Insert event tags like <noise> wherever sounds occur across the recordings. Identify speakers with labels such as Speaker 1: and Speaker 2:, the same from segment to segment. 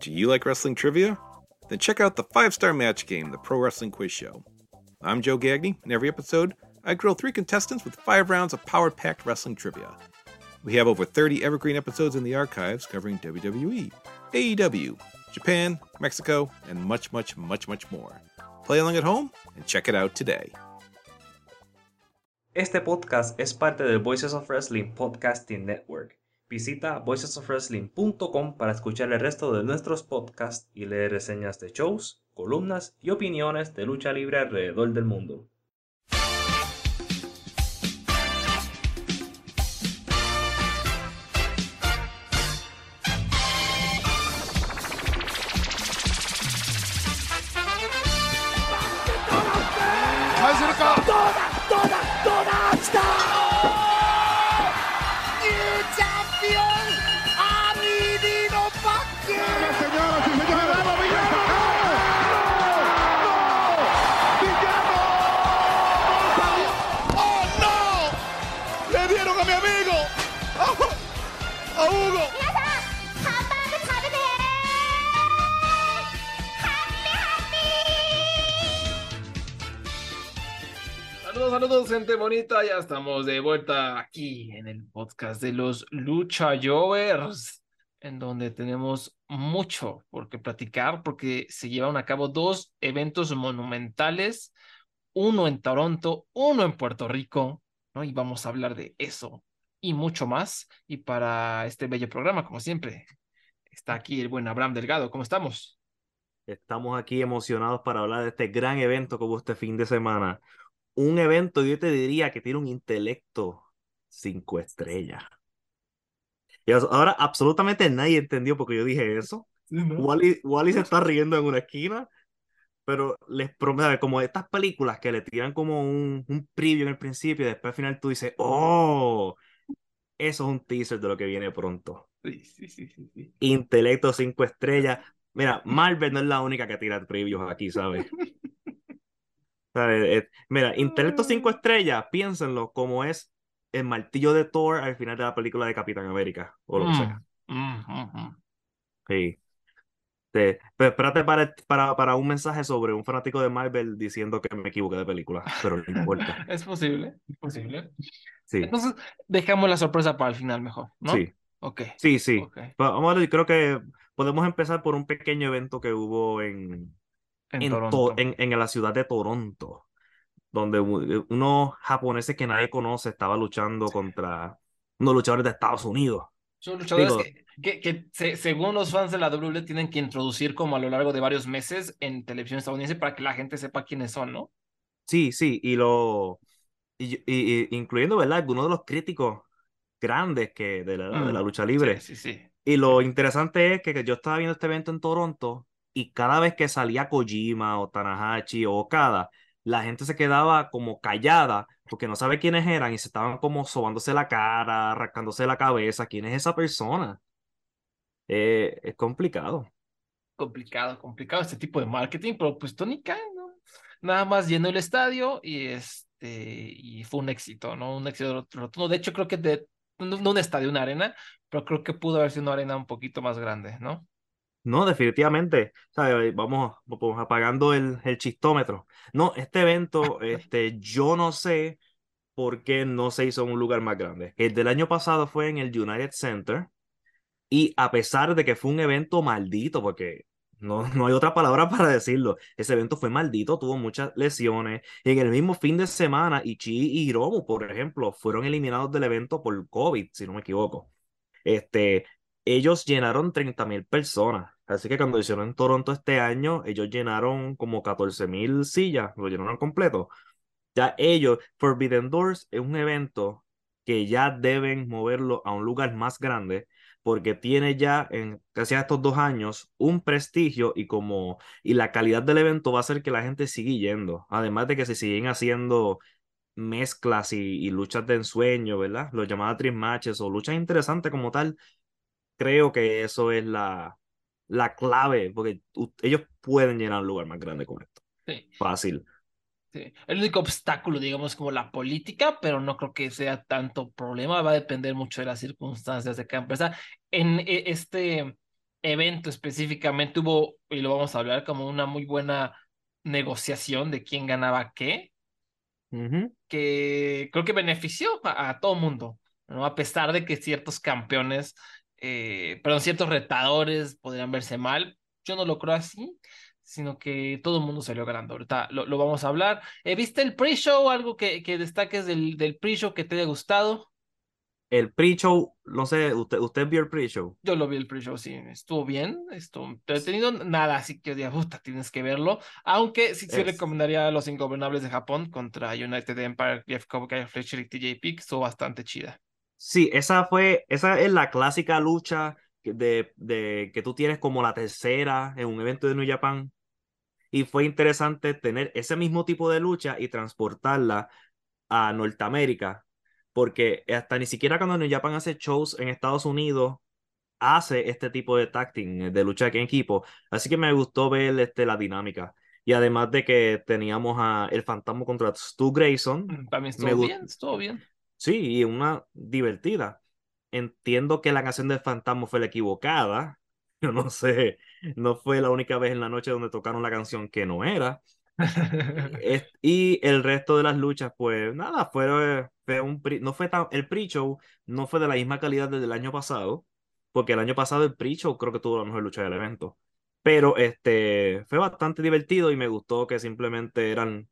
Speaker 1: Do you like wrestling trivia? Then check out the five star match game, the Pro Wrestling Quiz Show. I'm Joe Gagney, and every episode, I grill three contestants with five rounds of power packed wrestling trivia. We have over 30 evergreen episodes in the archives covering WWE, AEW, Japan, Mexico, and much, much, much, much more. Play along at home and check it out today.
Speaker 2: Este podcast es parte del Voices of Wrestling Podcasting Network. Visita voicesofwrestling.com para escuchar el resto de nuestros podcasts y leer reseñas de shows, columnas y opiniones de lucha libre alrededor del mundo.
Speaker 3: Gente bonita. Ya estamos de vuelta aquí en el podcast de los Lucha Jovers, en donde tenemos mucho por qué platicar, porque se llevan a cabo dos eventos monumentales, uno en Toronto, uno en Puerto Rico, ¿no? Y vamos a hablar de eso y mucho más. Y para este bello programa, como siempre, está aquí el buen Abraham Delgado. ¿Cómo estamos?
Speaker 2: Estamos aquí emocionados para hablar de este gran evento que hubo este fin de semana. Un evento, yo te diría, que tiene un intelecto cinco estrellas. Y ahora absolutamente nadie entendió porque yo dije eso. Wally, Wally se <laughs> está riendo en una esquina, pero les prometo, como estas películas que le tiran como un, un preview en el principio y después al final tú dices, oh, eso es un teaser de lo que viene pronto.
Speaker 3: Sí, sí, sí, sí.
Speaker 2: Intelecto cinco estrellas. Mira, <laughs> Marvel no es la única que tira previews aquí, ¿sabes? <laughs> Mira, Intelecto cinco estrellas, piénsenlo como es el martillo de Thor al final de la película de Capitán América, o lo que sea.
Speaker 3: Mm, mm, mm.
Speaker 2: Sí. Pero espérate para, para, para un mensaje sobre un fanático de Marvel diciendo que me equivoqué de película, pero no importa. <laughs>
Speaker 3: Es posible, es posible.
Speaker 2: Sí,
Speaker 3: Entonces, dejamos la sorpresa para el final mejor, ¿no?
Speaker 2: sí,
Speaker 3: Ok.
Speaker 2: sí, sí. Vamos a ver, creo que podemos empezar por un pequeño evento que hubo en,
Speaker 3: En,
Speaker 2: en,
Speaker 3: Toronto.
Speaker 2: En, en la ciudad de Toronto, donde u- unos japoneses que nadie conoce estaban luchando contra unos luchadores de Estados Unidos.
Speaker 3: Son luchadores
Speaker 2: digo-
Speaker 3: que, que, que se- según los fans de la WWE, tienen que introducir como a lo largo de varios meses en televisión estadounidense para que la gente sepa quiénes son, ¿no?
Speaker 2: Sí, sí, y lo y, y- y- incluyendo, ¿verdad? Algunos de los críticos grandes que de la, de la
Speaker 3: Mm,
Speaker 2: lucha libre.
Speaker 3: Sí, sí, sí.
Speaker 2: Y lo interesante es que, que yo estaba viendo este evento en Toronto y cada vez que salía Kojima o Tanahashi o Okada, la gente se quedaba como callada porque no sabe quiénes eran y se estaban como sobándose la cara, rascándose la cabeza. ¿Quién es esa persona? Eh, es complicado.
Speaker 3: Complicado, complicado este tipo de marketing, pero pues Tony Khan, ¿no? Nada más llenó el estadio y este y fue un éxito, ¿no? Un éxito rotundo. De hecho, creo que de, no, no un estadio, una arena, pero creo que pudo haber sido una arena un poquito más grande, ¿no?
Speaker 2: No, definitivamente. Vamos, vamos apagando el, el chistómetro. No, este evento, <laughs> este, yo no sé por qué no se hizo en un lugar más grande. El del año pasado fue en el United Center y a pesar de que fue un evento maldito, porque no, <laughs> no hay otra palabra para decirlo, ese evento fue maldito, tuvo muchas lesiones. En el mismo fin de semana, Ichi y Hiromu, por ejemplo, fueron eliminados del evento por COVID, si no me equivoco. Este, ellos llenaron 30 mil personas. Así que cuando hicieron en Toronto este año, ellos llenaron como 14 mil sillas, lo llenaron completo. Ya ellos, Forbidden Doors es un evento que ya deben moverlo a un lugar más grande porque tiene ya en casi estos dos años un prestigio y como y la calidad del evento va a hacer que la gente siga yendo. Además de que se siguen haciendo mezclas y, luchas de ensueño, ¿verdad? Los llamados Dream Matches o luchas interesantes como tal. Creo que eso es la, la clave, porque ellos pueden llenar un lugar más grande con esto.
Speaker 3: Sí,
Speaker 2: Fácil.
Speaker 3: sí. El único obstáculo, digamos, como la política, pero no creo que sea tanto problema. Va a depender mucho de las circunstancias de cada empresa. En eh, este, evento específicamente hubo, y lo vamos a hablar, como una muy buena negociación de quién ganaba qué,
Speaker 2: Ujú.
Speaker 3: que creo que benefició a, a todo mundo, ¿no? A pesar de que ciertos campeones, eh, perdón, ciertos retadores podrían verse mal, yo no lo creo así, sino que todo el mundo salió ganando. Ahorita lo, lo vamos a hablar. Eh, ¿Viste el pre-show? ¿Algo que, que destaques del, del pre-show que te haya gustado?
Speaker 2: El pre-show, no sé, ¿usted, usted vio el pre-show?
Speaker 3: Yo lo vi el pre-show, sí, estuvo bien, estuvo entretenido, nada, así que diga, puta, tienes que verlo, aunque sí, sí
Speaker 2: Es-
Speaker 3: recomendaría a los Ingobernables de Japón contra United Empire, Jeff Cobb, Guy Fletcher y TJP, que estuvo bastante chida.
Speaker 2: Sí, esa fue, esa es la clásica lucha que- de, de que tú tienes como la tercera en un evento de New Japan. Y fue interesante tener ese mismo tipo de lucha y transportarla a Norteamérica, porque hasta ni siquiera cuando New Japan hace shows en Estados Unidos, hace este tipo de tacting, de lucha en equipo. Así que me gustó ver este, la dinámica. Y además de que teníamos a el fantasma contra Stu Grayson,
Speaker 3: Mm, También estuvo bien, estuvo bien.
Speaker 2: Sí, y una divertida. Entiendo que la canción del fantasma fue la equivocada. <laughs> Yo no sé, no fue la única vez en la noche donde tocaron la canción que no era. <laughs> Y el resto de las luchas, pues nada, fue, fue un no fue tan, el pre-show no fue de la misma calidad desde el año pasado, porque el año pasado el pre-show creo que tuvo la mejor lucha del evento. Pero este fue bastante divertido y me gustó que simplemente eran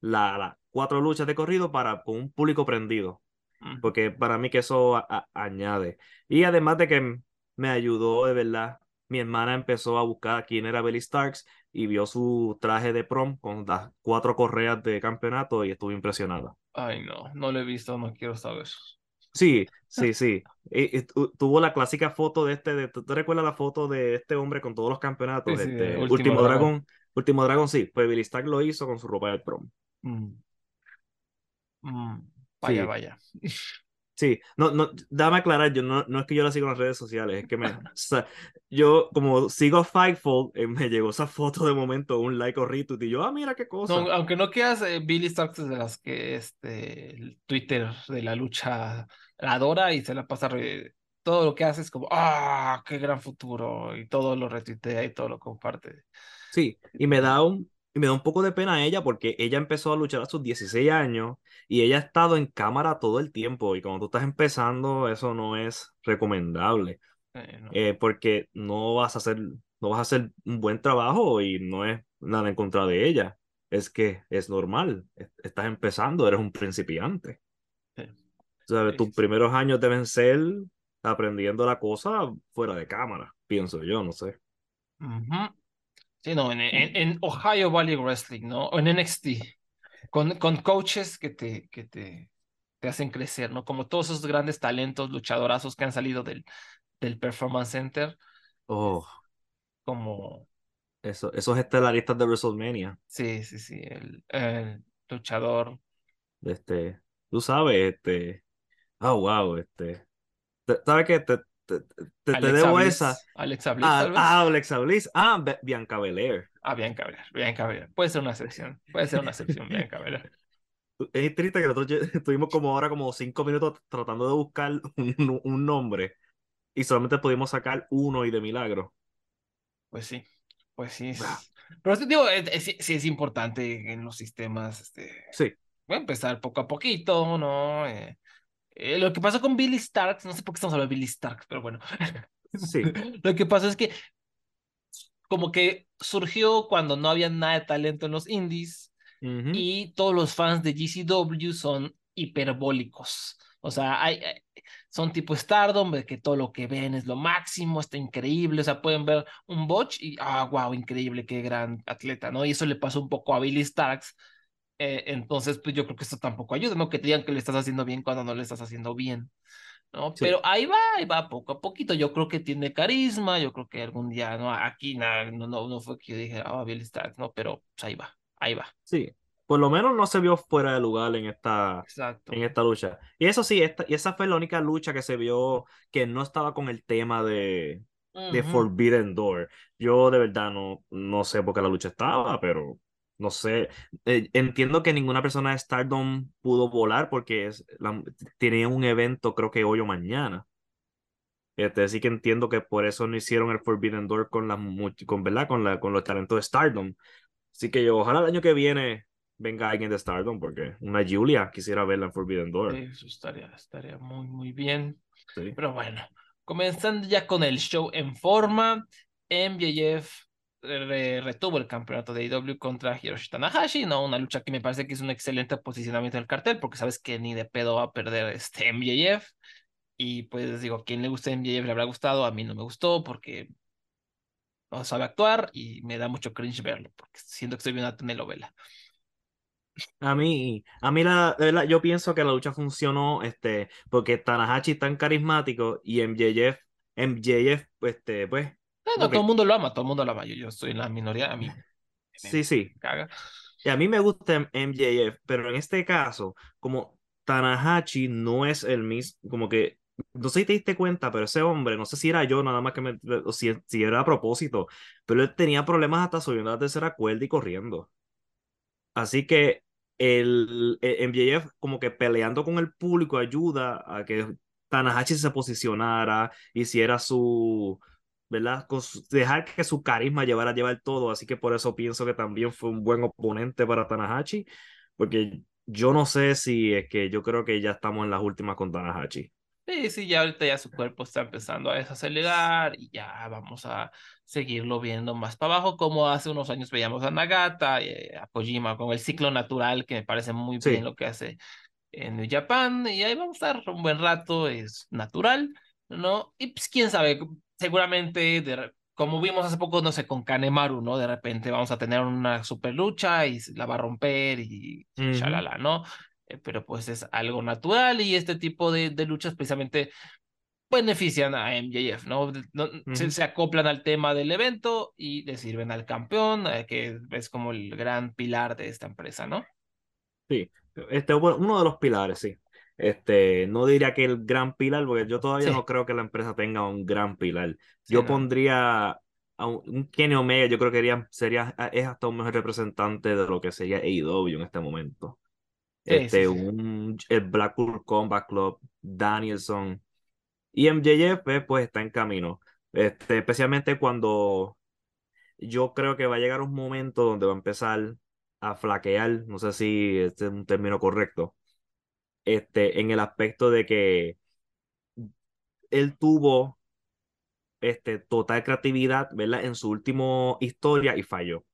Speaker 2: la- las cuatro luchas de corrido para con un público prendido
Speaker 3: Mm.
Speaker 2: porque para mí que eso a- a- añade. Y además de que me ayudó de verdad, mi hermana empezó a buscar quién era Belly Starks y vio su traje de prom con las cuatro correas de campeonato y estuvo impresionada.
Speaker 3: Ay, no, no lo he visto, no quiero saber.
Speaker 2: Sí, sí, sí. Y- y tu- tuvo la clásica foto de este, de, ¿tú recuerdas la foto de este hombre con todos los campeonatos?
Speaker 3: Sí, sí,
Speaker 2: Este,
Speaker 3: Último
Speaker 2: Último
Speaker 3: Dragón.
Speaker 2: Dragón. Último Dragón, sí. Pues Billy Stark lo hizo con su ropa de prom.
Speaker 3: Mm. Mm, Vaya,
Speaker 2: Sí.
Speaker 3: vaya. <laughs>
Speaker 2: Sí, no, no, dame aclarar, yo no, no es que yo la sigo en las redes sociales, es que me, <laughs> o sea, yo como sigo a Fightful, eh, me llegó esa foto de momento, un like o retweet, y yo, ah, mira qué cosa.
Speaker 3: No, aunque no quieras, eh, Billy Starks es de las que este, el Twitter de la lucha la adora y se la pasa re- todo lo que hace es como, ah, qué gran futuro, y todo lo retuitea y todo lo comparte.
Speaker 2: Sí, y me da un, y me da un poco de pena a ella porque ella empezó a luchar a sus 16 años y ella ha estado en cámara todo el tiempo y cuando tú estás empezando eso no es recomendable
Speaker 3: Eh, no.
Speaker 2: eh, porque no vas a hacer, no vas a hacer un buen trabajo y no es nada en contra de ella. Es que es normal, es- estás empezando, eres un principiante. ¿Sabes?
Speaker 3: Sí,
Speaker 2: Tus primeros años deben ser aprendiendo la cosa fuera de cámara, pienso yo, no sé.
Speaker 3: Ujú. Sí, no, en, en, en Ohio Valley Wrestling, ¿no? O en NXT, con, con coaches que te, que te, te hacen crecer, ¿no? Como todos esos grandes talentos, luchadorazos que han salido del, del Performance Center,
Speaker 2: Oh,
Speaker 3: como,
Speaker 2: eso, esos estelaristas de WrestleMania,
Speaker 3: sí, sí, sí, el, el luchador
Speaker 2: este, tú sabes, este, oh, wow, este, te- ¿sabes qué? Te, te, te, te debo
Speaker 3: Bliss,
Speaker 2: esa.
Speaker 3: Alexa Bliss,
Speaker 2: Ah,
Speaker 3: tal vez.
Speaker 2: ah, Alexa Bliss, ah, Be- Bianca Belair.
Speaker 3: Ah, Bianca Belair, Bianca Belair. Puede ser una excepción, puede ser una excepción, <laughs> Bianca Belair.
Speaker 2: Es triste que nosotros estuvimos como ahora como cinco minutos tratando de buscar un, un nombre y solamente pudimos sacar uno y de milagro.
Speaker 3: Pues sí, pues sí. es-. Pero sí, digo, es- es- sí es importante en los sistemas, este,
Speaker 2: Sí,
Speaker 3: voy a empezar poco a poquito, ¿no? Eh, eh, lo que pasó con Billy Starks, no sé por qué estamos hablando de Billy Starks, pero bueno.
Speaker 2: sí. <laughs>
Speaker 3: Lo que pasó es que como que surgió cuando no había nada de talento en los indies
Speaker 2: Ujú.
Speaker 3: y todos los fans de GCW son hiperbólicos. O sea, hay, hay- son tipo Stardom, de que todo lo que ven es lo máximo, está increíble. O sea, pueden ver un botch y, ah, wow, increíble, qué gran atleta, ¿no? Y eso le pasó un poco a Billy Starks. Eh, entonces, pues yo creo que esto tampoco ayuda, ¿no? Que te digan que lo estás haciendo bien cuando no lo estás haciendo bien, ¿no?
Speaker 2: Sí.
Speaker 3: Pero ahí va, ahí va poco a poquito. Yo creo que tiene carisma, yo creo que algún día, ¿no? Aquí nada, no, no, no fue que yo dije, ah, Billy Starks, ¿no? Pero pues, ahí va, ahí va.
Speaker 2: Sí, por lo menos no se vio fuera de lugar en esta,
Speaker 3: Exacto.
Speaker 2: en esta lucha. Y eso sí, esta, y esa fue la única lucha que se vio que no estaba con el tema de, de
Speaker 3: Ujú.
Speaker 2: Forbidden Door. Yo de verdad no, no sé por qué la lucha estaba, pero no sé. Eh, entiendo que ninguna persona de Stardom pudo volar porque es, la- tenía un evento creo que hoy o mañana. Este, así que entiendo que por eso no hicieron el Forbidden Door con las con, ¿verdad? Con, la, con los talentos de Stardom. Así que yo, ojalá el año que viene venga alguien de Stardom, porque una Julia quisiera verla en Forbidden Door.
Speaker 3: Sí, eso estaría, estaría muy, muy bien.
Speaker 2: Sí.
Speaker 3: Pero bueno, comenzando ya con el show en forma, MJF re- retuvo el campeonato de AEW contra Hiroshi Tanahashi, ¿no? Una lucha que me parece que es un excelente posicionamiento del cartel, porque sabes que ni de pedo va a perder este MJF. Y pues digo, quien le guste MJF le habrá gustado, a mí no me gustó porque no sabe actuar y me da mucho cringe verlo, porque siento que estoy viendo una telenovela.
Speaker 2: A mí, a mí la, verdad, yo pienso que la lucha funcionó, este, porque Tanahashi es tan carismático y MJF, MJF, este, pues,
Speaker 3: No,
Speaker 2: Ok.
Speaker 3: todo el mundo lo ama, todo el mundo lo ama. Yo, yo en la minoría, a mí me
Speaker 2: sí, sí.
Speaker 3: caga.
Speaker 2: Y a mí me gusta MJF, pero en este caso, como Tanahashi no es el mismo, como que, no sé si te diste cuenta, pero ese hombre, no sé si era yo nada más que me, o si, si era a propósito, pero él tenía problemas hasta subiendo la tercera cuerda y corriendo. Así que el, el MJF como que peleando con el público ayuda a que Tanahashi se posicionara, hiciera su, ¿verdad? Dejar que su carisma llevara a llevar todo, así que por eso pienso que también fue un buen oponente para Tanahashi, porque yo no sé si es que yo creo que ya estamos en las últimas con Tanahashi.
Speaker 3: Sí, sí, ya ahorita ya su cuerpo está empezando a desacelerar y ya vamos a seguirlo viendo más para abajo, como hace unos años veíamos a Nagata, y a Kojima con el ciclo natural, que me parece muy
Speaker 2: Sí.
Speaker 3: bien lo que hace en New Japan, y ahí vamos a estar un buen rato, es natural, ¿no? Y pues quién sabe, seguramente, de como vimos hace poco, no sé, con Kanemaru, ¿no? De repente vamos a tener una super lucha y la va a romper y
Speaker 2: Ujú.
Speaker 3: shalala, ¿no? Eh, pero pues es algo natural y este tipo de, de luchas precisamente benefician a MJF, ¿no? No- se, se acoplan al tema del evento y le sirven al campeón, eh, que es como el gran pilar de esta empresa, ¿no?
Speaker 2: Sí, este, bueno, uno de los pilares, sí. Este, no diría que el gran pilar, porque yo todavía
Speaker 3: Sí.
Speaker 2: no creo que la empresa tenga un gran pilar.
Speaker 3: Sí,
Speaker 2: Yo
Speaker 3: no.
Speaker 2: pondría a un, Kenny Omega, yo creo que sería, sería, es hasta un mejor representante de lo que sería AEW en este momento.
Speaker 3: Sí,
Speaker 2: Este, un el Blackpool Combat Club, Danielson y MJF, pues, pues, está en camino. Este, especialmente cuando yo creo que va a llegar un momento donde va a empezar a flaquear, no sé si este es un término correcto, este, en el aspecto de que él tuvo este, total creatividad, ¿verdad? En su última historia y falló.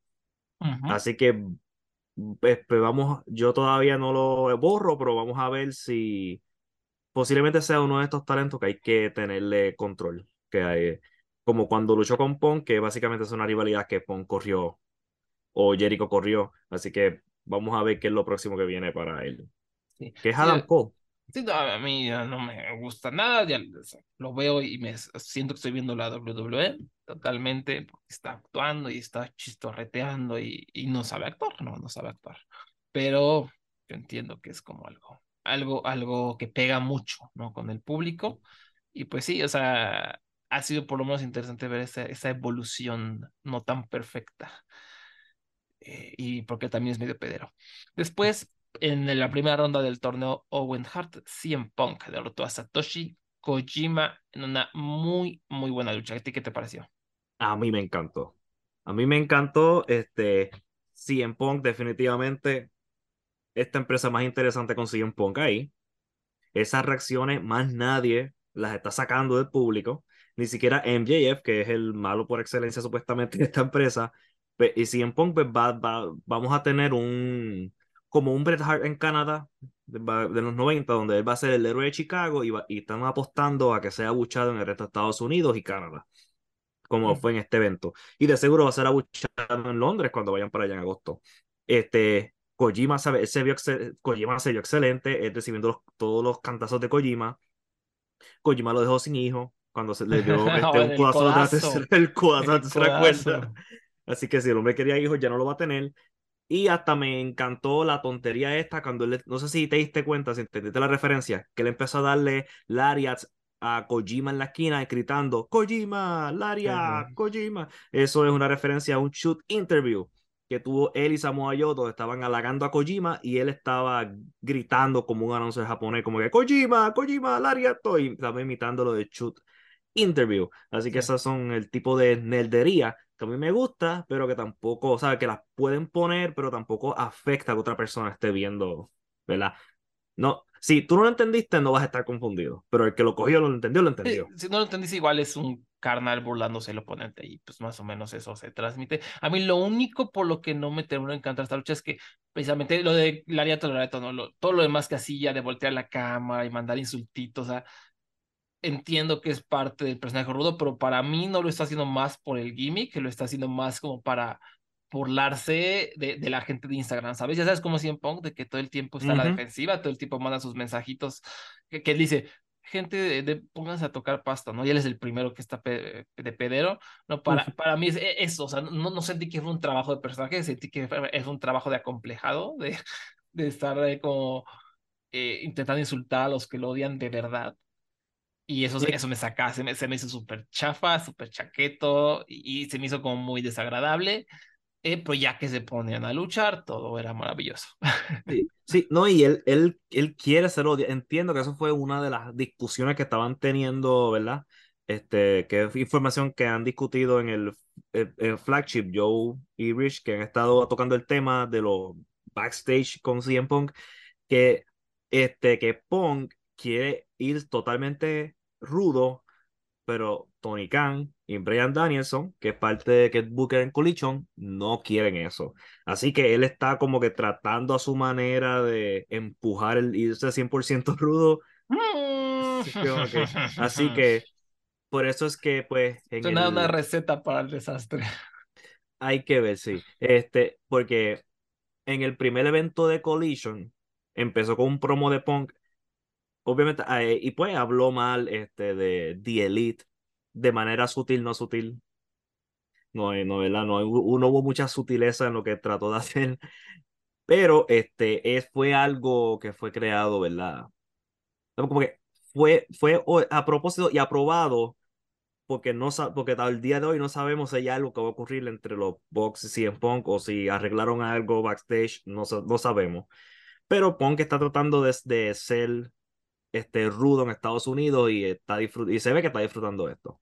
Speaker 3: Ujú.
Speaker 2: Así que pues, vamos, yo todavía no lo borro, pero vamos a ver si posiblemente sea uno de estos talentos que hay que tenerle control. Que hay, como cuando luchó con Punk, que básicamente es una rivalidad que Punk corrió o Jericho corrió. Así que vamos a ver qué es lo próximo que viene para él.
Speaker 3: Sí.
Speaker 2: Que es
Speaker 3: Sí,
Speaker 2: Adam Cole.
Speaker 3: Sí, no, a mí ya no me gusta nada, ya lo veo y me siento que estoy viendo la WWE totalmente, porque está actuando y está chistorreteando y, y no sabe actuar, no, no sabe actuar. Pero yo entiendo que es como algo, algo, algo que pega mucho, ¿no? Con el público. Y pues sí, o sea, ha sido por lo menos interesante ver esa, esa evolución no tan perfecta. Eh, y porque también es medio pedero. Después, en la primera ronda del torneo Owen Hart, CM Punk derrotó a Satoshi Kojima en una muy, muy buena lucha. ¿A ti qué te pareció?
Speaker 2: A mí me encantó. A mí me encantó. Este, CM Punk, definitivamente, esta empresa más interesante con CM Punk ahí. Esas reacciones, más nadie las está sacando del público. Ni siquiera MJF, que es el malo por excelencia supuestamente de esta empresa. Y CM Punk, pues, va, va- vamos a tener un, como un Bret Hart en Canadá de, de los 90, donde él va a ser el héroe de Chicago y, va- y están apostando a que sea abuchado en el resto de Estados Unidos y Canadá como
Speaker 3: Mm.
Speaker 2: fue en este evento. Y de seguro va a ser abuchado en Londres cuando vayan para allá en agosto. Este, Kojima, sabe, se vio Kojima se vio excelente, él recibiendo los- todos los cantazos de Kojima. Kojima lo dejó sin hijo cuando se le dio <laughs> este, un
Speaker 3: el
Speaker 2: codazo de la
Speaker 3: codazo.
Speaker 2: tercera, el codazo
Speaker 3: El codazo.
Speaker 2: cuerda. Así que si el hombre quería hijos, ya no lo va a tener. Y hasta me encantó la tontería esta cuando él, no sé si te diste cuenta, si entendiste la referencia, que él empezó a darle lariats a Kojima en la esquina gritando Kojima, Lariat,
Speaker 3: Ujú.
Speaker 2: Kojima. Eso es una referencia a un shoot interview que tuvo él y Samoa Joe, donde estaban halagando a Kojima y él estaba gritando como un anuncio japonés, como que Kojima, Kojima, Lariat, y también imitando lo de shoot interview. Así que esas son el tipo de nerdería que a mí me gusta, pero que tampoco, ¿sabes? Que las pueden poner, pero tampoco afecta a que otra persona esté viendo, ¿verdad? No, si tú no lo entendiste, no vas a estar confundido, pero el que lo cogió, lo entendió, lo entendió.
Speaker 3: si no lo entendiste, igual es un carnal burlándose del oponente y pues más o menos eso se transmite. A mí lo único por lo que no me terminó de encantar esta lucha es que precisamente lo de Lariato Loreto, no, lo, todo lo demás que hacía de voltear la cámara y mandar insultitos, o sea, entiendo que es parte del personaje rudo, pero para mí no lo está haciendo más por el gimmick, que lo está haciendo más como para burlarse de, de la gente de Instagram, ¿sabes? Ya sabes como CM Punk, de que todo el tiempo está a la defensiva, todo el tiempo manda sus mensajitos, que, que él dice, gente, de, de- pónganse a tocar pasta, ¿no? Y él es el primero que está pe- de pedero, ¿no? Para, para mí es e- eso, o sea, no, no sentí que fue un trabajo de personaje, sentí que es un trabajo de acomplejado, de, de estar ahí como eh, intentando insultar a los que lo odian de verdad. Y eso,
Speaker 2: Sí.
Speaker 3: eso me saca, se me, se me hizo súper chafa, súper chaqueto y, y se me hizo como muy desagradable. Eh, pero ya que se ponían a luchar, todo era maravilloso. <laughs>
Speaker 2: Sí, sí, no, y él, él, él quiere ser odiado. Entiendo que eso fue una de las discusiones que estaban teniendo, ¿verdad? Este, que es información que han discutido en el, el- el flagship, Joe y Rich, que han estado tocando el tema de los backstage con CM Punk, que, este, que Punk quiere ir totalmente rudo, pero Tony Khan y Brian Danielson, que es parte de que Booker en Collision, no quieren eso. Así que él está como que tratando a su manera de empujar el irse 100% <laughs> rudo. Así que, así que <laughs> por eso es que pues en
Speaker 3: una receta para el desastre. <laughs>
Speaker 2: hay que ver, sí. Este, porque en el primer evento de Collision empezó con un promo de Punk. Obviamente, eh, y pues habló mal este, de The Elite de manera sutil, no sutil. No, no, ¿verdad? No, no hubo mucha sutileza en lo que trató de <laughs> hacer. Pero este es, fue algo que fue creado, ¿verdad? Como que fue, fue a propósito y aprobado porque, no, porque el día de hoy no sabemos si hay algo que va a ocurrir entre los Bucks y CM Punk o si arreglaron algo backstage, no, no sabemos. Pero Punk está tratando de, de ser este, rudo en Estados Unidos y, está y se ve que está disfrutando esto.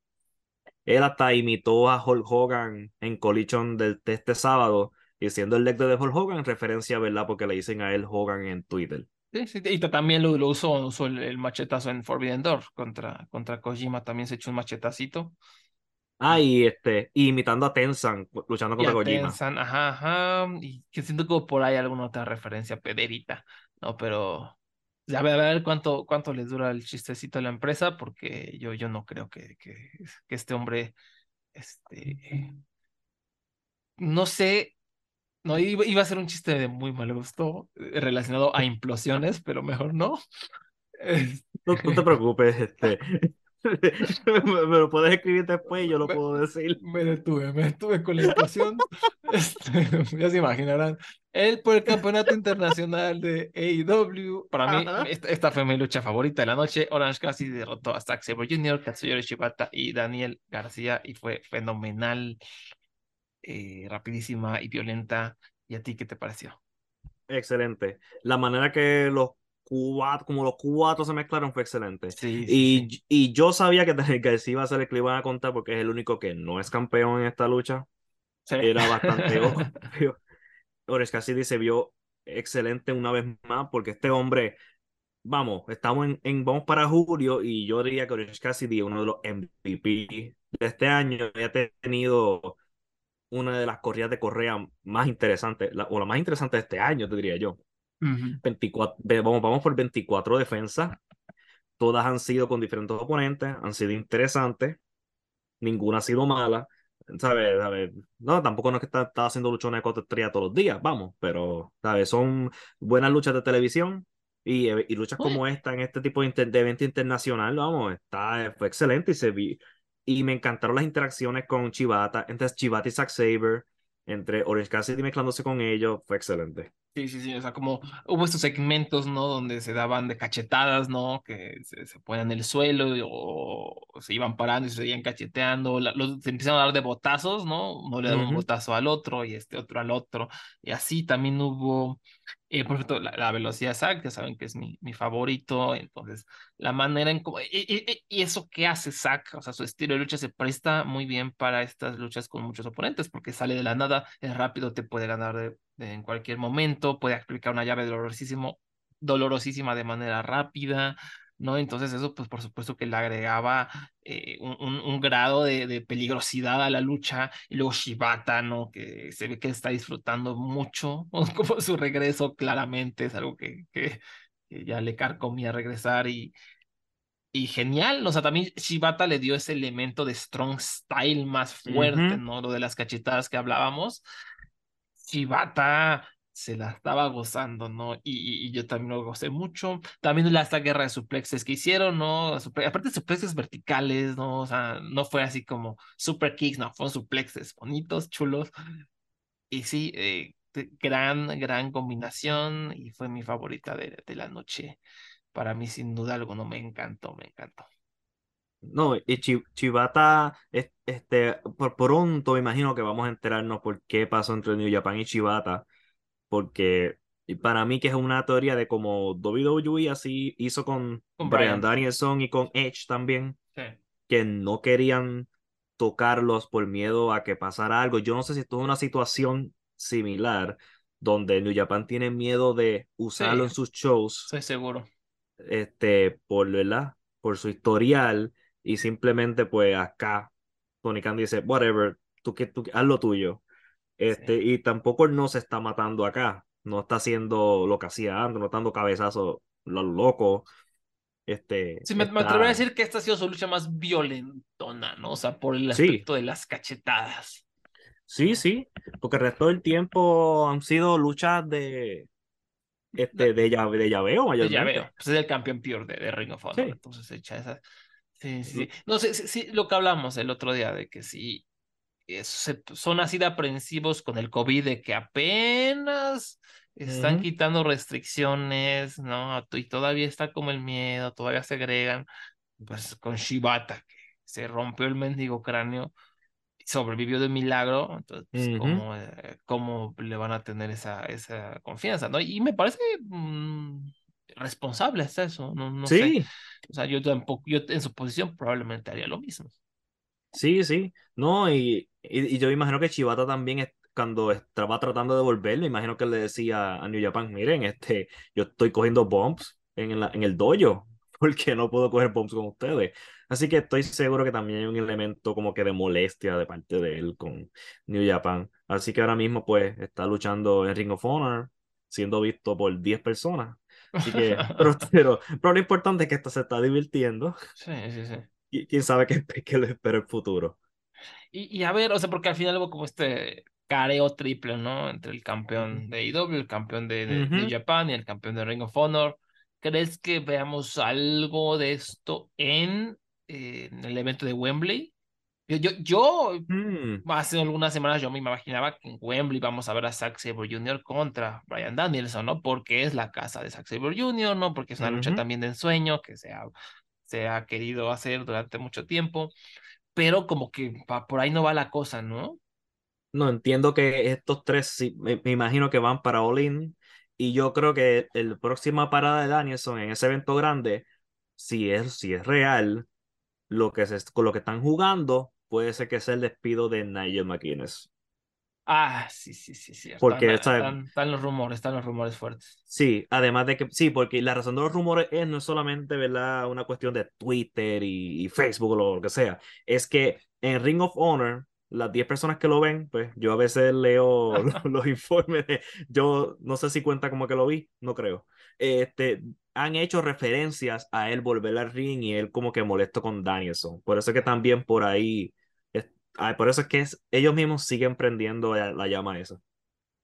Speaker 2: Él hasta imitó a Hulk Hogan en Collision de este sábado, diciendo el leg de Hulk Hogan en referencia, ¿verdad? Porque le dicen a él Hogan en Twitter.
Speaker 3: Sí, sí, y también lo, lo usó, usó el, el machetazo en Forbidden Door contra, contra Kojima, también se echó un machetacito.
Speaker 2: Ah, y este, y imitando a Tenzan luchando
Speaker 3: Y
Speaker 2: contra
Speaker 3: a
Speaker 2: Kojima.
Speaker 3: Tenzan, ajá, ajá, y que siento como por ahí alguna otra referencia pederita, ¿no? Pero a ver, a ver cuánto, cuánto les dura el chistecito a la empresa, porque yo, yo no creo que, que, que este hombre, este, no sé, no, iba, iba a ser un chiste de muy mal gusto eh, relacionado a <laughs> implosiones, pero mejor no.
Speaker 2: No, no te <laughs> preocupes, este. Me, me lo puedes escribir después y yo lo
Speaker 3: Me-
Speaker 2: puedo decir.
Speaker 3: Me detuve, me detuve con la implosión. <laughs> Este, <laughs> ya se imaginarán. Él por el campeonato internacional de AEW. Para mí,
Speaker 2: Ajá.
Speaker 3: esta, esta fue mi lucha favorita de la noche. Orange Cassidy derrotó a Zack Sabre Jr., Katsuyori Shibata y Daniel García. Y fue fenomenal, eh, rapidísima y violenta. ¿Y a ti qué te pareció?
Speaker 2: Excelente. La manera que los cuatro, como los cuatro se mezclaron fue excelente.
Speaker 3: Sí,
Speaker 2: Y,
Speaker 3: sí.
Speaker 2: y yo sabía que Daniel <laughs> García iba a ser el que le iban a contar porque es el único que no es campeón en esta lucha.
Speaker 3: Sí.
Speaker 2: Era bastante <laughs> obvio. Orange Cassidy se vio excelente una vez más porque este hombre, vamos, estamos en, en- vamos para julio y yo diría que Orange Cassidy es uno de los MVP de este año. Ha tenido una de las corridas de correa más interesantes, la- o la más interesante de este año, te diría yo.
Speaker 3: Ujú.
Speaker 2: 24, ve- vamos, vamos por 24 defensas. Todas han sido con diferentes oponentes, han sido interesantes. Ninguna ha sido mala. ¿Sabes? ¿Sabes? No, tampoco no es que está, está haciendo luchones de cuatro estrellas todos los días, vamos, pero ¿sabes? son buenas luchas de televisión y, eh, y luchas como esta en este tipo de, inter- de evento internacional, vamos, está, fue excelente y se vi. Y me encantaron las interacciones con Chivata, entre Chivata y Zack Saber, entre Orange Cassidy mezclándose con ellos, fue excelente.
Speaker 3: Sí, sí, sí, o sea, como hubo estos segmentos, ¿no? Donde se daban de cachetadas, ¿no? Que se, se ponían en el suelo y- o, o se iban parando y se seguían cacheteando, la- los, se empezaron a dar de botazos, ¿no? Uno le daba un
Speaker 2: Ujú.
Speaker 3: botazo al otro y este otro al otro, y así también hubo, eh, por ejemplo, la, la velocidad exacta, saben que es mi, mi favorito, entonces, la manera en cómo, y- y- y eso que hace Zack, o sea, su estilo de lucha se presta muy bien para estas luchas con muchos oponentes, porque sale de la nada, es rápido, te puede ganar de, de- en cualquier momento, puede aplicar una llave dolorosísimo, dolorosísima de manera rápida, ¿no? Entonces eso, pues por supuesto que le agregaba eh, un, un- un grado de, de peligrosidad a la lucha, y luego Shibata, ¿no? Que se ve que está disfrutando mucho, <laughs> como su regreso claramente, es algo que, que, que ya le carcomía regresar y... Y genial, o sea, también Shibata le dio ese elemento de strong style más fuerte,
Speaker 2: Ujú.
Speaker 3: ¿no? Lo de las cachetadas que hablábamos. Shibata se la estaba gozando, ¿no? Y, y- yo también lo gocé mucho. También la esta guerra de suplexes que hicieron, ¿no? Suple- aparte suplexes verticales, ¿no? O sea, no fue así como super kicks, no, fueron suplexes bonitos, chulos. Y sí, eh, gran, gran combinación y fue mi favorita de, de la noche. Para mí, sin duda alguna, me encantó, me encantó.
Speaker 2: No, y Chi- Chibata, es- este, por pronto imagino que vamos a enterarnos por qué pasó entre New Japan y Chibata, porque para mí que es una teoría de como WWE así hizo con
Speaker 3: Con
Speaker 2: Bryan. Danielson y con Edge también,
Speaker 3: Sí.
Speaker 2: que no querían tocarlos por miedo a que pasara algo. Yo no sé si esto es una situación similar donde New Japan tiene miedo de usarlo
Speaker 3: Sí.
Speaker 2: en sus shows
Speaker 3: Estoy seguro.
Speaker 2: este, por, ¿verdad? Por su historial y simplemente pues acá Tony Khan dice, whatever, tú, que, tú haz lo tuyo. Este, y tampoco él no se está matando acá, no está haciendo lo que hacía antes, no está dando cabezazos lo loco. Este,
Speaker 3: Sí, me, me
Speaker 2: está-
Speaker 3: atrevería a decir que esta ha sido su lucha más violentona, ¿no? O sea, por el
Speaker 2: Sí.
Speaker 3: aspecto de las cachetadas.
Speaker 2: Sí, sí, porque el resto del tiempo han sido luchas de, este, de, llave, de llaveo mayormente.
Speaker 3: ya veo, pues es el campeón pure de, de Ring of Honor,
Speaker 2: Sí.
Speaker 3: entonces echa esa. Sí, sí, sí. No sé, sí, sí, lo que hablamos el otro día de que sí, se- son así de aprensivos con el COVID, de que apenas están
Speaker 2: Ujú.
Speaker 3: quitando restricciones, ¿no? Y todavía está como el miedo, todavía se agregan, pues con Shibata, que se rompió el mendigo cráneo, sobrevivió de milagro, entonces, pues,
Speaker 2: Ujú.
Speaker 3: ¿cómo, eh, cómo le van a tener esa, esa confianza, ¿no? Y me parece mm, responsable hasta eso, no, no sé.
Speaker 2: Sí,
Speaker 3: O sea, yo tampoco, yo en su posición probablemente haría lo mismo.
Speaker 2: Sí, sí, no, y, y, y yo imagino que Chivata también cuando estaba tratando de volver, me imagino que le decía a New Japan, miren, este, yo estoy cogiendo bumps en, la, en el dojo, <laughs> porque no puedo coger bumps con ustedes. Así que estoy seguro que también hay un elemento como que de molestia de parte de él con New Japan. Así que ahora mismo pues está luchando en Ring of Honor, siendo visto por 10 personas. Así que, <laughs> pero, pero, pero lo importante es que esto se está divirtiendo
Speaker 3: Sí, sí, sí.
Speaker 2: y quién sabe qué, <laughs> qué le espera el futuro.
Speaker 3: Y, y a ver, o sea, porque al final hubo como este careo triple, ¿no? Entre el campeón de AEW, el campeón de, de, de
Speaker 2: Ujú.
Speaker 3: Japan y el campeón de Ring of Honor. ¿Crees que veamos algo de esto en, eh, en el evento de Wembley? Yo, yo, yo
Speaker 2: Mm,
Speaker 3: hace algunas semanas yo me imaginaba que en Wembley vamos a ver a Zack Sabre Jr. contra Brian Danielson, ¿no? Porque es la casa de Zack Sabre Jr., ¿no? Porque es una lucha también de ensueño que se ha, se ha querido hacer durante mucho tiempo, pero como que por ahí no va la cosa, ¿no?
Speaker 2: No, entiendo que estos tres, sí, me, imagino que van para All In. Y yo creo que el próxima parada de Danielson en ese evento grande, si es, si es real, lo que se, con lo que están jugando, puede ser que sea el despido de Nigel McGuinness.
Speaker 3: Ah, sí, sí, sí, sí.
Speaker 2: Porque,
Speaker 3: están,
Speaker 2: ¿sabes?
Speaker 3: están, están los rumores, están los rumores fuertes.
Speaker 2: Sí, además de que, sí, porque la razón de los rumores es no es solamente, ¿verdad? Una cuestión de Twitter y, y Facebook o lo que sea. Es que en Ring of Honor, las 10 personas que lo ven, pues yo a veces leo los, <laughs> <laughs> los informes de, yo no sé si cuenta como que lo vi, no creo. Este, han hecho referencias a él volver al ring y él como que molesto con Danielson. Por eso es que también por ahí, ah, por eso es que es- ellos mismos siguen prendiendo la, la llama esa.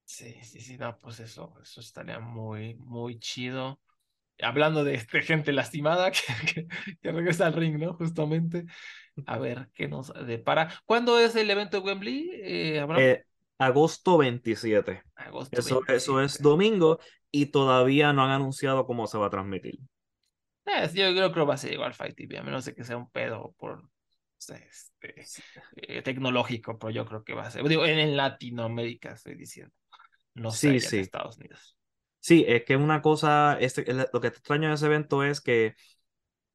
Speaker 3: Sí, sí, sí, no, pues eso, eso estaría muy, muy chido. Hablando de, de gente lastimada <laughs> que, que, que regresa al ring, ¿no? Justamente. A ver qué nos depara. ¿Cuándo es el evento de Wembley, eh?
Speaker 2: Eh, Agosto 27.
Speaker 3: Agosto
Speaker 2: Eso, eso es
Speaker 3: 27.
Speaker 2: domingo y todavía no han anunciado cómo se va a transmitir.
Speaker 3: Eh, yo creo que va a ser igual Fight TV, a menos de que sea un pedo por este, eh, tecnológico, pero yo creo que va a ser. Digo, en, en Latinoamérica estoy diciendo. No sé
Speaker 2: Sí,
Speaker 3: allá en
Speaker 2: sí.
Speaker 3: Estados Unidos.
Speaker 2: Sí, es que una cosa, este, lo que está extraño de ese evento es que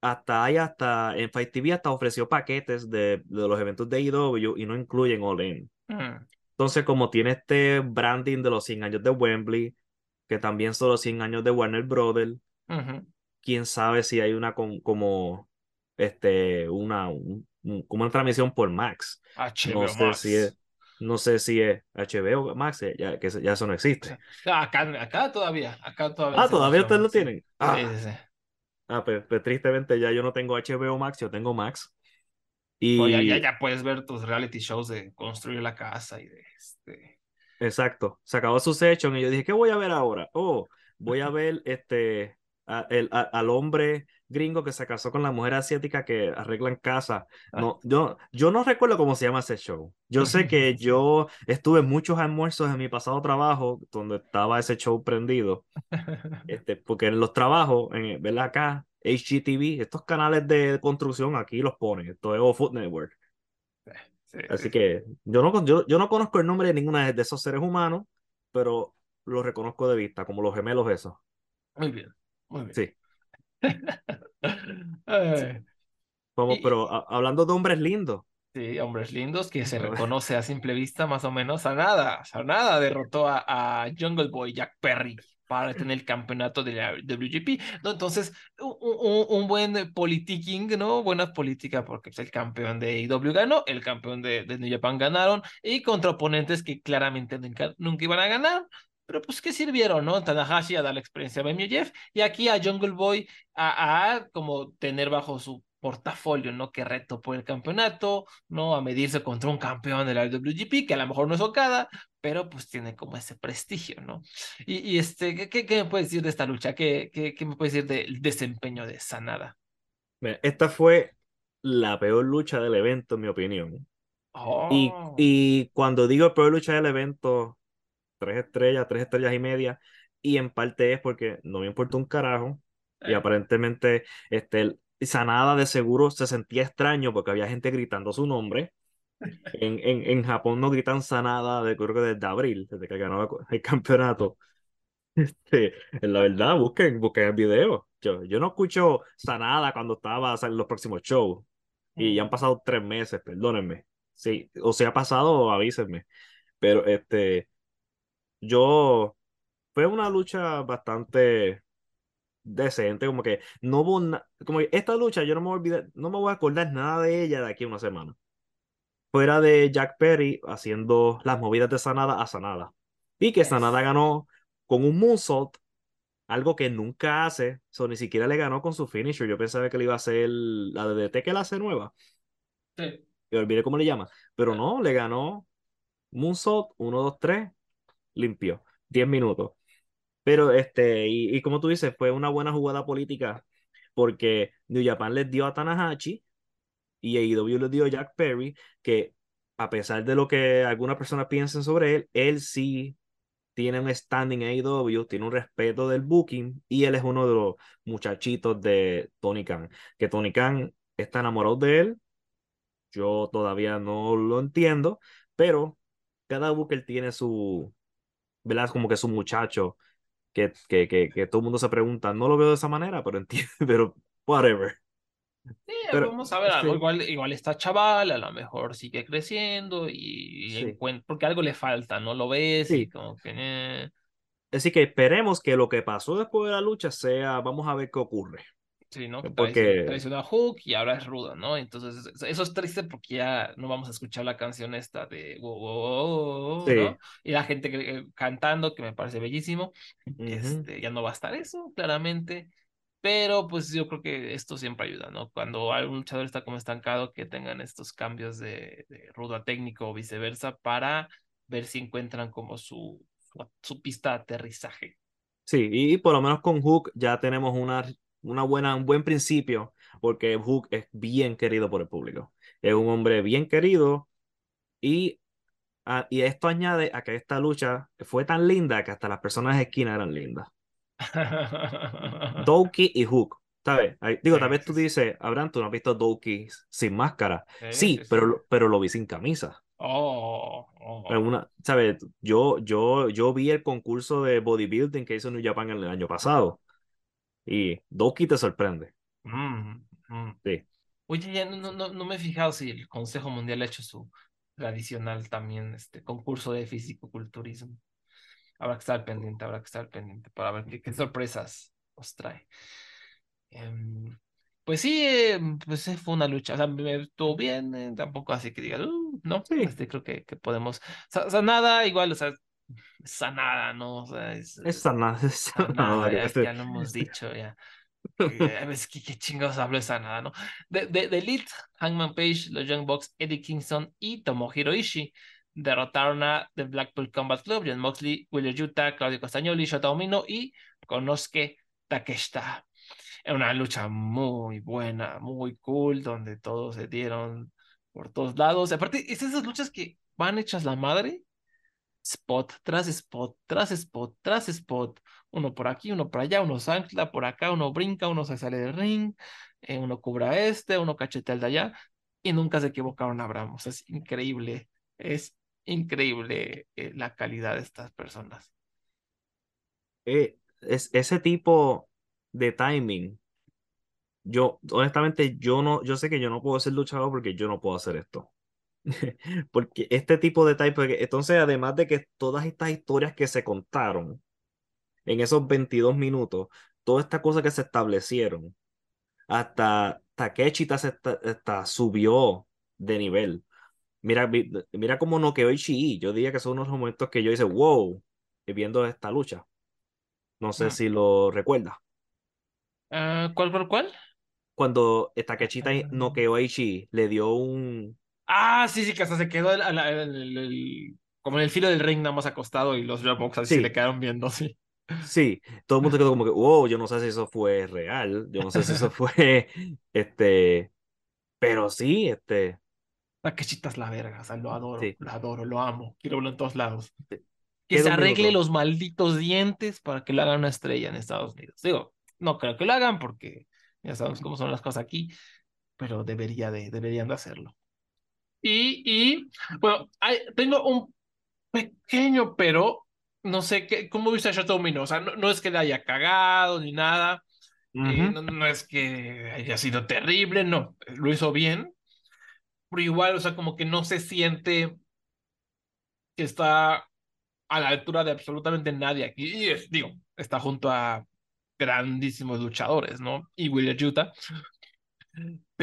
Speaker 2: hasta hay hasta, en Fight TV hasta ofreció paquetes de, de los eventos de AEW y no incluyen All In.
Speaker 3: Mm,
Speaker 2: Entonces, como tiene este branding de los 100 años de Wembley, que también son los 100 años de Warner Brothers,
Speaker 3: ujú.
Speaker 2: quién sabe si hay una con- como, este, una, un- un- como una transmisión por Max.
Speaker 3: HBO
Speaker 2: No sé
Speaker 3: Max.
Speaker 2: si es, no sé si es HBO Max, eh, ya, que ya eso no existe.
Speaker 3: Acá, acá todavía, acá todavía.
Speaker 2: Ah, todavía ustedes lo
Speaker 3: sí.
Speaker 2: tienen.
Speaker 3: Sí,
Speaker 2: Ah,
Speaker 3: sí, sí.
Speaker 2: ah, pues, pues tristemente ya yo no tengo HBO Max, yo tengo Max.
Speaker 3: Pues ya, ya,
Speaker 2: Y
Speaker 3: ya puedes ver tus reality shows de construir la casa y de este.
Speaker 2: exacto, se acabó su session y yo dije, ¿qué voy a ver ahora? Oh, voy a <laughs> ver este a- el- a- al hombre gringo que se casó con la mujer asiática que arreglan casa. No, yo, yo no recuerdo cómo se llama ese show. Yo sé <laughs> que yo estuve en muchos almuerzos en mi pasado trabajo donde estaba ese show prendido. <laughs> Este, porque en los trabajos, en, ¿verdad? Acá, HGTV, estos canales de construcción aquí los ponen. Esto es All Food Network.
Speaker 3: Sí,
Speaker 2: Así
Speaker 3: sí,
Speaker 2: que yo no, yo, yo no conozco el nombre de ninguna de esos seres humanos, pero los reconozco de vista, como los gemelos esos.
Speaker 3: Muy bien, muy bien.
Speaker 2: Sí. <laughs>
Speaker 3: Ay,
Speaker 2: Como,
Speaker 3: Y-
Speaker 2: pero a- hablando de hombres lindos.
Speaker 3: sí, hombres lindos que se <laughs> reconoce a simple vista más o menos a nada. A nada derrotó a, a Jungle Boy Jack Perry para tener el campeonato de la WGP. ¿no? Entonces, un, un- un buen politicking, ¿no? Buena política porque el campeón de AEW ganó, el campeón de, de New Japan ganaron y contra oponentes que claramente nunca, nunca iban a ganar. Pero pues, ¿qué sirvieron, no? Tanahashi a dar la experiencia a Jeff y aquí a Jungle Boy a, a como tener bajo su portafolio, ¿no? Que reto por el campeonato, ¿no? A medirse contra un campeón de la WGP, que a lo mejor no es Okada, pero pues tiene como ese prestigio, ¿no? Y, y este, ¿qué- ¿qué, qué me puedes decir de esta lucha? ¿Qué, qué, qué me puedes decir del desempeño de Sanada?
Speaker 2: Mira, Esta fue la peor lucha del evento, en mi opinión. Y,
Speaker 3: Oh,
Speaker 2: y cuando digo peor lucha del evento, tres estrellas, tres estrellas y media, y en parte es porque no me importa un carajo, y
Speaker 3: eh,
Speaker 2: aparentemente este, Sanada de seguro se sentía extraño porque había gente gritando su nombre. En, en, en Japón no gritan Sanada de, creo que desde abril, desde que ganó el campeonato. <laughs> Este, la verdad, busquen, busquen el video. Yo, yo no escucho Sanada cuando estaba en los próximos shows. Y ya han pasado tres meses, perdónenme. Sí, o si ha pasado, avísenme. Pero este, yo, fue una lucha bastante decente, como que no hubo na- como que esta lucha yo no me voy a olvidar, no me voy a acordar nada de ella de aquí a una semana. Fuera de Jack Perry haciendo las movidas de Sanada a Sanada. Y que Sanada ganó con un moonsault, algo que nunca hace, so, ni siquiera le ganó con su finisher. Yo pensaba que le iba a hacer la de DT que la hace nueva,
Speaker 3: sí.
Speaker 2: que olvidé cómo le llama, pero no, le ganó moonsault, 1, 2, 3, limpio, 10 minutos. Pero este, y, como tú dices, fue una buena jugada política porque New Japan les dio a Tanahashi y AEW les dio a Jack Perry, que a pesar de lo que algunas personas piensen sobre él, él sí tiene un standing en AEW, tiene un respeto del booking y él es uno de los muchachitos de Tony Khan, que Tony Khan está enamorado de él. Yo todavía no lo entiendo, pero cada booker tiene su, ¿verdad? Como que su muchacho que, que, que, que todo el mundo se pregunta, no lo veo de esa manera, pero entiendo, <laughs> pero whatever.
Speaker 3: Sí,
Speaker 2: Pero,
Speaker 3: vamos a ver algo.
Speaker 2: sí.
Speaker 3: Igual, igual está chaval, a lo mejor sigue creciendo y, y
Speaker 2: Sí.
Speaker 3: encuent- porque algo le falta, ¿no? Lo ves y
Speaker 2: Sí.
Speaker 3: como que. eh,
Speaker 2: Así que esperemos que lo que pasó después de la lucha sea, vamos a ver qué ocurre.
Speaker 3: Sí, ¿no? Que
Speaker 2: Porque-
Speaker 3: traicionó, a Hook y ahora es rudo, ¿no? Entonces, eso- es triste porque ya no vamos a escuchar la canción esta de wow, wow, wow,
Speaker 2: Sí.
Speaker 3: ¿no? Y la gente que- eh, cantando, que me parece bellísimo.
Speaker 2: Ujú.
Speaker 3: Este, ya no va a estar eso, claramente. Pero pues yo creo que esto siempre ayuda, ¿no? Cuando algún luchador está como estancado, que tengan estos cambios de, de rudo a técnico o viceversa para ver si encuentran como su, su, su pista de aterrizaje.
Speaker 2: Sí, y por lo menos con Hook ya tenemos una, una buena, un buen principio, porque Hook es bien querido por el público. Es un hombre bien querido y Ah, y esto añade a que esta lucha fue tan linda que hasta las personas de esquina eran lindas. <laughs> Doki y Hook, ¿sabes? Digo,
Speaker 3: Sí,
Speaker 2: tal vez tú dices, Abraham, tú no has visto Doki sin máscara.
Speaker 3: Sí,
Speaker 2: Sí, pero, lo- pero lo vi sin camisa.
Speaker 3: Oh, oh.
Speaker 2: En una, ¿sabes? Yo, yo, yo vi el concurso de bodybuilding que hizo New Japan el año pasado. Y Doki te sorprende.
Speaker 3: Mm, mm.
Speaker 2: Sí.
Speaker 3: Oye, ya no, no, no- me he fijado si el Consejo Mundial ha hecho su tradicional también este concurso de fisicoculturismo. Habrá que estar pendiente, habrá que estar pendiente para ver qué, qué sorpresas nos trae. Em, pues sí, em, pues fue una lucha. O sea, me estuvo bien, eh, tampoco así que diga, "Uh", no,
Speaker 2: Sí.
Speaker 3: este, creo que, que podemos. Sa- Sanada, igual, o sea, sanada, ¿no? O sea, es,
Speaker 2: esa
Speaker 3: Sanada, <laughs>
Speaker 2: nada que
Speaker 3: ya, ya lo hemos <laughs> dicho, ya. A veces, ¿qué, chingados hablo esa nada, ¿no? De, de, de Elite, Hangman Page, los Young Bucks, Eddie Kingston y Tomohiro Ishii derrotaron a The Blackpool Combat Club, John Moxley, Wheeler Yuta, Claudio Castagnoli, Shota Omino y Konosuke Takeshita. Era una lucha muy buena, muy cool, donde todos se dieron por todos lados. Aparte, es esas luchas que van hechas la madre, spot tras spot, tras spot, tras spot. Uno por aquí, uno por allá, uno se ancla por acá, uno brinca, uno se sale del ring, eh, uno cubre a este, uno cachetea al de allá, y nunca se equivocaron a Abraham. Es increíble, es increíble eh, la calidad de estas personas.
Speaker 2: eh, es, ese tipo de timing. Yo, honestamente, yo no, yo sé que yo no puedo ser luchador porque yo no puedo hacer esto. <laughs> Porque este tipo de porque entonces, además de que todas estas historias que se contaron en esos 22 minutos, todas estas cosas que se establecieron, hasta Takechi ta- se ta- ta- subió de nivel. Mira, mira cómo noqueó Ishii. Yo diría que son unos momentos que yo hice, wow, viendo esta lucha. No sé
Speaker 3: Mm.
Speaker 2: si lo recuerdas.
Speaker 3: Ah, ¿cuál, cuál, cuál?
Speaker 2: Cuando Takechita
Speaker 3: Ah.
Speaker 2: noqueó a Ishii, le dio un...
Speaker 3: Ah, sí, sí, que hasta se quedó el- el- el- el- como en el filo del ring nada más acostado y los Bucks así
Speaker 2: Sí.
Speaker 3: se le quedaron viendo, sí.
Speaker 2: Sí, todo el mundo quedó como que, wow, yo no sé si eso fue real, yo no sé si eso <laughs> fue, este, pero sí, este,
Speaker 3: Takeshita es la verga, o sea, lo adoro,
Speaker 2: Sí.
Speaker 3: lo adoro, lo amo, quiero verlo en todos lados.
Speaker 2: Sí.
Speaker 3: Que se arregle los malditos dientes para que lo hagan una estrella en Estados Unidos. Digo, no creo que lo hagan porque ya sabemos cómo son las cosas aquí, pero debería de, deberían de hacerlo. Y, y bueno, hay- tengo un pequeño pero, no sé qué, ¿cómo viste a Shoto Umino? O sea, no, no es que le haya cagado ni nada, eh,
Speaker 2: ujú.
Speaker 3: no, no es que haya sido terrible, no, lo hizo bien, pero igual, o sea, como que no se siente que está a la altura de absolutamente nadie aquí. Y es- digo, está junto a grandísimos luchadores, ¿no? Y Wheeler Yuta.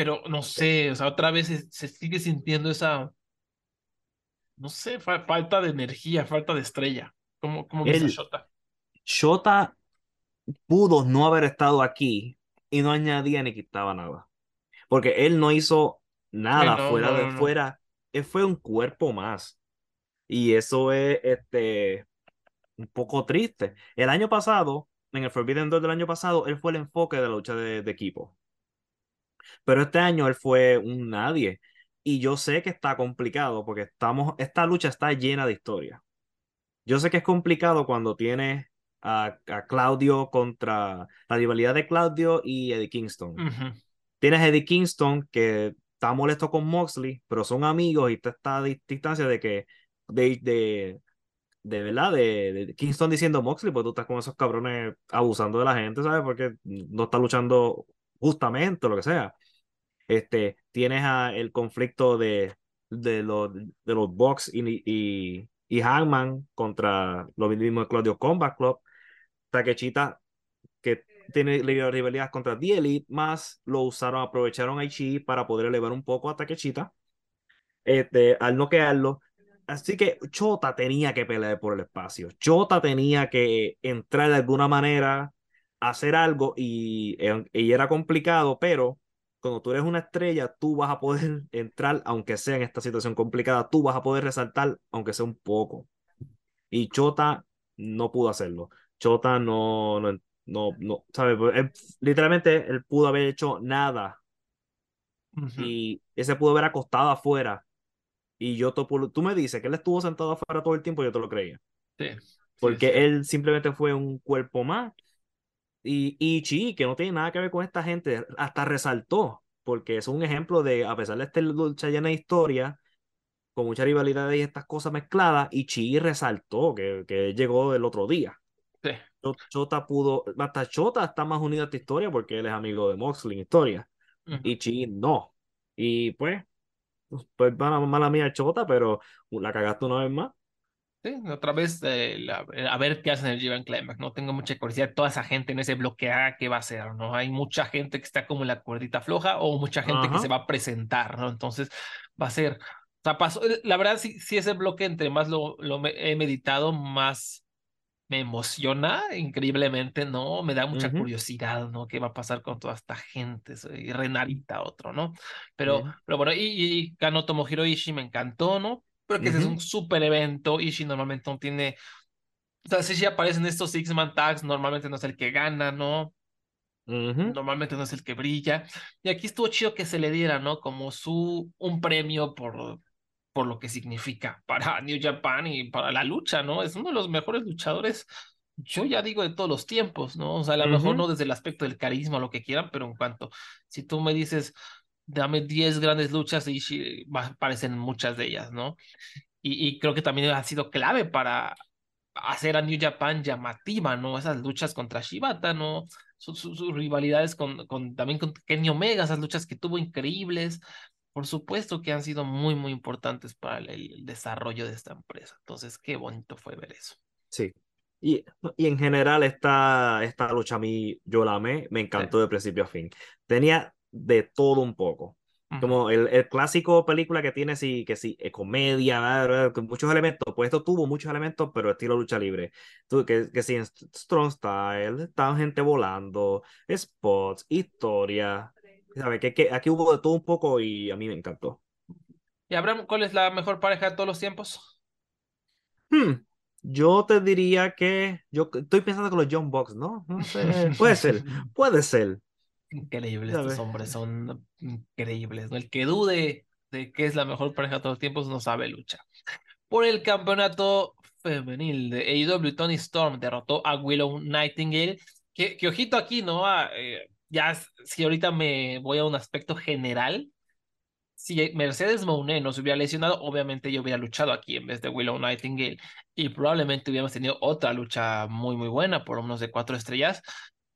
Speaker 3: Pero no sé, o sea, otra vez se, se sigue sintiendo esa, no sé, fa- falta de energía, falta de estrella. ¿Cómo, cómo viste a Shota?
Speaker 2: Shota pudo no haber estado aquí y no añadía ni quitaba nada, porque él no hizo nada
Speaker 3: no,
Speaker 2: fuera
Speaker 3: no,
Speaker 2: de
Speaker 3: no.
Speaker 2: fuera, él fue un cuerpo más, y eso es, este, un poco triste. El año pasado, en el Forbidden Door del año pasado, él fue el enfoque de la lucha de, de equipo. Pero este año él fue un nadie. Y yo sé que está complicado porque estamos, esta lucha está llena de historia. Yo sé que es complicado cuando tienes a, a Claudio contra la rivalidad de Claudio y Eddie Kingston. Tienes a Eddie Kingston que está molesto con Moxley, pero son amigos y está a distancia de que, de, de, de verdad, de, de Kingston diciendo Moxley, pues tú estás con esos cabrones abusando de la gente, ¿sabes? Porque no está luchando justamente lo que sea. Este, tienes a el conflicto de, de, los, de los Bucks y, y, y Hangman contra lo mismo de Claudio Combat Club. Takechita, que tiene li- rivalidad contra The Elite, más lo usaron, aprovecharon a Ishii para poder elevar un poco a Takechita, este, al noquearlo. Así que Chota tenía que pelear por el espacio. Chota tenía que entrar de alguna manera, hacer algo y, eh, y era complicado, pero cuando tú eres una estrella, tú vas a poder <laughs> entrar, aunque sea en esta situación complicada, tú vas a poder resaltar, aunque sea un poco. Y Chota no pudo hacerlo. Chota no, no, no, no ¿sabes? Él- literalmente él pudo haber hecho nada
Speaker 3: Ujú.
Speaker 2: y ese pudo haber acostado afuera Y yo, tú me dices que él estuvo sentado afuera todo el tiempo, yo te lo creía.
Speaker 3: Sí.
Speaker 2: Porque
Speaker 3: sí, sí.
Speaker 2: él simplemente fue un cuerpo más. Y, y Chi, que no tiene nada que ver con esta gente, hasta resaltó, porque es un ejemplo de, a pesar de esta lucha llena de historia, con mucha rivalidad y estas cosas mezcladas, y Chi resaltó que, que llegó el otro día.
Speaker 3: Sí.
Speaker 2: Chota pudo, hasta Chota está más unido a esta historia porque él es amigo de Moxley en historia,
Speaker 3: Ujú.
Speaker 2: y Chi no. Y pues, pues mala, mala mía Chota, pero la cagaste una vez más.
Speaker 3: Sí, otra vez eh, la- a ver qué hacen en el G-Event Climax. No tengo mucha curiosidad. Toda esa gente en ese bloque A, ¿qué va a hacer? ¿No? Hay mucha gente que está como en la cuerdita floja o mucha gente que
Speaker 2: Ajá.
Speaker 3: se va a presentar, ¿no? Entonces va a ser. O sea, pasó, eh, la verdad, sí, sí ese bloque, entre más lo, lo me- he meditado, más me emociona increíblemente, ¿no? Me da mucha
Speaker 2: Ujú.
Speaker 3: curiosidad, ¿no? ¿Qué va a pasar con toda esta gente? Y Renarita, otro, ¿no? Pero, pero bueno, y, y Kano Tomohiro Ishii me encantó, ¿no? Porque ese es un super evento. Ishii normalmente no tiene. O sea, si aparecen estos Six-Man Tags, normalmente no es el que gana, ¿no?
Speaker 2: Ujú.
Speaker 3: Normalmente no es el que brilla. Y aquí estuvo chido que se le diera, ¿no? Como su, un premio por, por lo que significa para New Japan y para la lucha, ¿no? Es uno de los mejores luchadores, yo ya digo, de todos los tiempos, ¿no? O sea, a lo mejor
Speaker 2: Ujú.
Speaker 3: no desde el aspecto del carisma o lo que quieran, pero en cuanto, si tú me dices, dame 10 grandes luchas, y Ishii aparecen muchas de ellas, ¿no? Y, y creo que también ha sido clave para hacer a New Japan llamativa, ¿no? Esas luchas contra Shibata, ¿no? Sus, sus- sus rivalidades con, con también con Kenny Omega, esas luchas que tuvo increíbles. Por supuesto que han sido muy, muy importantes para el, el desarrollo de esta empresa. Entonces, qué bonito fue ver eso.
Speaker 2: Sí. Y, y en general esta, esta lucha a mí, yo la amé, me encantó de principio a fin. Tenía de todo un poco. Como el, el clásico película que tiene sí, que sí, eh, comedia, muchos elementos. Pues esto tuvo muchos elementos, pero estilo lucha libre. Tú, que, que sí, en Strong Style, estaban gente volando, spots, historia. ¿Sabes? Que, que aquí hubo de todo un poco y a mí me encantó.
Speaker 3: Y Abraham, ¿cuál es la mejor pareja de todos los tiempos?
Speaker 2: Hmm, Yo te diría que yo estoy pensando con los John Box, ¿no? No sé, puede ser, <laughs> puede ser.
Speaker 3: Increíbles, estos hombres son increíbles, ¿no? El que dude de que es la mejor pareja de todos los tiempos no sabe lucha. Por el campeonato femenil de AEW, Tony Storm derrotó a Willow Nightingale. Que, que ojito aquí, ¿no? Ah, eh, ya, si ahorita me voy a un aspecto general, si Mercedes Moné no se hubiera lesionado, obviamente yo hubiera luchado aquí en vez de Willow Nightingale y probablemente hubiéramos tenido otra lucha muy, muy buena por unos de cuatro estrellas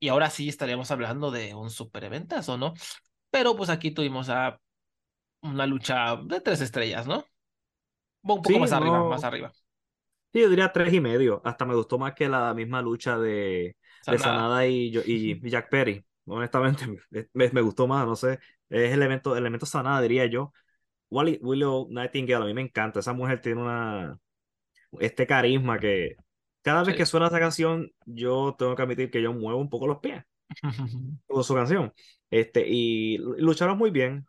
Speaker 3: y ahora sí estaríamos hablando de un super eventazo, ¿no? Pero pues aquí tuvimos a una lucha de tres estrellas, ¿no? Un poco
Speaker 2: Sí,
Speaker 3: más arriba,
Speaker 2: no.
Speaker 3: más arriba.
Speaker 2: Sí, yo diría tres y medio. Hasta me gustó más que la misma lucha de, de
Speaker 3: Sanada.
Speaker 2: Sanada y, yo- y <laughs> Jack Perry. Honestamente, me, <laughs> me- me gustó más, no sé. Es el elemento, el elemento Sanada, diría yo. Wally, Willow Nightingale, a mí me encanta. Esa mujer tiene una, este carisma que cada vez
Speaker 3: Sí.
Speaker 2: que suena esa canción, yo tengo que admitir que yo muevo un poco los pies <laughs> con su canción. Este, y lucharon muy bien.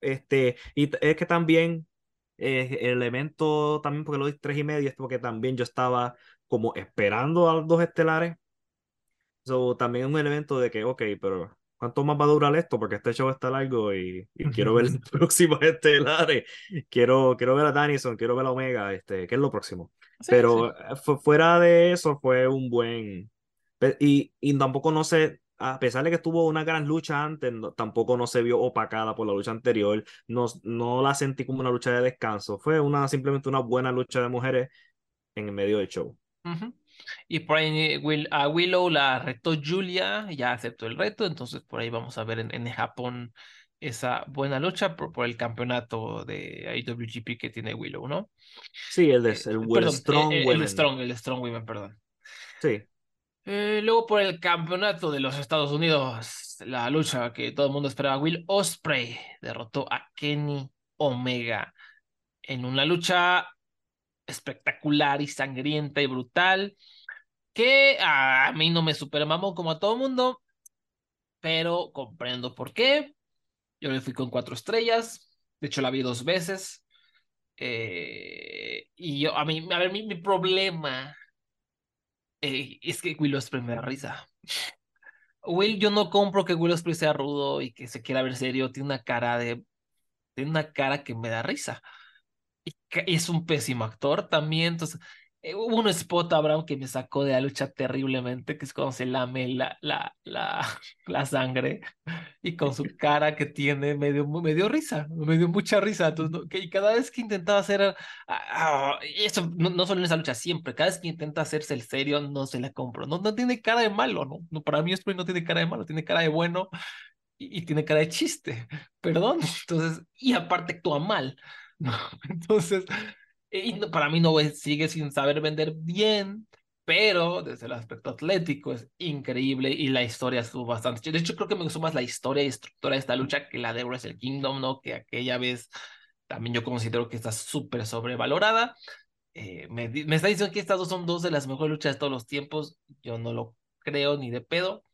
Speaker 2: Este, y es que también eh, el elemento, también porque lo di tres y medio, es porque también yo estaba como esperando a los dos estelares. So, también es un elemento de que, ok, pero ¿cuánto más va a durar esto? Porque este show está largo y, y quiero ver <laughs> los próximos <laughs> estelares. Quiero, quiero ver a Danielson, quiero ver a Omega, este, ¿qué es lo próximo?
Speaker 3: Sí,
Speaker 2: Pero
Speaker 3: sí.
Speaker 2: eh, fu- fuera de eso fue un buen... Y, y tampoco no se, a pesar de que tuvo una gran lucha antes, no- tampoco no se vio opacada por la lucha anterior, no, no la sentí como una lucha de descanso, fue una, simplemente una buena lucha de mujeres en el medio del show.
Speaker 3: Ujú. Y por ahí Will, a Willow la retó Julia, ya aceptó el reto, entonces por ahí vamos a ver en, en Japón esa buena lucha por, por el campeonato de IWGP que tiene Willow, ¿no?
Speaker 2: Sí, el de
Speaker 3: Eh,
Speaker 2: el
Speaker 3: perdón,
Speaker 2: Strong
Speaker 3: eh, eh, el,
Speaker 2: Women.
Speaker 3: Strong, el Strong Women, perdón.
Speaker 2: Sí,
Speaker 3: Eh, luego por el campeonato de los Estados Unidos, la lucha que todo el mundo esperaba, Will Osprey derrotó a Kenny Omega en una lucha espectacular y sangrienta y brutal que a mí no me supermamó como a todo mundo, pero comprendo por qué. Yo le fui con cuatro estrellas, de hecho la vi dos veces. eh, y yo, a mí, a ver, mi, mi problema eh, es que Will Ospreay me da risa. Will, yo no compro que Will Ospreay sea rudo y que se quiera ver serio, tiene una cara de, tiene una cara que me da risa. y que es un pésimo actor también. Entonces, hubo un spot, Abraham, que me sacó de la lucha terriblemente, que es cuando se lame la, la, la, <laughs> la sangre y con su <laughs> cara que tiene, me dio, me dio risa, me dio mucha risa. Entonces, no, que- y cada vez que intentaba hacer, ah, ah, y eso no, no solo en esa lucha, siempre, cada vez que intenta hacerse el serio, no se la compro. No, no tiene cara de malo, ¿no? no para mí, Osprey no tiene cara de malo, tiene cara de bueno y, y tiene cara de chiste, <laughs> perdón. Entonces, y aparte actúa mal, ¿no? Entonces, y no- para mí no sigue sin saber vender bien, pero desde el aspecto atlético es increíble y la historia estuvo bastante. De hecho, creo que me gustó más la historia y estructura de esta lucha que la de Wrestle Kingdom, ¿no? Que aquella vez también yo considero que está súper sobrevalorada. Eh, me, me está diciendo que estas dos son dos de las mejores luchas de todos los tiempos. Yo no lo creo ni de pedo.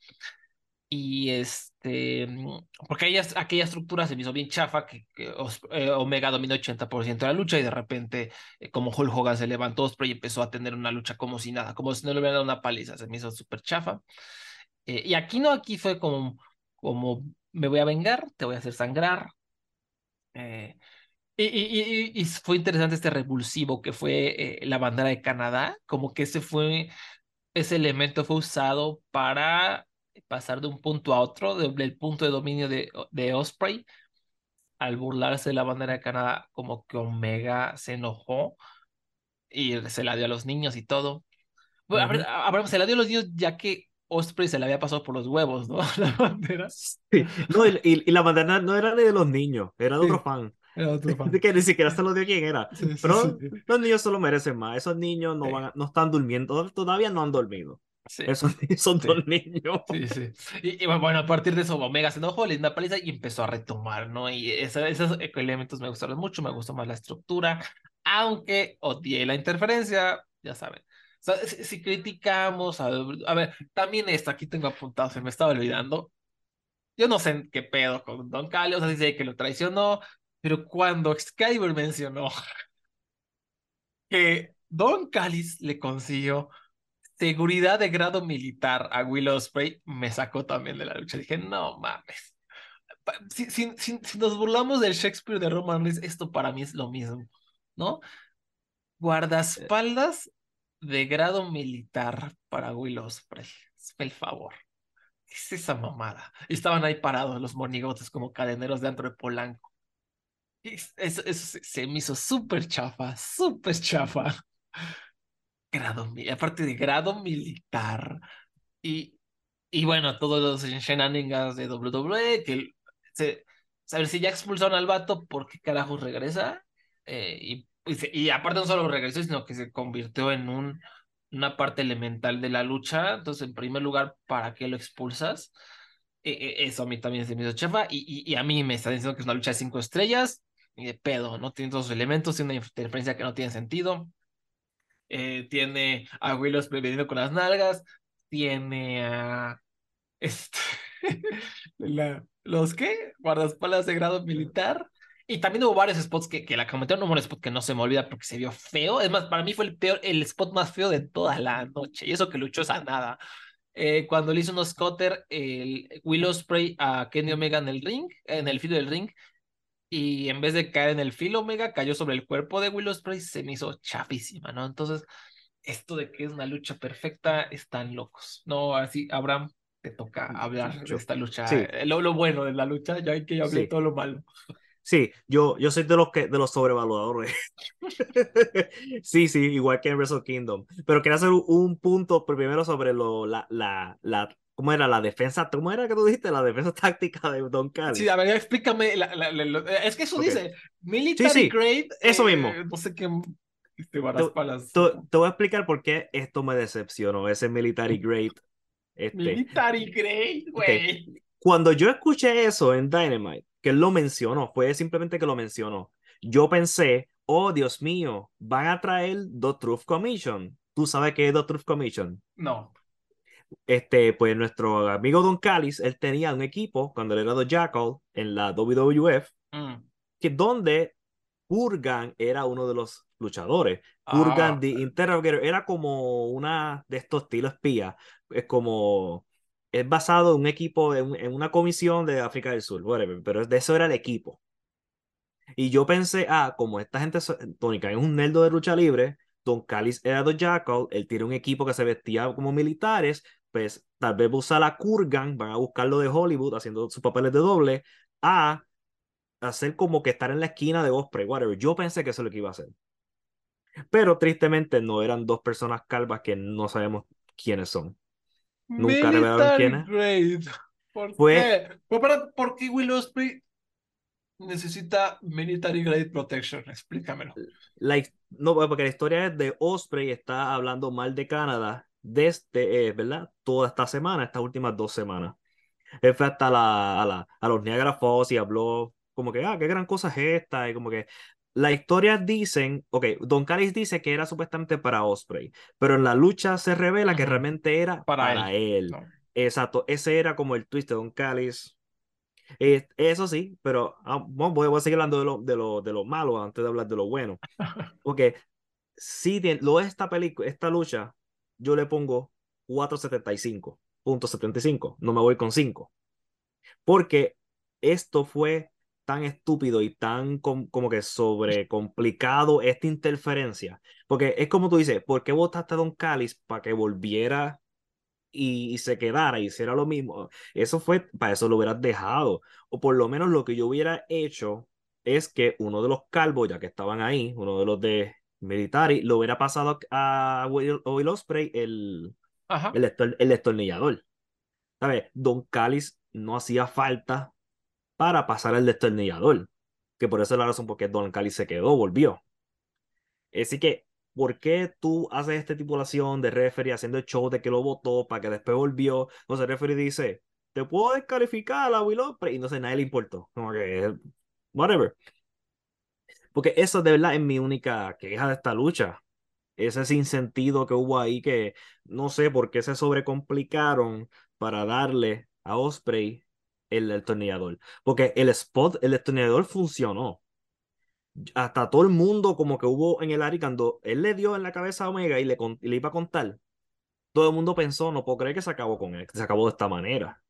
Speaker 3: Y este, mm, porque aquella, aquella estructura se me hizo bien chafa, que, que eh, Omega dominó 80% de la lucha y de repente, eh, como Hulk Hogan se levantó, Osprey empezó a tener una lucha como si nada, como si no le hubieran dado una paliza, se me hizo súper chafa. Eh, y aquí no, aquí fue como, como me voy a vengar, te voy a hacer sangrar. Eh, y, y, y, y fue interesante este revulsivo que fue eh, la bandera de Canadá, como que ese fue, ese elemento fue usado para pasar de un punto a otro, de- del punto de dominio de, de Osprey, al burlarse de la bandera de Canadá, como que Omega se enojó y se la dio a los niños y todo. Bueno, a ver, a- a- se la dio a los niños ya que Osprey se la había pasado por los huevos, ¿no? <laughs> La bandera.
Speaker 2: Sí. No, y, y- la bandera no era de los niños, era de
Speaker 3: Sí.
Speaker 2: otro fan.
Speaker 3: Era otro <laughs> fan.
Speaker 2: Que ni siquiera se lo dio quién era.
Speaker 3: Sí,
Speaker 2: Pero los niños se lo merecen más. Esos niños no, van no están durmiendo, todavía no han dormido.
Speaker 3: Sí.
Speaker 2: Esos <laughs> son
Speaker 3: Sí.
Speaker 2: dos niños.
Speaker 3: Sí, sí. Y, y bueno, a partir de eso, Omega se enojó, le dio una paliza y empezó a retomar, ¿no? Y esos elementos me gustaron mucho, me gustó más la estructura, aunque odié la interferencia, ya saben. O sea, si, si criticamos, a, a ver, también esto, aquí tengo apuntado, se me estaba olvidando. Yo no sé en qué pedo con Don Callis, o sea, sé que lo traicionó, pero cuando Excalibur mencionó <laughs> que Don Callis le consiguió seguridad de grado militar a Will Ospreay me sacó también de la lucha. Dije, no mames. Si, si, si, si nos burlamos del Shakespeare de Roman Reigns, esto para mí es lo mismo, ¿no? Guardaespaldas de grado militar para Will Ospreay. Hazme el favor. ¿Qué es esa mamada? Y estaban ahí parados los monigotes como cadeneros dentro de Polanco. Y Eso, eso se, se me hizo súper chafa, súper chafa. Grado, aparte de grado militar. Y, y bueno, todos los shenanigans de WWE, que se, saber si ya expulsaron al vato, ¿por qué carajos regresa? Eh, y, y, se- y aparte no solo regresó, sino que se convirtió en un, una parte elemental de la lucha. Entonces, en primer lugar, ¿para qué lo expulsas? Eh, eh, eso a mí también se me hizo chafa. Y, y, y a mí me está diciendo que es una lucha de cinco estrellas. Y de pedo, no tiene todos los elementos, tiene una interferencia que no tiene sentido. Eh, tiene a Willows preveniendo con las nalgas. Tiene a. <laughs> Este, la- ¿Los qué? Guardaespaldas de grado militar. Y también hubo varios spots que, que la comentaron. Hubo un spot que no se me olvida porque se vio feo. Es más, para mí fue el peor, el spot más feo de toda la noche. Y eso que luchó esa nada. Eh, cuando le hizo unos cutter el Will Ospreay a Kenny Omega en el ring, en el filo del ring, y en vez de caer en el filo Omega, cayó sobre el cuerpo de Will Ospreay, se me hizo chafísima, ¿no? Entonces, esto de que es una lucha perfecta, están locos. No, así, Abraham, te toca hablar de esta lucha.
Speaker 2: sí.
Speaker 3: Eh, Lo, lo bueno de la lucha, ya que yo hablé
Speaker 2: Sí.
Speaker 3: todo lo malo.
Speaker 2: Sí, yo, yo soy de los que de los sobrevaluadores. <laughs> Sí, sí, igual que en Wrestle Kingdom. Pero quería hacer un, un punto primero sobre lo, la, la, la, ¿cómo era? La defensa, ¿cómo era que tú dijiste? La defensa <laughs> táctica de Don Callis.
Speaker 3: Sí, a ver, explícame. la- la- la- lo- es que eso dice Military
Speaker 2: Sí, sí,
Speaker 3: Grade.
Speaker 2: eso
Speaker 3: eh,
Speaker 2: mismo.
Speaker 3: No sé qué. Este.
Speaker 2: Te, te voy a explicar por qué esto me decepcionó, ese military grade. Este,
Speaker 3: Military Grade, güey.
Speaker 2: Cuando yo escuché eso en Dynamite, que él lo mencionó, fue simplemente que lo mencionó. Yo pensé, oh Dios mío, van a traer The Truth Commission. ¿Tú sabes qué es The Truth Commission?
Speaker 3: No.
Speaker 2: Este, pues nuestro amigo Don Callis, él tenía un equipo cuando él era The Jackal en la WWF,
Speaker 3: Mm.
Speaker 2: que donde Kurgan era uno de los luchadores. Kurgan
Speaker 3: Ah,
Speaker 2: the Interrogator era como una de estos estilos espía. Es como. Es basado en un equipo, en, en una comisión de África del Sur, whatever, pero de eso era el equipo. Y yo pensé, ah, como esta gente, Tony Khan es un nerdo de lucha libre, Don Callis era The Jackal, él tiene un equipo que se vestía como militares, pues tal vez va a usar a Kurgan, van a buscarlo de Hollywood haciendo sus papeles de doble, a hacer como que estar en la esquina de Osprey, whatever. Yo pensé que eso es lo que iba a hacer. Pero tristemente no eran dos personas calvas que no sabemos quiénes son. Nunca revelaron quién es.
Speaker 3: Grade. ¿Por
Speaker 2: Fue-
Speaker 3: qué Will Ospreay necesita Military Grade Protection? Explícamelo.
Speaker 2: La, no, porque la historia de Osprey está hablando mal de Canadá desde, eh, ¿verdad? Toda esta semana, estas últimas dos semanas. Él fue hasta la, a, la, a los Niagara Falls y habló como que, ah, qué gran cosa es esta, y como que las historias dicen, ok, Don Callis dice que era supuestamente para Osprey, pero en la lucha se revela que realmente era
Speaker 3: Para
Speaker 2: para, él.
Speaker 3: No.
Speaker 2: Exacto, ese era como el twist de Don Callis. Eh, eso sí, pero ah, bueno, voy, a seguir hablando de lo, de, lo, de lo malo antes de hablar de lo bueno. <laughs> Porque sí, tiene- lo esta película, esta lucha, yo le pongo 4.75.75, no me voy con 5. Porque esto fue tan estúpido y tan com- como que sobre complicado esta interferencia. Porque es como tú dices, ¿por qué votaste a Don Callis para que volviera y, y se quedara y hiciera lo mismo? Eso fue, para eso lo hubieras dejado. O por lo menos lo que yo hubiera hecho es que uno de los calvos, ya que estaban ahí, uno de los de Military, lo hubiera pasado a Will, Will Ospreay el,
Speaker 3: Ajá.
Speaker 2: el, destor- el destornillador. ¿Sabes? Don Callis no hacía falta para pasar el destornillador. Que por eso es la razón por qué Don Callis se quedó, volvió. Así que, ¿por qué tú haces esta estipulación de referee haciendo el show de que lo votó para que después volvió? Entonces el referee dice, te puedo descalificar a Will Ospreay", y no sé, nadie le importó. Como que, whatever. Porque eso de verdad es mi única queja de esta lucha. Ese sinsentido que hubo ahí que no sé por qué se sobrecomplicaron para darle a Osprey el destornillador. Porque el spot, el destornillador funcionó. Hasta todo el mundo como que hubo en el área cuando él le dio en la cabeza a Omega y le, le iba a contar. Todo el mundo pensó, no puedo creer que se acabó con él, que se acabó de esta manera.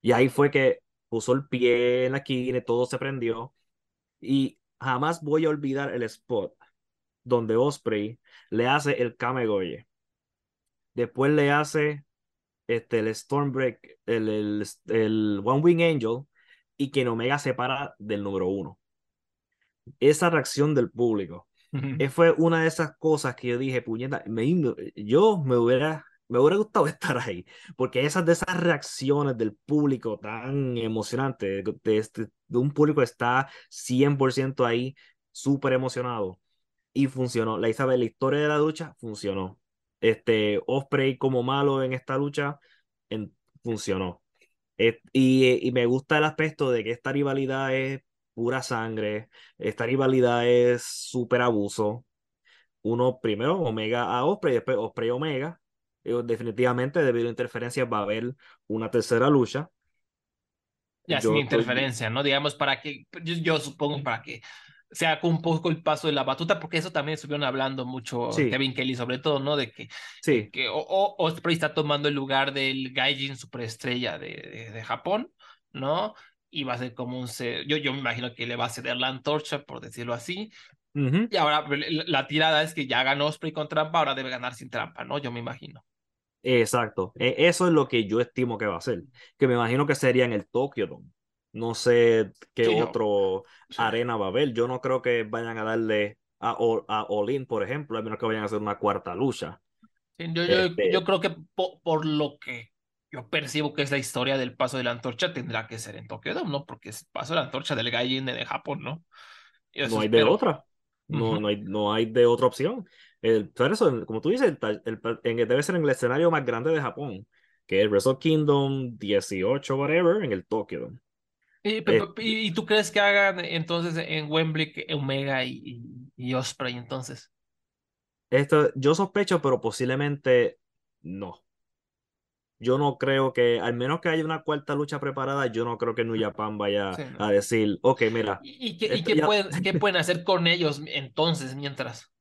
Speaker 2: Y ahí fue que puso el pie en la esquina y todo se prendió. Y jamás voy a olvidar el spot donde Osprey le hace el Kamegoye. Después le hace este, el Stormbreak, el, el, el One Wing Angel, y que Omega se para del número uno. Esa reacción del público eh, fue una de esas cosas que yo dije, puñeta, me, yo me hubiera, me hubiera gustado <laughs> estar ahí, porque esas de esas reacciones del público tan emocionante, de, de este, de un público que está 100% ahí, súper emocionado, y funcionó. La Isabel, la historia de la lucha funcionó. Este, Osprey como malo en esta lucha en, funcionó. Y, y me gusta el aspecto de que esta rivalidad es pura sangre, esta rivalidad es súper abuso. Uno primero Omega a Osprey, después Osprey Omega. Eh, definitivamente, debido a interferencias, va a haber una tercera lucha.
Speaker 3: Ya
Speaker 2: Yo
Speaker 3: sin
Speaker 2: estoy-
Speaker 3: interferencia, ¿no? Digamos, para que, yo, yo supongo para que se haga un poco el paso de la batuta, porque eso también estuvieron hablando mucho
Speaker 2: Sí.
Speaker 3: Kevin Kelly, sobre todo, ¿no? De que,
Speaker 2: Sí,
Speaker 3: que o, o- Osprey está tomando el lugar del Gaijin superestrella de, de, de Japón, ¿no? Y va a ser como un... Yo, yo me imagino que le va a ceder la antorcha, por decirlo así.
Speaker 2: ujú,
Speaker 3: Y ahora la, la tirada es que ya ganó Osprey con trampa, ahora debe ganar sin trampa, ¿no? Yo me imagino.
Speaker 2: Exacto. E- Eso es lo que yo estimo que va a ser. Que me imagino que sería en el Tokyo Dome. No sé qué
Speaker 3: Sí,
Speaker 2: otro
Speaker 3: Sí.
Speaker 2: arena va a haber. Yo no creo que vayan a darle a, All- a All In, por ejemplo, a menos que vayan a hacer una cuarta lucha.
Speaker 3: Yo, yo,
Speaker 2: Este-
Speaker 3: yo creo que po- por lo que yo percibo que es la historia del paso de la antorcha, tendrá que ser en Tokyo Dome, ¿no? Porque es el paso de la antorcha del Gaijin de Japón, ¿no?
Speaker 2: No hay de
Speaker 3: espero.
Speaker 2: otra. No,
Speaker 3: Ujú.
Speaker 2: no, hay, no hay de otra opción. El, por eso, como tú dices, el, el en, debe ser en el escenario más grande de Japón, que es Wrestle Kingdom 18, whatever, en el Tokyo Dome.
Speaker 3: ¿Y,
Speaker 2: Eh,
Speaker 3: y- tú crees que hagan entonces en Wembley Omega y, y, y Osprey entonces?
Speaker 2: Esto, yo sospecho, pero posiblemente no. Yo no creo que, al menos que haya una cuarta lucha preparada, yo no creo que New Japan vaya
Speaker 3: Sí, no.
Speaker 2: a decir, ok, mira,
Speaker 3: ¿Y, y qué, y
Speaker 2: Esto
Speaker 3: qué
Speaker 2: ya-
Speaker 3: pueden, <laughs> qué pueden hacer con ellos entonces mientras?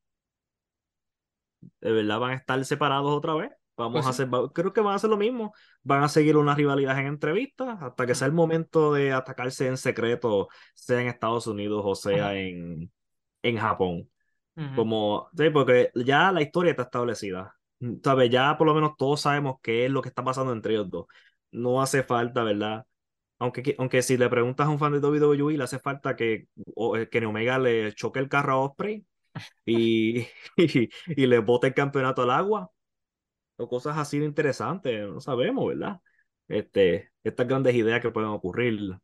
Speaker 2: de verdad van a estar separados otra vez. Vamos
Speaker 3: Pues
Speaker 2: a hacer, creo que van a hacer lo mismo. Van a seguir una rivalidad en entrevistas hasta que sea el momento de atacarse en secreto, sea en Estados Unidos o sea en, en Japón. Como, sí, porque ya la historia está establecida. ¿Sabes? Ya por lo menos todos sabemos qué es lo que está pasando entre ellos dos. No hace falta, ¿verdad? Aunque, aunque si le preguntas a un fan de WWE, le hace falta que, o, eh, que Omega le choque el carro a Osprey <laughs> y, y, le bote el campeonato al agua. O cosas así de interesantes, no sabemos, ¿verdad? Este, estas grandes ideas que pueden ocurrir.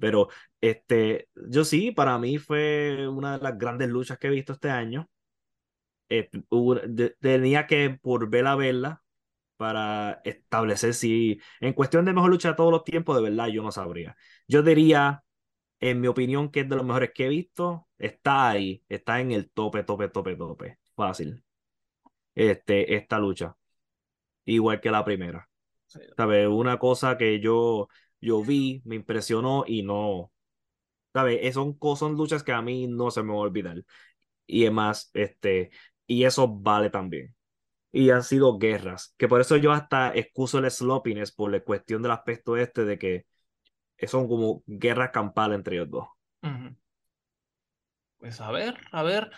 Speaker 2: Pero este, yo sí, para mí fue una de las grandes luchas que he visto este año. Eh, hubo- de- tenía que volver a verla para establecer si, en cuestión de mejor lucha de todos los tiempos, de verdad, yo no sabría. Yo diría, en mi opinión, que es de los mejores que he visto, está ahí, está en el tope, tope, tope, tope. Fácil. Este, esta lucha. Igual que la primera.
Speaker 3: Sí.
Speaker 2: ¿Sabes? Una cosa que yo, yo vi, me impresionó y no. ¿Sabes? Eh, Son, son luchas que a mí no se me va a olvidar. Y es más, este, y eso vale también. Y han sido guerras, que por eso yo hasta excuso el sloppiness por la cuestión del aspecto este de que son como guerras campales entre ellos dos.
Speaker 3: Pues a ver, a ver.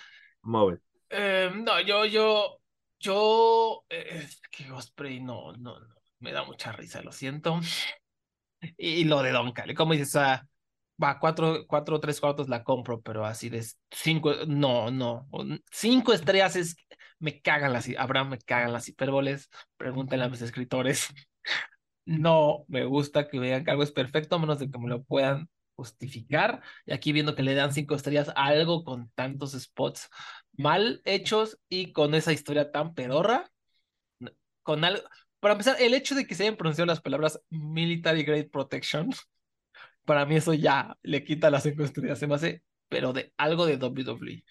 Speaker 2: Ver.
Speaker 3: Eh, no, yo, yo, yo, eh, es que Osprey no, no, no, me da mucha risa, lo siento. <laughs> Y, lo de Don Cali, como dices, ah, va, cuatro, cuatro, tres cuartos la compro, pero así de cinco, no, no, cinco estrellas es, me cagan las, Abraham, me cagan las hipérboles, pregúntenle a mis escritores. <laughs> No me gusta que vean que algo es perfecto, a menos de que me lo puedan justificar. Y aquí viendo que le dan cinco estrellas a algo con tantos spots mal hechos y con esa historia tan pedorra, con algo. Para empezar, el hecho de que se hayan pronunciado las palabras military grade protection, para mí eso ya le quita las cinco estrellas. Se me hace, pero de algo de WWE.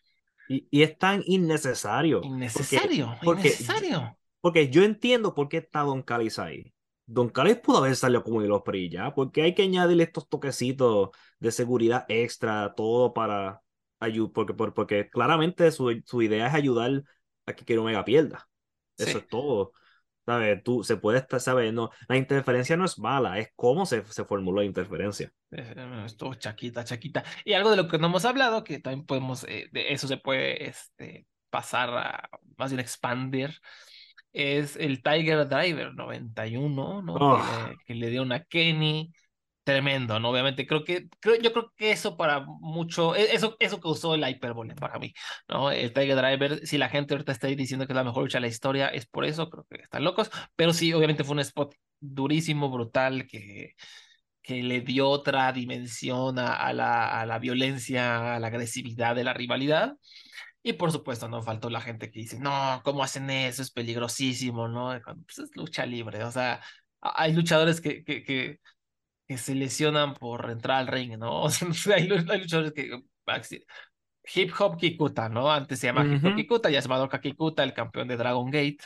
Speaker 2: Y, y es tan innecesario.
Speaker 3: Innecesario,
Speaker 2: porque,
Speaker 3: innecesario.
Speaker 2: Porque yo entiendo por qué está Don Callis ahí. Don Callis pudo haber salido como de los PRI ya, porque hay que añadirle estos toquecitos de seguridad extra, todo para ayudar, porque, por- porque claramente su, su idea es ayudar a que Omega pierda. Eso
Speaker 3: Sí.
Speaker 2: es todo. ¿Sabes? Tú se puede estar, ¿sabes? No, la interferencia no es mala, es cómo se, se formuló la interferencia.
Speaker 3: Esto, chaquita, chaquita. Y algo de lo que no hemos hablado, que también podemos, eh, de eso se puede este, pasar a, más bien expandir, es el Tiger Driver 91, ¿no?
Speaker 2: Oh.
Speaker 3: Que, le, que le dio una Kenny. Tremendo, ¿no? Obviamente, creo que, creo, yo creo que eso para mucho, e- eso, eso causó la hipérbole para mí, ¿no? El Tiger Driver, si la gente ahorita está diciendo que es la mejor lucha de la historia, es por eso, creo que están locos, pero sí, obviamente fue un spot durísimo, brutal, que, que le dio otra dimensión a, a la, a la violencia, a la agresividad de la rivalidad. Y por supuesto, no faltó la gente que dice, no, ¿cómo hacen eso? Es peligrosísimo, ¿no? Pues es lucha libre, o sea, hay luchadores que, que, que, que se lesionan por entrar al ring, ¿no? <laughs> O sea, hay, hay luchadores que... Hip Hop Kikuta, ¿no? Antes se llama Hip Hop. Kikuta, ya se llama Doka Kikuta, el campeón de Dragon Gate.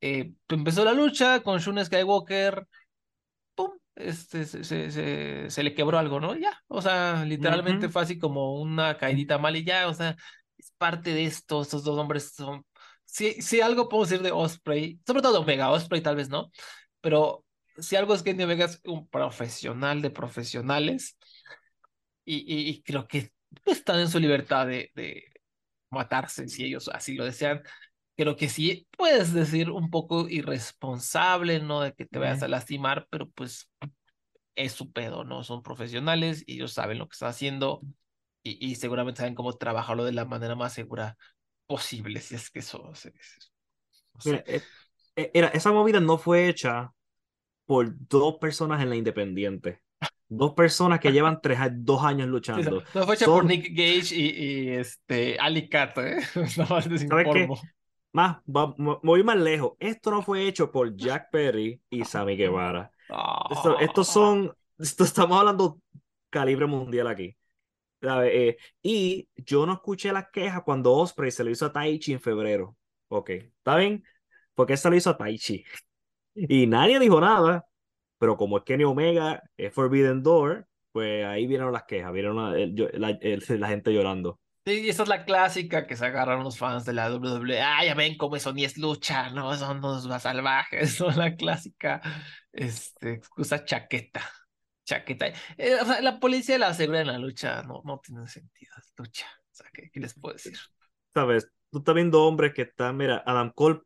Speaker 3: Eh, empezó la lucha con Shun Skywalker, ¡pum! Este, se, se, se, se le quebró algo, ¿no? Ya, o sea, literalmente
Speaker 2: Ujú.
Speaker 3: fue así como una caidita mal y ya, o sea, es parte de esto, estos dos hombres son... Si, si algo puedo decir de Osprey, sobre todo Omega, Osprey tal vez no, pero si algo es que Kenny Omega es un profesional de profesionales y, y, y creo que están en su libertad de, de matarse si ellos así lo desean. Creo que sí puedes decir un poco irresponsable, ¿no? De que te vayas a lastimar, pero pues es su pedo, ¿no? Son profesionales y ellos saben lo que están haciendo y, y seguramente saben cómo trabajarlo de la manera más segura posible, si es que eso... se- se- no sé.
Speaker 2: Mira, eh, eh, era, esa movida no fue hecha por dos personas en la Independiente. Dos personas que llevan tres, dos años
Speaker 3: Sí,
Speaker 2: luchando.
Speaker 3: no, no fue hecha por
Speaker 2: Son-
Speaker 3: Nick Gage y, y este Ali Cat, ¿eh? <laughs> Más.
Speaker 2: Más, voy más lejos. Esto no fue hecho por Jack Perry y Sammy Guevara. Esto- estos
Speaker 3: Ah.
Speaker 2: son, esto estamos hablando calibre mundial aquí. Eh, y yo no escuché las quejas cuando Osprey se lo hizo a Taichi en febrero. Ok, ¿está bien? Porque se lo hizo a Taichi. Y nadie dijo nada. Pero como es Kenny Omega, es Forbidden Door, pues ahí vieron las quejas, vieron la, la- <laughs> la gente llorando.
Speaker 3: Sí, esa es la clásica que se agarran los fans de la WWE. Ah, ya ven cómo eso ni es lucha, no, son unos más salvajes. <laughs> Son la clásica este, excusa chaqueta. Chaqueta. Eh, o sea, la policía la seguridad en la lucha no, no tienen sentido. Es lucha. O sea, ¿qué, qué les puedo decir?
Speaker 2: ¿Sabes? Tú estás viendo hombres que están, mira, Adam Cole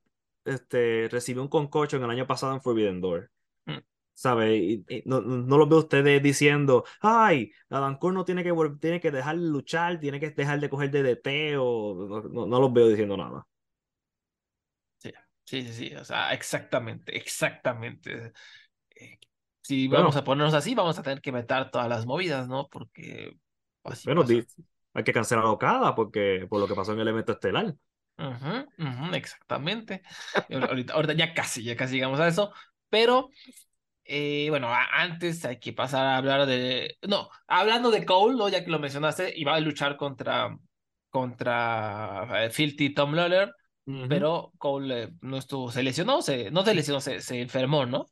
Speaker 2: este, recibió un concocho en el año pasado en Forbidden Door.
Speaker 3: Mm.
Speaker 2: ¿Sabe? Y, y no, no los veo ustedes diciendo, ay, Adam Cole no tiene que, tiene que dejar de luchar, tiene que dejar de coger DDT, o no, no, los veo diciendo nada.
Speaker 3: Sí, sí, sí, sí, o sea, exactamente, exactamente. Eh, si
Speaker 2: Bueno.
Speaker 3: vamos a ponernos así, vamos a tener que meter todas las movidas, ¿no? Porque así
Speaker 2: Bueno,
Speaker 3: pasa.
Speaker 2: hay que cancelar a Okada porque, por lo que pasó en el evento estelar.
Speaker 3: Ujú, ujú, exactamente. Ahorita, ahorita ya casi, ya casi llegamos a eso, pero eh, bueno, antes hay que pasar a hablar de, no, hablando de Cole, ¿no? Ya que lo mencionaste, iba a luchar contra, contra eh, Filthy Tom Lawler, pero Cole eh, no estuvo, se lesionó, se, no se lesionó, se, se enfermó, ¿no?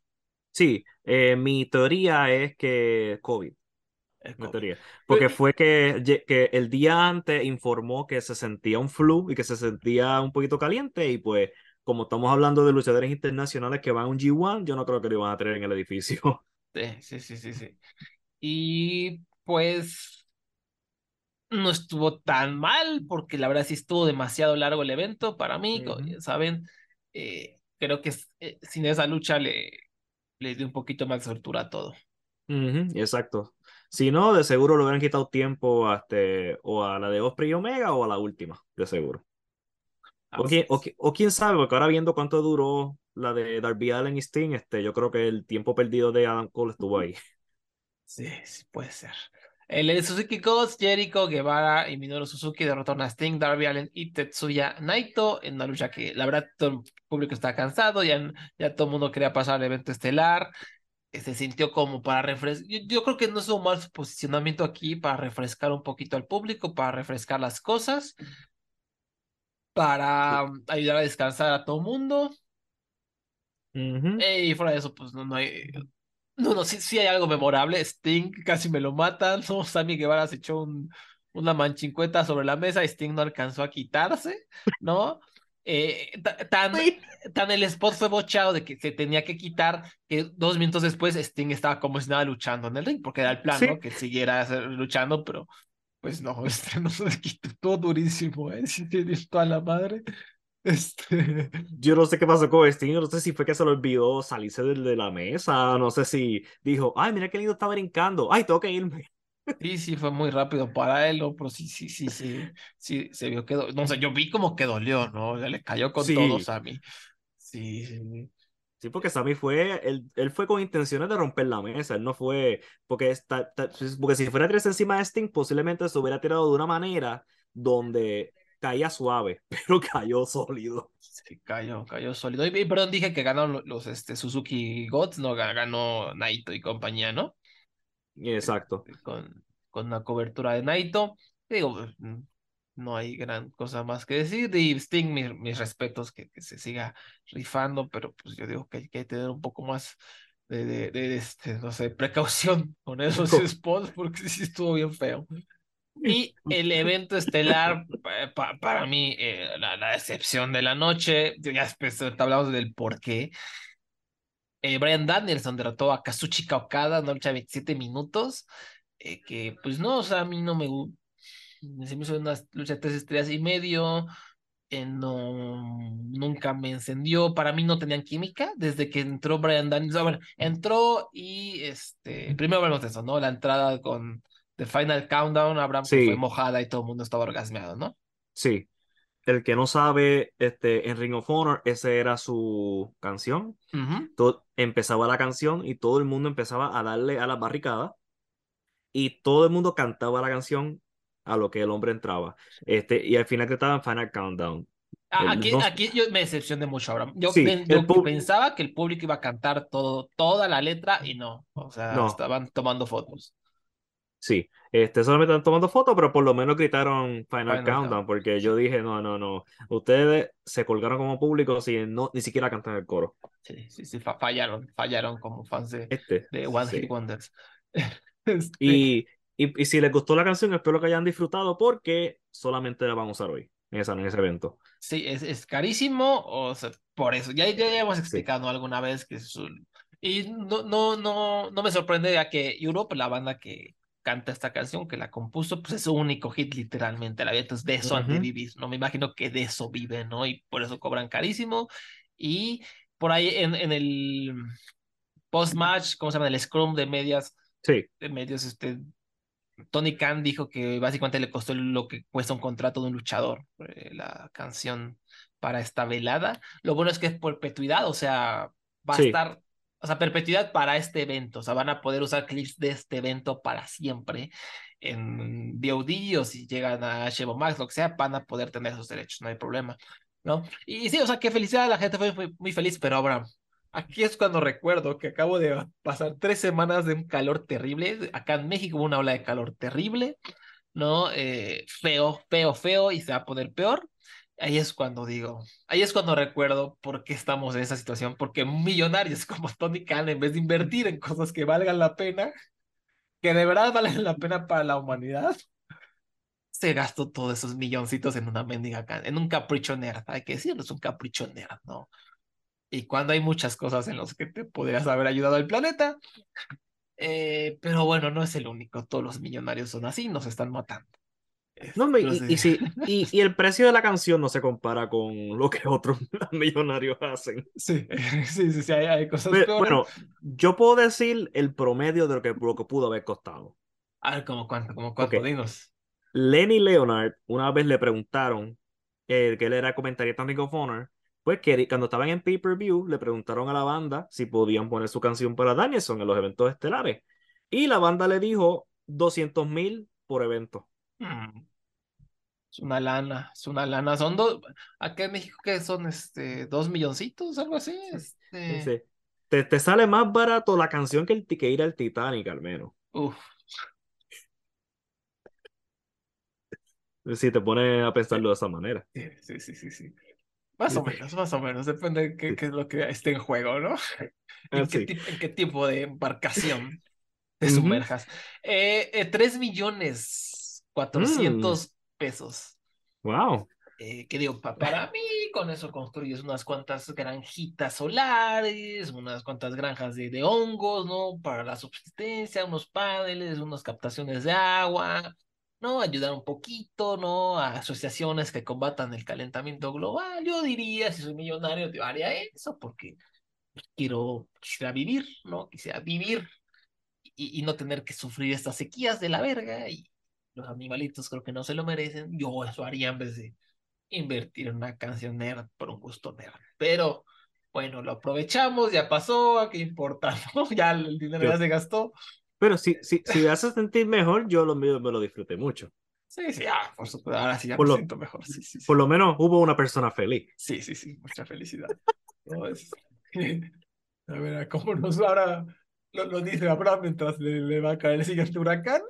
Speaker 2: Sí, eh, mi teoría es que COVID, Teoría. Porque fue que, que el día antes informó que se sentía un flu y que se sentía un poquito caliente y pues como estamos hablando de luchadores internacionales que van a un G1, yo no creo que lo iban a tener en el edificio. <laughs>
Speaker 3: Sí, sí, sí, sí. Y pues no estuvo tan mal, porque la verdad sí estuvo demasiado largo el evento para mí,
Speaker 2: Ujú.
Speaker 3: ya saben, eh, creo que eh, sin esa lucha le, le dio un poquito más de soltura a todo.
Speaker 2: Ujú, exacto. Si no, de seguro le hubieran quitado tiempo a este, o a la de Osprey y Omega o a la última, de seguro. O, quién, o, o quién sabe, porque ahora viendo cuánto duró la de Darby Allin y Sting, este, yo creo que el tiempo perdido de Adam Cole estuvo ahí.
Speaker 3: Sí, sí, puede ser. El Suzuki Ghost, Jericho, Guevara y Minoru Suzuki derrotaron a Sting, Darby Allin y Tetsuya Naito en una lucha que la verdad todo el público está cansado, ya, ya todo el mundo quería pasar al evento estelar. Se sintió como para refrescar. Yo, yo creo que no es un mal posicionamiento aquí para refrescar un poquito al público, para refrescar las cosas, para um, ayudar a descansar a todo mundo. Eh, y fuera de eso, pues no, no hay. No, no, sí, sí hay algo memorable. Sting casi me lo matan. <laughs> No, Sammy Guevara se echó un, una manchincueta sobre la mesa Sting no alcanzó a quitarse, ¿no? Eh, ta- tan, tan el spot fue bochado de que se tenía que quitar que dos minutos después Sting estaba como si nada luchando en el ring, porque era el plan,
Speaker 2: Sí.
Speaker 3: ¿no? Que siguiera luchando, pero pues no, <laughs> este no se quitó todo durísimo, ¿eh? Sí, tiene toda la madre. Este. <laughs>
Speaker 2: Yo no sé qué pasó con Sting, no sé si fue que se le olvidó salirse de, de la mesa, no sé si dijo, ay, mira qué lindo está brincando, ay, tengo que irme. <laughs>
Speaker 3: Sí, sí, fue muy rápido para él, ¿no? Pero sí, sí, sí, sí, sí, se vio que, do- no sé, yo vi como que dolió, ¿no? O sea, le cayó con
Speaker 2: Sí.
Speaker 3: todos a mí. Sí, sí, sí.
Speaker 2: Sí, porque Sammy fue, él, él fue con intenciones de romper la mesa, él no fue, porque, está, porque si fuera tres encima de Sting, posiblemente se hubiera tirado de una manera donde caía suave, <laughs> pero cayó sólido.
Speaker 3: Sí, cayó, cayó sólido. Y, y perdón, dije que ganaron lo- los, este, Suzuki Gods, no, Ga- ganó Naito y compañía, ¿no?
Speaker 2: Exacto.
Speaker 3: Con, con una cobertura de Naito. Digo, mm, no hay gran cosa más que decir. Y Sting, mi- mis respetos, que, que se siga rifando, pero pues yo digo que hay que tener un poco más de, de, de, este, no sé, precaución con esos spots, porque sí estuvo bien feo. Y <laughs> el evento estelar, pa- pa- para mí, eh, la, la decepción de la noche, ya después ahorita hablamos del por qué. Eh, Brian Danielson derrotó a Kazuchika Okada en una lucha de 27 minutos, eh, que pues no, o sea, a mí no me gu- se me hizo una lucha de tres estrellas y medio, eh, no, nunca me encendió, para mí no tenían química desde que entró Brian Danielson, bueno, entró y este, primero de eso, ¿no? La entrada con The Final Countdown, Abraham
Speaker 2: Sí.
Speaker 3: fue mojada y todo el mundo estaba orgasmeado, ¿no?
Speaker 2: Sí. El que no sabe, este, en Ring of Honor, esa era su canción.
Speaker 3: Ujú.
Speaker 2: To- empezaba la canción y todo el mundo empezaba a darle a la barricada y todo el mundo cantaba la canción a lo que el hombre entraba. Este, y al final que estaba en Final Countdown. El-
Speaker 3: Aquí,
Speaker 2: no-
Speaker 3: aquí yo me decepcioné mucho, Abraham. Yo,
Speaker 2: Sí,
Speaker 3: yo
Speaker 2: pub-
Speaker 3: pensaba que el público iba a cantar todo, toda la letra y no. O sea,
Speaker 2: No.
Speaker 3: estaban tomando fotos.
Speaker 2: Sí, este, solamente están tomando fotos, pero por lo menos gritaron Final,
Speaker 3: Final
Speaker 2: Countdown,
Speaker 3: Countdown,
Speaker 2: porque yo dije, no, no, no, ustedes se colgaron como público si no, ni siquiera cantan el coro.
Speaker 3: Sí, sí, sí, fa- fallaron, fallaron como fans de,
Speaker 2: Este,
Speaker 3: de One
Speaker 2: sí.
Speaker 3: Hit Wonders. <laughs> Este,
Speaker 2: Y Y, y si les gustó la canción, espero que hayan disfrutado porque solamente la van a usar hoy, en, esa, en ese evento.
Speaker 3: Sí, es, es carísimo, o sea, por eso. Ya, ya, ya hemos explicado alguna vez que es un... Y no, no, no, no me sorprende ya que Europe, la banda que canta esta canción, que la compuso, pues es su único hit literalmente, la vida, entonces de eso han de
Speaker 2: Ujú.
Speaker 3: vivir, ¿no? Me imagino que de eso viven, ¿no? Y por eso cobran carísimo. Y por ahí en, en el post-match, ¿cómo se llama? El scrum de medias,
Speaker 2: Sí,
Speaker 3: de medios, este, Tony Khan dijo que básicamente le costó lo que cuesta un contrato de un luchador, eh, la canción para esta velada. Lo bueno es que es perpetuidad, o sea, va a estar, o sea, perpetuidad para este evento, o sea, van a poder usar clips de este evento para siempre en VOD o si llegan a HBO Max, lo que sea, van a poder tener esos derechos, no hay problema, ¿no? Y sí, o sea, qué felicidad, la gente fue, fue muy feliz, pero ahora... Aquí es cuando recuerdo que acabo de pasar tres semanas de un calor terrible. Acá en México hubo una ola de calor terrible, ¿no? Eh, feo, feo, feo y se va a poner peor. Ahí es cuando digo, ahí es cuando recuerdo por qué estamos en esa situación, porque millonarios <laughs> como Tony Khan, en vez de invertir en cosas que valgan la pena, que de verdad valen la pena para la humanidad, se gastó todos esos milloncitos en una mendiga, en un capricho nerd, hay que decirlo, es un capricho nerd, ¿no? Y cuando hay muchas cosas en las que te podrías haber ayudado al planeta, eh, pero bueno, no es el único, todos los millonarios son así, nos están matando.
Speaker 2: No, y, si- <laughs> y, y el precio de la canción no se compara con lo que otros <laughs> millonarios hacen.
Speaker 3: Sí, <laughs> sí, sí, sí, hay, hay cosas
Speaker 2: Pero, bueno, yo puedo decir el promedio de lo que, lo que pudo haber costado.
Speaker 3: A ver, ¿cómo cuánto? ¿Cómo cuánto?
Speaker 2: Ok.
Speaker 3: Dinos.
Speaker 2: Lenny Leonard, una vez le preguntaron, eh, que él era comentarista en Ring of Honor, pues que cuando estaban en pay-per-view le preguntaron a la banda si podían poner su canción para Danielson en los eventos estelares. Y la banda le dijo 200 mil por evento.
Speaker 3: Mm. Es una lana, es una lana. Son dos, acá en México que son este dos milloncitos, algo así. Este,
Speaker 2: Dice, te, te sale más barato la canción que, el, que ir al Titanic, al menos.
Speaker 3: uf,
Speaker 2: Si te pones a pensarlo de esa manera.
Speaker 3: sí, sí, sí, sí, sí. Más o menos, más o menos. Depende de qué, qué es lo que esté en juego, ¿no? <laughs>
Speaker 2: Ah,
Speaker 3: ¿En qué,
Speaker 2: sí.
Speaker 3: tipo, en qué tipo de embarcación te sumerjas? Eh, eh, 3 millones 400
Speaker 2: Mm.
Speaker 3: pesos.
Speaker 2: Wow.
Speaker 3: Eh, que digo, pa- para mí, con eso construyes unas cuantas granjitas solares, unas cuantas granjas de, de hongos, ¿no? Para la subsistencia, unos paneles, unas captaciones de agua, ¿no? Ayudar un poquito, ¿no? A asociaciones que combatan el calentamiento global. Yo diría, si soy millonario, yo haría eso porque quiero, quisiera vivir, ¿no? Quisiera vivir y, y no tener que sufrir estas sequías de la verga y los animalitos creo que no se lo merecen. Yo eso haría en vez de invertir en una canción nerd por un gusto nerd. Pero bueno, lo aprovechamos, ya pasó, ¿a qué importa? <laughs> ¿no? Ya el dinero ya se gastó.
Speaker 2: Pero si, si, si me hace sentir mejor, yo lo mío me lo disfruté mucho.
Speaker 3: Sí, sí, ah, por supuesto, ahora sí ya
Speaker 2: Por
Speaker 3: me
Speaker 2: lo-
Speaker 3: siento mejor. Sí, sí, sí.
Speaker 2: Por lo menos hubo una persona feliz.
Speaker 3: Sí, sí, sí, mucha felicidad. <laughs> No, es- A ver, ¿cómo nos ahora lo, lo dice Abraham mientras le, le va a caer el siguiente huracán?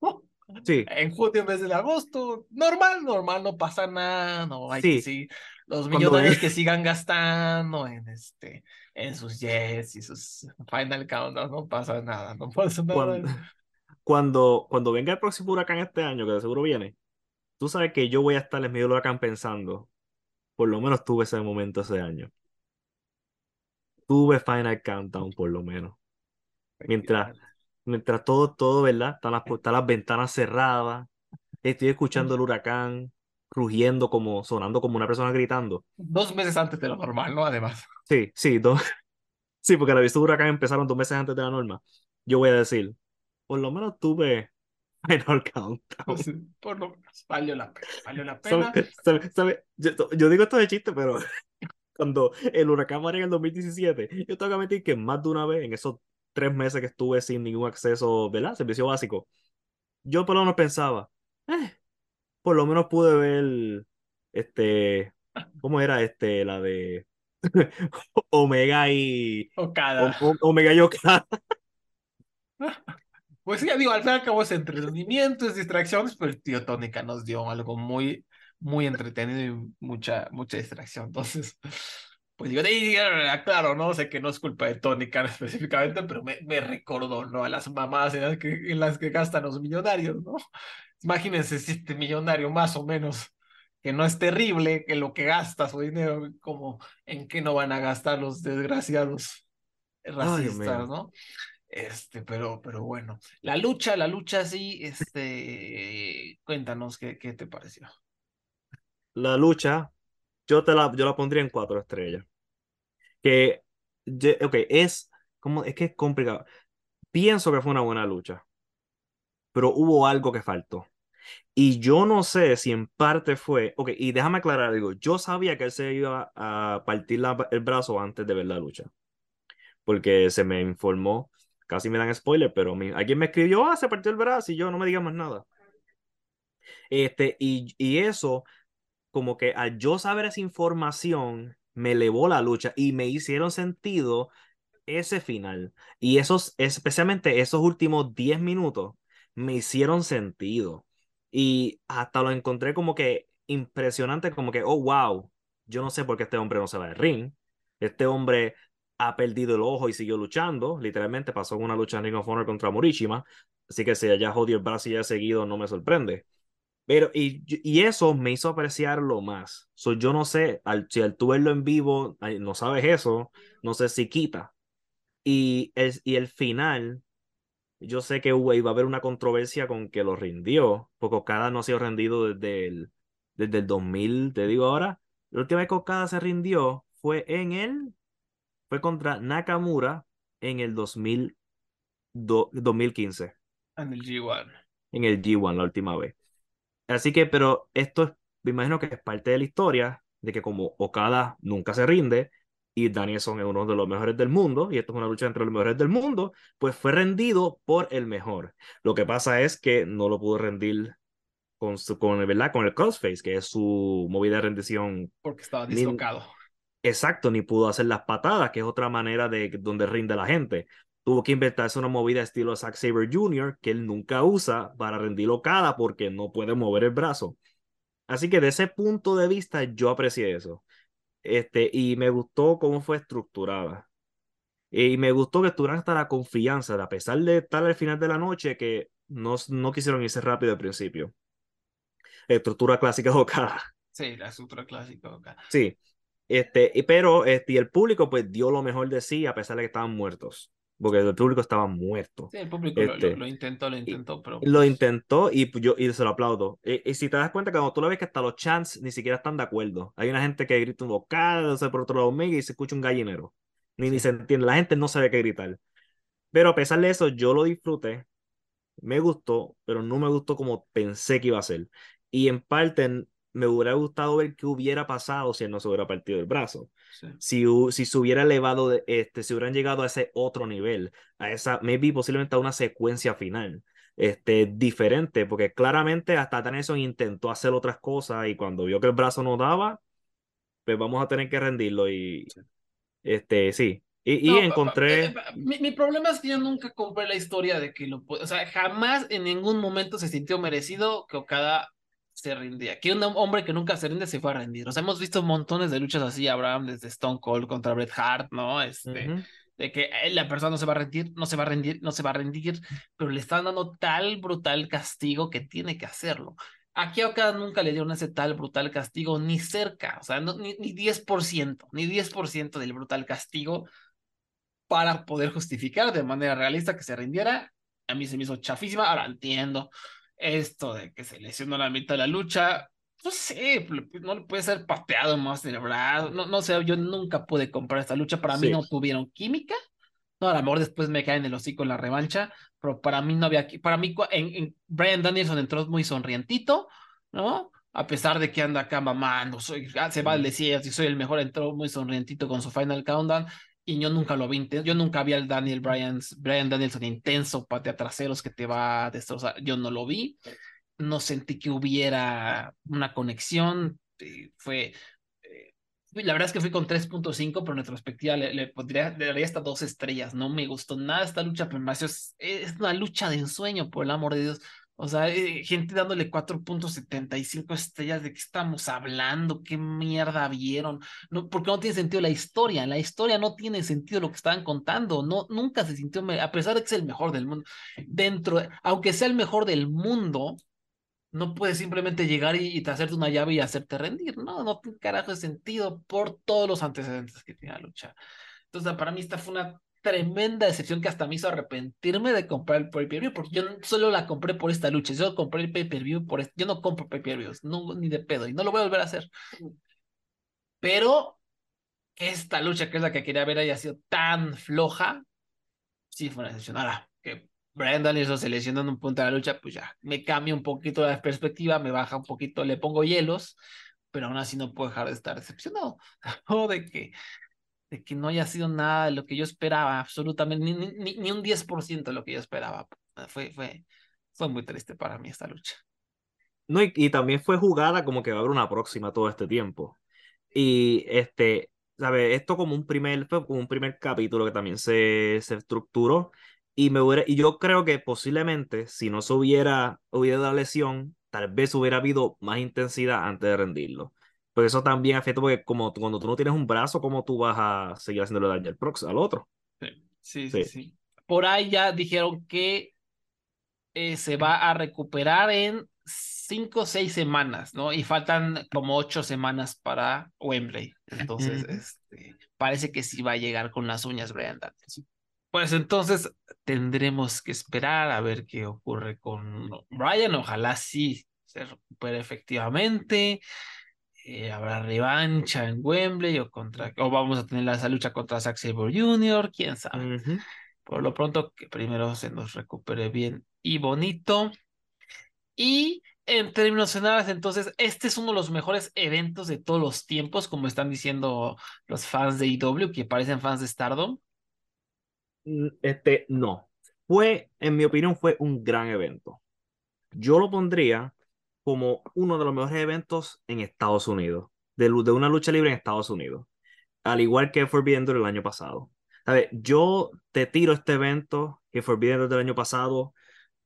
Speaker 3: <laughs>
Speaker 2: Sí,
Speaker 3: En junio en vez de agosto, normal, normal, no pasa nada, no hay que
Speaker 2: Sí.
Speaker 3: los
Speaker 2: Cuando
Speaker 3: millonarios
Speaker 2: ve- <laughs>
Speaker 3: que sigan gastando en este, en sus jets y sus final countdowns, no pasa nada, no <laughs> pasa nada.
Speaker 2: cuando, cuando, cuando venga el próximo huracán este año, que de seguro viene, tú sabes que yo voy a estar en medio del huracán pensando, por lo menos tuve ese momento ese año. Tuve Final Countdown, por lo menos. Mientras, mientras todo, todo, ¿verdad? Están las, <laughs> están las ventanas cerradas, estoy escuchando el huracán rugiendo como, sonando como una persona gritando.
Speaker 3: Dos meses antes de lo normal, ¿no? Además.
Speaker 2: Sí, sí, dos- <laughs> sí, porque la vista de huracán empezaron dos meses antes de la norma. Yo voy a decir, por lo menos tuve <laughs> Final Countdown.
Speaker 3: Pues, por lo menos, valió la pena, valió la pena.
Speaker 2: ¿Sabe- sabe- sabe? Yo, yo digo esto de chiste, pero <laughs> cuando el huracán María en el 2017, yo tengo que admitir que más de una vez en esos tres meses que estuve sin ningún acceso, ¿verdad? Servicio básico, yo por lo menos pensaba, eh, por lo menos pude ver, este, ¿cómo era? Este, la de <laughs> Omega y
Speaker 3: Okada.
Speaker 2: O- O- Omega y Okada. <laughs>
Speaker 3: Pues ya digo, al fin y al cabo es entretenimiento, es distracciones, pero el tío Tónica nos dio algo muy, muy entretenido y mucha, mucha distracción. Entonces, pues digo, y, ah, claro, no sé que no es culpa de Khan <laughs> específicamente, pero me, me recordó, ¿no? A las mamás en las, que, en las que gastan los millonarios, ¿no? Imagínense si este millonario más o menos, que no es terrible, que lo que gasta su dinero, como en qué no van a gastar los desgraciados racistas, ¿no? Este, pero, pero bueno, la lucha, la lucha sí, este, cuéntanos qué, qué te pareció.
Speaker 2: La lucha, yo te la, yo la pondría en cuatro estrellas. Que, ok, es, como, es que es complicado. Pienso que fue una buena lucha, pero hubo algo que faltó. Y yo no sé si en parte fue, ok, y déjame aclarar algo, yo sabía que él se iba a partir el brazo antes de ver la lucha, porque se me informó, casi me dan spoiler, pero mi, alguien me escribió, ah, se partió el brazo y yo no me diga más nada. Este, y, y eso, como que al yo saber esa información, me elevó la lucha y me hicieron sentido ese final. Y esos, especialmente esos últimos 10 minutos, me hicieron sentido. Y hasta lo encontré como que impresionante, como que, oh, wow, yo no sé por qué este hombre no se va de ring. Este hombre ha perdido el ojo y siguió luchando. Literalmente pasó una lucha en Ring of Honor contra Morishima. Así que si haya jodido el brazo y ya seguido, no me sorprende. Pero, y, y eso me hizo apreciarlo más. So, yo no sé, si al tú en vivo, no sabes eso, no sé si quita. Y el, y el final, yo sé que hubo, iba a haber una controversia con que lo rindió, porque Okada no ha sido rendido desde el, desde el 2000, te digo ahora. La última vez que Okada se rindió fue en el, fue contra Nakamura en el 2000, 2015.
Speaker 3: En el G1.
Speaker 2: En el G1, la última vez. Así que, pero esto es, me imagino que es parte de la historia de que como Okada nunca se rinde y Danielson es uno de los mejores del mundo y esto es una lucha entre los mejores del mundo, pues fue rendido por el mejor. Lo que pasa es que no lo pudo rendir con, su, con, ¿verdad? con el crossface, que es su movida de rendición.
Speaker 3: Porque estaba dislocado.
Speaker 2: exacto, ni pudo hacer las patadas, que es otra manera de donde rinde la gente tuvo que inventarse una movida estilo Zack Saber Jr. que él nunca usa para rendir locada porque no puede mover el brazo. Así que de ese punto de vista yo aprecié eso. Este, y me gustó cómo fue estructurada. Y me gustó que tuvieran hasta la confianza, de, a pesar de estar al final de la noche, que no, no quisieron irse rápido al principio. Estructura clásica <laughs> de Okada.
Speaker 3: Sí, la estructura clásica de Okada.
Speaker 2: Sí. Este, pero este, y el público pues dio lo mejor de sí a pesar de que estaban muertos porque el público estaba muerto.
Speaker 3: Sí, el público este, lo, intentó, lo intentó, pero...
Speaker 2: Lo intentó y yo y se lo aplaudo. Y, si te das cuenta, cuando tú lo ves que hasta los chants ni siquiera están de acuerdo. Hay una gente que grita un vocal, o sea, por otro lado Omega y se escucha un gallinero. Ni, ni se entiende, la gente no sabe qué gritar. Pero a pesar de eso, yo lo disfruté, me gustó, pero no me gustó como pensé que iba a ser. Y en parte me hubiera gustado ver qué hubiera pasado si él no se hubiera partido el brazo. Si, si se hubiera elevado, de, este, si hubieran llegado a ese otro nivel, a esa, maybe posiblemente a una secuencia final este, diferente, porque claramente hasta Tennyson intentó hacer otras cosas y cuando vio que el brazo no daba, pues vamos a tener que rendirlo y este, sí. Y, y encontré...
Speaker 3: Eh, mi, mi, problema es que yo nunca compré la historia de que lo... O sea, jamás en ningún momento se sintió merecido que Okada se rindía. Que un hombre que nunca se rinde se fue a rendir. O sea, hemos visto montones de luchas así, Abraham, desde Stone Cold contra Bret Hart, ¿no? Este, de que la persona no se va a rendir, no se va a rendir, no se va a rendir, pero le están dando tal brutal castigo que tiene que hacerlo. Aquí a Okada nunca le dieron ese tal brutal castigo ni cerca, o sea, ni, ni 10%, ni 10% del brutal castigo para poder justificar de manera realista que se rindiera. A mí se me hizo chafísima, ahora entiendo esto de que se lesionó la mitad de la lucha, no sé, no le puede ser pateado más del brazo, no, no sé, yo nunca pude comprar esta lucha, para mí no tuvieron química, no, a lo mejor después me caen el hocico en la revancha, pero para mí no había, para mí en, Brian Danielson entró muy sonrientito, ¿no? A pesar de que anda acá mamando, soy, ah, se va al desierto y soy el mejor, entró muy sonrientito con su final countdown y yo nunca lo vi, yo nunca vi al Daniel Bryan, Brian Danielson intenso, patea traseros que te va a destrozar, yo no lo vi, no sentí que hubiera una conexión, eh, fue, eh, la verdad es que fui con 3.5, pero en retrospectiva le, le, pondría, le daría hasta dos estrellas, no me gustó nada esta lucha, pero es, es una lucha de ensueño, por el amor de Dios, O sea, eh, gente dándole 4.75 estrellas, ¿de qué estamos hablando? ¿Qué mierda vieron? No, porque no tiene sentido la historia. La historia no tiene sentido lo que estaban contando. No, nunca se sintió, a pesar de que es el mejor del mundo. Dentro, de- aunque sea el mejor del mundo, no puedes simplemente llegar y, y te hacerte una llave y hacerte rendir. No, no tiene carajo de sentido por todos los antecedentes que tiene la lucha. Entonces, para mí esta fue una tremenda decepción que hasta me hizo arrepentirme de comprar el pay-per-view, porque yo solo la compré por esta lucha. Yo compré el pay-per-view por este- Yo no compro pay-per-views, no, ni de pedo, y no lo voy a volver a hacer. Pero esta lucha, que es la que quería ver, haya sido tan floja, sí fue una decepción. Ahora, que Brian Danielson se en un punto de la lucha, pues ya me cambia un poquito la perspectiva, me baja un poquito, le pongo hielos, pero aún así no puedo dejar de estar decepcionado. <laughs> O de que de que no haya sido nada de lo que yo esperaba, absolutamente, ni, ni, ni un 10% de lo que yo esperaba. Fue, fue, fue muy triste para mí esta lucha.
Speaker 2: No, y, y también fue jugada como que va a haber una próxima todo este tiempo. Y este, ¿sabes? Esto como un primer, como un primer capítulo que también se, se estructuró. Y, me hubiera, y yo creo que posiblemente, si no se hubiera, hubiera dado lesión, tal vez hubiera habido más intensidad antes de rendirlo. Porque eso también afecta, porque como cuando tú no tienes un brazo, ¿cómo tú vas a seguir haciéndole daño al, próximo, al otro?
Speaker 3: Sí, sí,
Speaker 2: Sí.
Speaker 3: sí. Por ahí ya dijeron que eh, se va a recuperar en cinco o seis semanas, ¿no? Y faltan como ocho semanas para Wembley. Entonces, este, parece que sí va a llegar con las uñas Brian Danielson. Pues entonces tendremos que esperar a ver qué ocurre con Brian. Ojalá sí se recupere efectivamente. Eh, habrá revancha en Wembley o contra o vamos a tener esa lucha contra Zack Sabre Jr., quién sabe. Por lo pronto, que primero se nos recupere bien y bonito. Y en términos generales, entonces, este es uno de los mejores eventos de todos los tiempos, como están diciendo los fans de IW, que parecen fans de Stardom.
Speaker 2: Mm, Este, no. Fue, en mi opinión, fue un gran evento. Yo lo pondría como uno de los mejores eventos en Estados Unidos, de, de una lucha libre en Estados Unidos, al igual que Forbidden Door el año pasado. ¿Sabes? Yo te tiro este evento que Forbidden Door del año pasado,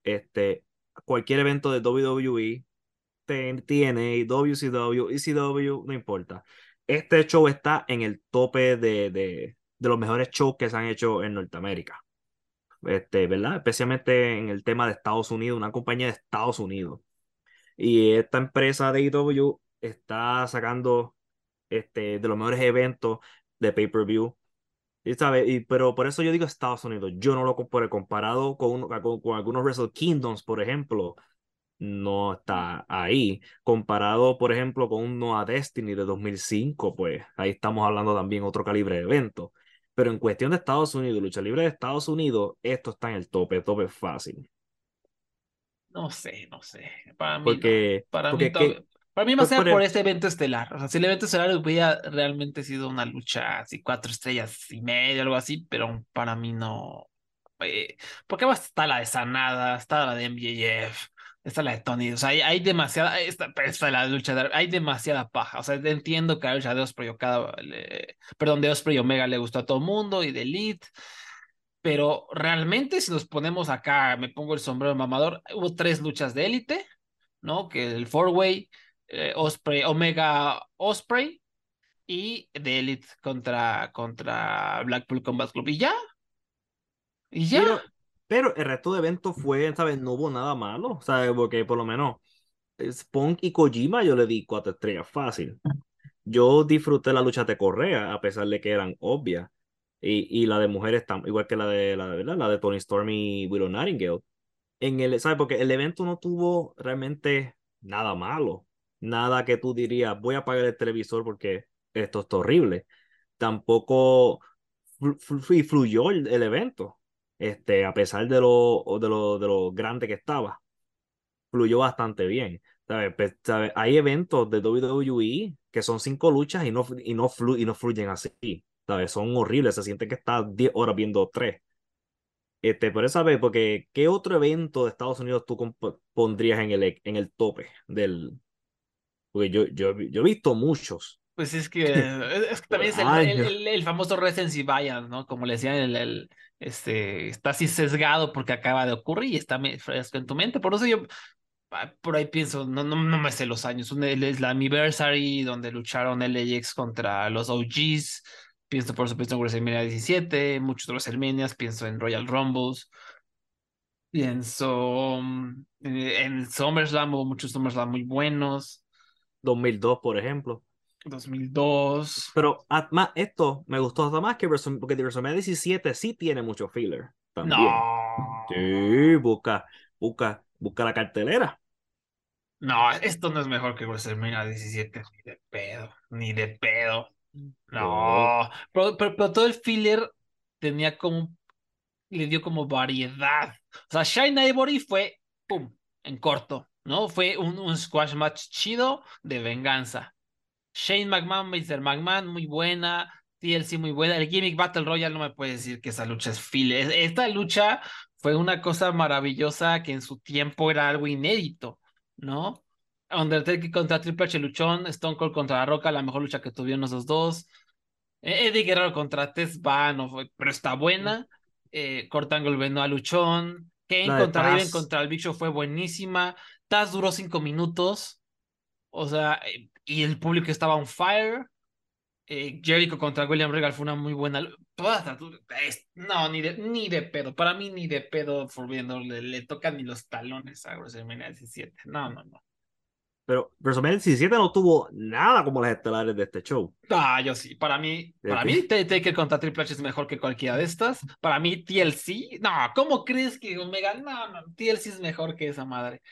Speaker 2: este, cualquier evento de WWE, TNA, WCW, ECW, no importa. Este show está en el tope de, de, de los mejores shows que se han hecho en Norteamérica. Este, ¿verdad? Especialmente en el tema de Estados Unidos, una compañía de Estados Unidos. Y esta empresa de IW está sacando este, de los mejores eventos de pay-per-view. Y, y, pero por eso yo digo Estados Unidos. Yo no lo comparo comparado con, con, con algunos Wrestle Kingdoms, por ejemplo. No está ahí. Comparado, por ejemplo, con un Noah Destiny de 2005, pues ahí estamos hablando también otro calibre de evento. Pero en cuestión de Estados Unidos, lucha libre de Estados Unidos, esto está en el tope, tope fácil.
Speaker 3: No sé, no sé. Para mí, no. Para
Speaker 2: porque
Speaker 3: mí,
Speaker 2: que-
Speaker 3: para mí más
Speaker 2: pues
Speaker 3: sea
Speaker 2: por
Speaker 3: por
Speaker 2: el-
Speaker 3: este evento estelar. O sea, si el evento estelar hubiera realmente sido una lucha así, cuatro estrellas y medio, algo así, pero para mí no. Eh, porque además está la de Sanada, está la de MJF, está la de Tony. O sea, hay, hay demasiada. Esta, esta la lucha, de- hay demasiada paja. O sea, entiendo que la lucha de Osprey cada. le- perdón, de Osprey y Omega le gustó a todo el mundo y de Elite. Pero realmente, si nos ponemos acá, me pongo el sombrero mamador, hubo tres luchas de élite, ¿no? Que el four-way, eh, Osprey, Omega Osprey y de Elite contra, contra Blackpool Combat Club. Y ya. Y ya.
Speaker 2: Pero, pero el resto de eventos fue, ¿sabes? No hubo nada malo, ¿sabes? Porque por lo menos Spunk y Kojima yo le di cuatro estrellas fácil. Yo disfruté la lucha de Correa, a pesar de que eran obvias. Y, y la de mujeres, igual que la de, la, de- la de Tony Storm y Willow Nightingale. En el, ¿sabes? Porque el evento no tuvo realmente nada malo. Nada que tú dirías, voy a apagar el televisor porque esto está horrible. Tampoco flu- flu- fluyó el, el evento este, a pesar de lo, de lo, de lo grande que estaba, fluyó bastante bien. ¿sabes? ¿sabes? Hay eventos de WWE que son cinco luchas y no, y no, flu- y no fluyen así. ¿Sabes? Son horribles, se siente que estás 10 horas viendo tres. Este, por eso, ¿sabes? Porque ¿qué otro evento de Estados Unidos tú pondrías en el, en el tope del... Porque yo, yo, yo he visto muchos.
Speaker 3: Pues es que, <laughs> es que también es el, el- el- famoso recency bias, ¿no? Como le decían, el, el- este, está así sesgado porque acaba de ocurrir y está fresco en tu mente. Por eso yo ah, por ahí pienso, no, no, no me sé los años. Un, el Slammiversary, donde lucharon LAX contra los OGs. Pienso, por supuesto, en WrestleMania 17, muchos de WrestleManias, pienso en Royal Rumbles. Pienso mm, eh, en SummerSlam, hubo muchos SummerSlam muy buenos.
Speaker 2: 2002, por ejemplo.
Speaker 3: 2002.
Speaker 2: Pero ah, más, esto me gustó hasta más que porque WrestleMania 17 sí tiene mucho filler. También.
Speaker 3: No.
Speaker 2: Sí, busca, busca, busca la cartelera.
Speaker 3: No, esto no es mejor que WrestleMania 17, ni de pedo, ni de pedo. No, pero, pero, todo el filler tenía como, le dio como variedad. O sea, Shine Ivory fue, pum, en corto, ¿no? Fue un, un squash match chido de venganza. Shane McMahon, Mr. McMahon, muy buena. TLC muy buena. El Gimmick Battle Royale no me puede decir que esa lucha es filler. Esta lucha fue una cosa maravillosa que en su tiempo era algo inédito, ¿no? Undertaker contra Triple H luchón, Stone Cold contra La Roca, la mejor lucha que tuvieron esos dos. Eh, Eddie Guerrero contra Tess va, no fue, pero está buena. Eh, Kurt Angle venó a luchón. Kane contra Raven
Speaker 2: Taz.
Speaker 3: contra el Big Show fue buenísima. Taz duró cinco minutos. O sea, eh, y el público estaba on fire. Eh, Jericho contra William Regal fue una muy buena. no, ni de, ni de pedo. Para mí, ni de pedo Forbidden le, le tocan ni los talones a WrestleMania 17. No, no, no.
Speaker 2: Pero WrestleMania 17 no tuvo nada como las estelares de este show.
Speaker 3: Ah, yo sí. Para mí, para mí, Taker contra Triple H es mejor que cualquiera de estas. Para mí, TLC, no, ¿cómo crees que Omega? No, no, TLC es mejor que esa madre.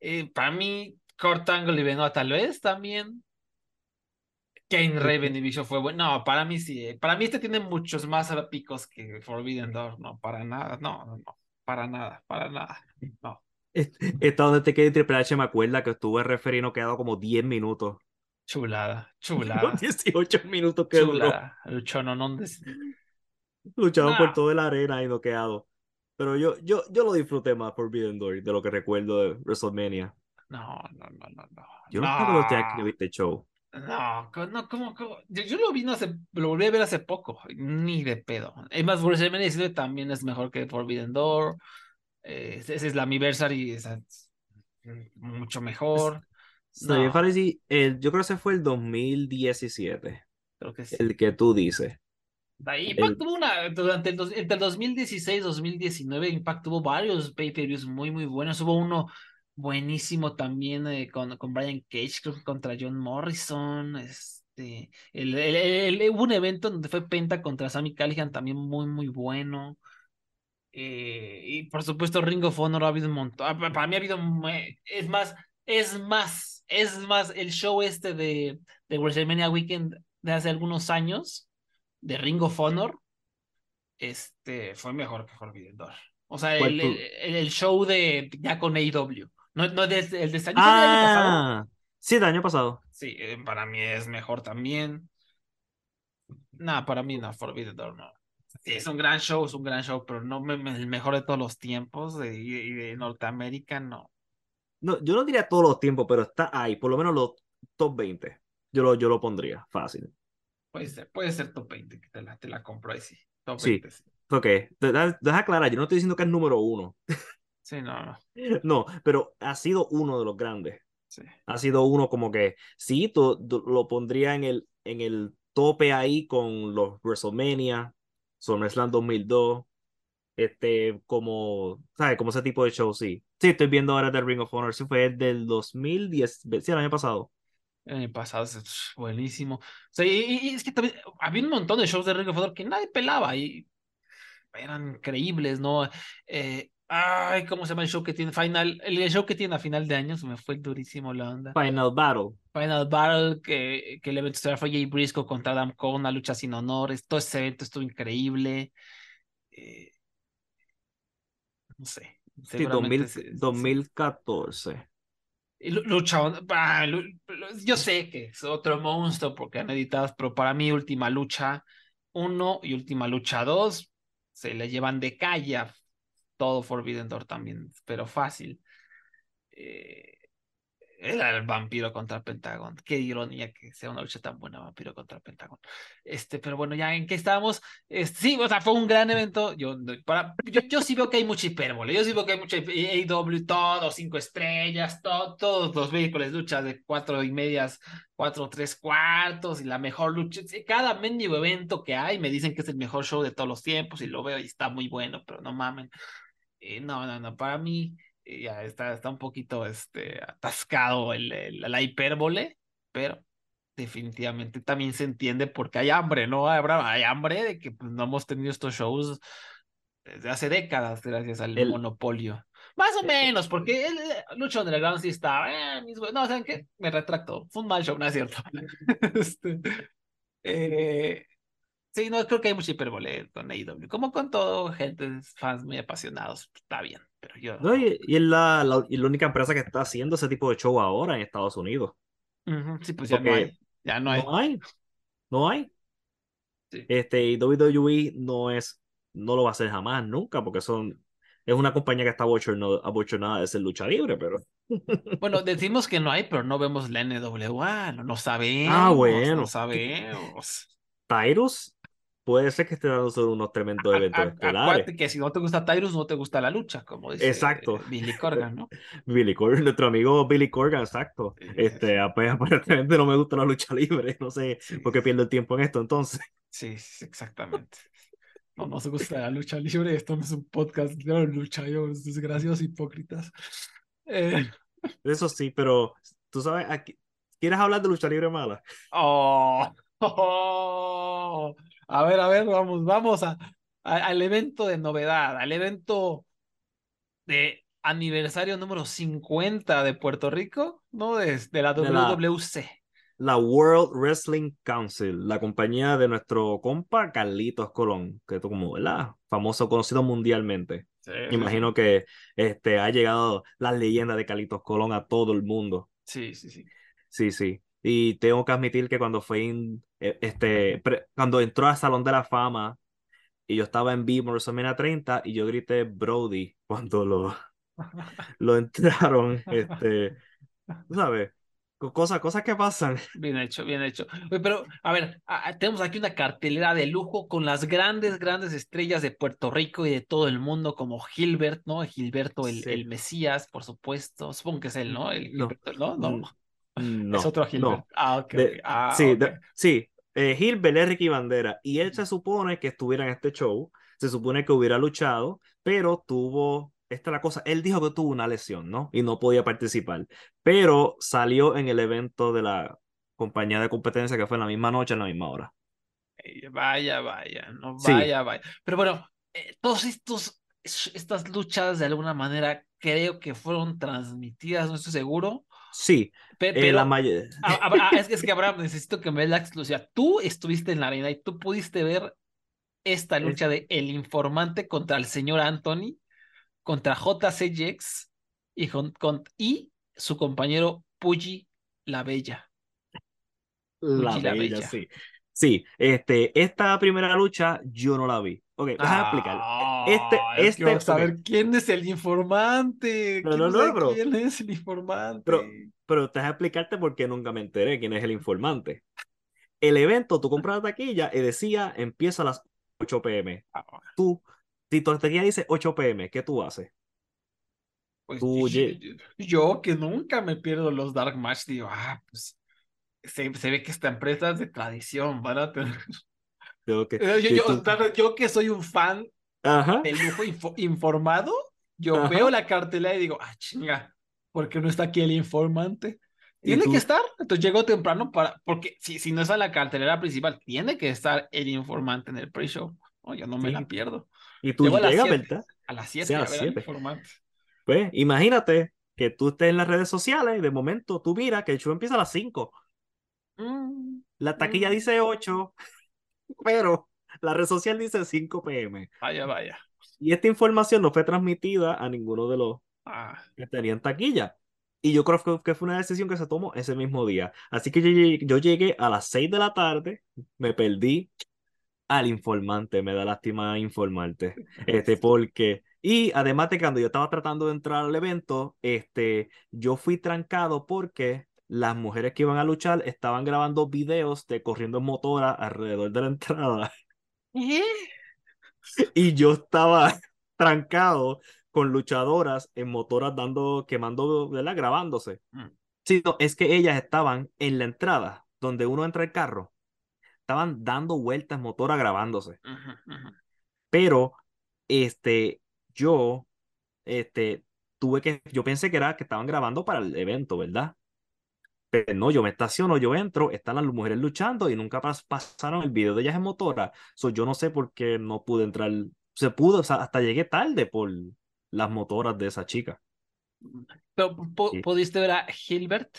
Speaker 3: Eh, para mí, Kurt Angle y Benoit tal vez también. Kane Raven y Bishop fue bueno. No, para mí sí. eh. Para mí este tiene muchos más picos que Forbidden Door. No, para nada. No, no, no. Para nada, para nada. No.
Speaker 2: Esta donde te quedé Triple H me acuerda que estuve referido quedado como 10 minutos.
Speaker 3: Chulada, <laughs> chulada.
Speaker 2: Los 18 minutos que duró.
Speaker 3: Chulada. Luchononón de-
Speaker 2: Lucharon
Speaker 3: Nah.
Speaker 2: por toda la arena y noqueado. Pero yo, yo, yo lo disfruté más Forbidden Door de lo que recuerdo de WrestleMania.
Speaker 3: No, no, no, no, no.
Speaker 2: Yo no, creo que
Speaker 3: No.
Speaker 2: los que este show.
Speaker 3: No, no, ¿cómo, cómo? Yo, yo lo vi no hace, lo volví a ver hace poco, ni de pedo. Es más, WrestleMania 19 también es mejor que Forbidden Door. Eh, ese es la Anniversary, esa es mucho mejor. No.
Speaker 2: Yo creo que ese fue el 2017,
Speaker 3: Creo que sí.
Speaker 2: el que tú dices.
Speaker 3: Ahí
Speaker 2: el-
Speaker 3: Impact tuvo una, durante el, dos- entre el 2016 y 2019, Impact tuvo varios pay-per-views muy, muy buenos. Hubo uno buenísimo también eh, con, con Brian Cage, creo que contra John Morrison. Este, el, el- el- el- hubo un evento donde fue Penta contra Sammy Callihan, también muy, muy bueno. Eh, y por supuesto, Ring of Honor ha habido un montón. ah, pa- Para mí ha habido, es más, es más, es más, el show este de, de WrestleMania Weekend de hace algunos años de Ring of Honor, este, fue mejor que Forbidden Door. O sea,
Speaker 2: ¿Cuál
Speaker 3: el, el, el show de ya con AEW. No, no desde el de este año, ¿fue del año pasado?
Speaker 2: Ah, sí, el año pasado.
Speaker 3: Sí, eh, para mí es mejor también. No, para mí no, Forbidden Door no. Sí, es un gran show, es un gran show, pero no me- me- el mejor de todos los tiempos de, y de, Norteamérica, no.
Speaker 2: No, yo no diría todos los tiempos, pero está ahí, por lo menos los top 20. Yo lo, yo lo pondría, fácil.
Speaker 3: Puede ser, puede ser top 20, que te la, te la compro ahí sí. Top
Speaker 2: Sí.
Speaker 3: 20, sí.
Speaker 2: Ok, deja, deja aclarar, yo no estoy diciendo que es número uno.
Speaker 3: Sí, no, no. <laughs>
Speaker 2: No, pero ha sido uno de los grandes.
Speaker 3: Sí.
Speaker 2: Ha sido uno como que, sí, tú- tú lo pondría en el, en el tope ahí con los WrestleMania, SummerSlam 2002, este, como, ¿sabes? Como ese tipo de show, sí. Sí, estoy viendo ahora The Ring of Honor, sí fue el del 2010, sí, el año pasado.
Speaker 3: El año pasado buenísimo. O sea, y, y- es que también había un montón de shows de Ring of Honor que nadie pelaba y eran increíbles, ¿no? Eh, ay, ¿cómo se llama el show que tiene Final? El, show que tiene a final de año se me fue durísimo la onda.
Speaker 2: Final Battle.
Speaker 3: Final Battle, que, que el evento fue Jay Briscoe contra Adam Cole, una lucha sin honores. Todo ese evento estuvo increíble. Eh, no sé.
Speaker 2: Sí,
Speaker 3: seguramente
Speaker 2: 2000
Speaker 3: sí- sí-
Speaker 2: 2014.
Speaker 3: y lu- Lucha, ah, yo sé que es otro monstruo porque han editado, pero para mí última lucha 1 y última lucha 2 se le llevan de calle todo Forbidden Door también, pero fácil. Eh, Era el vampiro contra Pentagón. Qué ironía que sea una lucha tan buena, vampiro contra Pentagón. Este, pero bueno, ya en qué estábamos. Este, sí, o sea, fue un gran evento. Yo, para, yo, yo sí veo que hay mucha hipérbole. Yo sí veo que hay mucha AW, todo, cinco estrellas, todo, todos los vehículos, luchas de cuatro y medias, cuatro, tres cuartos, y la mejor lucha. Cada mendigo evento que hay me dicen que es el mejor show de todos los tiempos, y lo veo y está muy bueno, pero no mamen. Eh, no, no, no, para mí ya está, está un poquito este, atascado el, la hipérbole, pero definitivamente también se entiende porque hay hambre, ¿no? Hay hambre de que pues, no hemos tenido estos shows desde hace décadas gracias al monopolio. Más o menos, porque el, Lucho Underground sí estaba, eh, no, ¿saben qué? Me retracto, fue un mal show, no es cierto. <laughs> este, eh, Sí, no, creo que hay mucha hiperbole con AEW. Como con todo, gente, fans muy apasionados. Está bien, pero yo.
Speaker 2: No, y, es la, la, y la, única empresa que está haciendo ese tipo de show ahora en Estados Unidos.
Speaker 3: Sí, pues ya no hay. Ya no hay.
Speaker 2: No hay. No hay. Sí. Este, WWE no es. No lo va a hacer jamás, nunca, porque son. Es una compañía que está abochornada de ser lucha libre, pero.
Speaker 3: Bueno, <laughs> decimos que no hay, pero no vemos la NWA, no, no sabemos.
Speaker 2: Ah, bueno.
Speaker 3: No sabemos.
Speaker 2: Tyrus puede ser que esté dando unos tremendos eventos estelares.
Speaker 3: que si no te gusta Tyrus, no te gusta la lucha, como dice
Speaker 2: exacto.
Speaker 3: Billy Corgan, ¿no? <laughs>
Speaker 2: Billy Corgan, nuestro amigo Billy Corgan, exacto. Este, <laughs> aparentemente no me gusta la lucha libre, no sé por qué pierdo el tiempo en esto entonces. <laughs>
Speaker 3: Sí, exactamente. No nos gusta la lucha libre, esto no es un podcast de lucha, yo, desgraciados hipócritas. Eh...
Speaker 2: Eso sí, pero tú sabes, aquí, ¿quieres hablar de lucha libre mala?
Speaker 3: Oh. Oh, a ver, a ver, vamos, vamos a, al evento de novedad, al evento de aniversario número 50 de Puerto Rico, ¿no? De, la WWC.
Speaker 2: La, World Wrestling Council, la compañía de nuestro compa Carlitos Colón, que es como, ¿verdad? Famoso, conocido mundialmente. Imagino que este, ha llegado la leyenda de Carlitos Colón a todo el mundo.
Speaker 3: Sí, sí, sí.
Speaker 2: Sí, sí. Y tengo que admitir que cuando fue e, este, cuando entró al Salón de la Fama y yo estaba en vivo en WrestleMania 30 y yo grité Brody <laughs> cuando lo, <laughs> lo entraron, este, ¿sabes? Cosas, cosas que pasan. <laughs>
Speaker 3: Bien hecho, bien hecho. Pero, a ver, tenemos aquí una cartelera de lujo con las grandes, grandes estrellas de Puerto Rico y de todo el mundo, como Gilbert, ¿no? Gilberto, el, el Mesías, por supuesto. Supongo que es él, ¿no? El Gilberto, ¿no? ¿no?
Speaker 2: No,
Speaker 3: es otro Gilbert. Ah, ok. Ah,
Speaker 2: sí, sí. Eh, Gilbert es Ricky Bandera. Y él se supone que estuviera en este show. Se supone que hubiera luchado, pero tuvo. Esta es la cosa. Él dijo que tuvo una lesión, ¿no? Y no podía participar. Pero salió en el evento de la compañía de competencia que fue en la misma noche, en la misma hora.
Speaker 3: Vaya, vaya, no vaya, vaya. Pero bueno, eh, todos estos, estas luchas de alguna manera creo que fueron transmitidas, no estoy seguro,
Speaker 2: Sí,
Speaker 3: eh, pero,
Speaker 2: la mayoría.
Speaker 3: es, que Abraham, necesito que me des la exclusiva. Tú estuviste en la arena y tú pudiste ver esta lucha de El Informante contra el señor Anthony, contra JCX y, con, y su compañero Puyi la Bella.
Speaker 2: La, Bella, sí. Sí, este, esta primera lucha yo no la vi. Ok, déjame explicar. Este, este,
Speaker 3: quiero saber quién es el informante.
Speaker 2: No, no, no, bro.
Speaker 3: ¿Quién es el informante?
Speaker 2: Pero, pero te voy a explicarte por qué nunca me enteré quién es el informante. El evento, tú compras la taquilla y decía empieza a las 8 pm. Ah, tú, si tu taquilla dice 8 pm, ¿qué tú haces?
Speaker 3: Pues tú, yo, yo, que nunca me pierdo los Dark Match, digo, ah, pues se, se ve que esta empresa es de tradición, van a tener yo, yo, que soy un fan del lujo informado, yo veo la cartelera y digo, ah, chinga, ¿por qué no está aquí el informante? Tiene que estar, entonces llego temprano para, porque si, si no es a la cartelera principal, tiene que estar el informante en el pre-show. yo no me la pierdo.
Speaker 2: Y tú llegas, ¿verdad?
Speaker 3: A las 7 a ver informante.
Speaker 2: Pues imagínate que tú estés en las redes sociales y de momento tú miras que el show empieza a las 5. Mm, la taquilla mm. dice 8 pero la red social dice 5 pm.
Speaker 3: Vaya, vaya.
Speaker 2: Y esta información no fue transmitida a ninguno de los
Speaker 3: ah.
Speaker 2: que tenían taquilla. Y yo creo que fue una decisión que se tomó ese mismo día. Así que yo, llegué a las 6 de la tarde, me perdí al informante, me da lástima informarte, <laughs> este, porque Y además de que cuando yo estaba tratando de entrar al evento, este, yo fui trancado porque las mujeres que iban a luchar estaban grabando videos de corriendo en motora alrededor de la entrada.
Speaker 3: ¿Eh? <laughs>
Speaker 2: Y yo estaba <laughs> trancado con luchadoras en motoras dando, quemando, ¿verdad? Grabándose.
Speaker 3: Mm.
Speaker 2: Sí, no, es que ellas estaban en la entrada, donde uno entra el carro. Estaban dando vueltas en motora grabándose. Pero, este, yo, este, tuve que, yo pensé que era que estaban grabando para el evento, ¿verdad? Pero no, yo me estaciono, yo entro, están las mujeres luchando y nunca pas- pasaron el video de ellas en motora. So, yo no sé por qué no pude entrar. Se pudo, o sea, hasta llegué tarde por las motoras de esa chica.
Speaker 3: Pero, po-
Speaker 2: Sí.
Speaker 3: ¿Pudiste ver a Gilbert?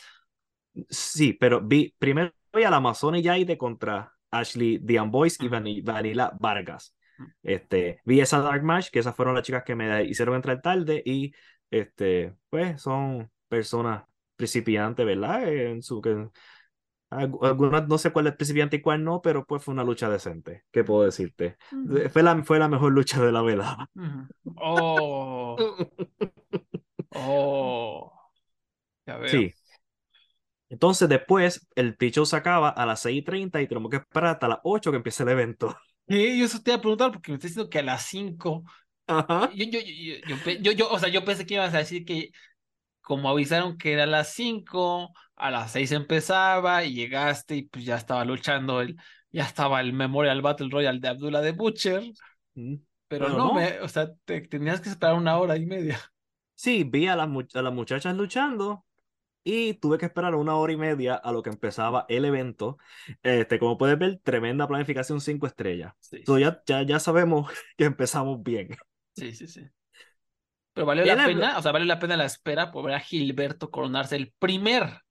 Speaker 2: Sí, pero vi, primero vi al Amazon y Yaide contra Ashley Dian Boyce y. Vani- Vanilla Vargas. Este, vi esa Dark Match, que esas fueron las chicas que me hicieron entrar tarde y este, pues son personas principiantes, ¿verdad? En su, que, algu- algunas no sé cuál es principiante y cuál no, pero pues fue una lucha decente, ¿qué puedo decirte? Fue la, fue la mejor lucha de la velada.
Speaker 3: Ujú. Oh, <laughs> oh. Ya veo.
Speaker 2: Sí. Entonces después el picho se acaba a las 6:30 y tenemos que esperar hasta las 8 que empiece el evento.
Speaker 3: Sí, yo eso te iba a preguntar porque me estás diciendo que a las 5.
Speaker 2: Ajá.
Speaker 3: Yo, yo, yo- yo- o sea, yo pensé que ibas a decir que como avisaron que era a las 5, a las 6 empezaba y llegaste y pues ya estaba luchando el, ya estaba el Memorial Battle Royale de Abdullah de Butcher,
Speaker 2: Mm.
Speaker 3: pero
Speaker 2: Pero
Speaker 3: no,
Speaker 2: no.
Speaker 3: me, o sea, te, tenías que esperar una hora y media. <laughs>
Speaker 2: Sí, vi a las, a las muchachas luchando y tuve que esperar una hora y media a lo que empezaba el evento. Este, como puedes ver, tremenda planificación 5 estrellas.
Speaker 3: Sí,
Speaker 2: So, ya, ya, ya sabemos <laughs> que empezamos bien.
Speaker 3: sí, sí, sí. Pero valió la pena, o sea, valió la pena la espera por ver a Gilberto coronarse el primer,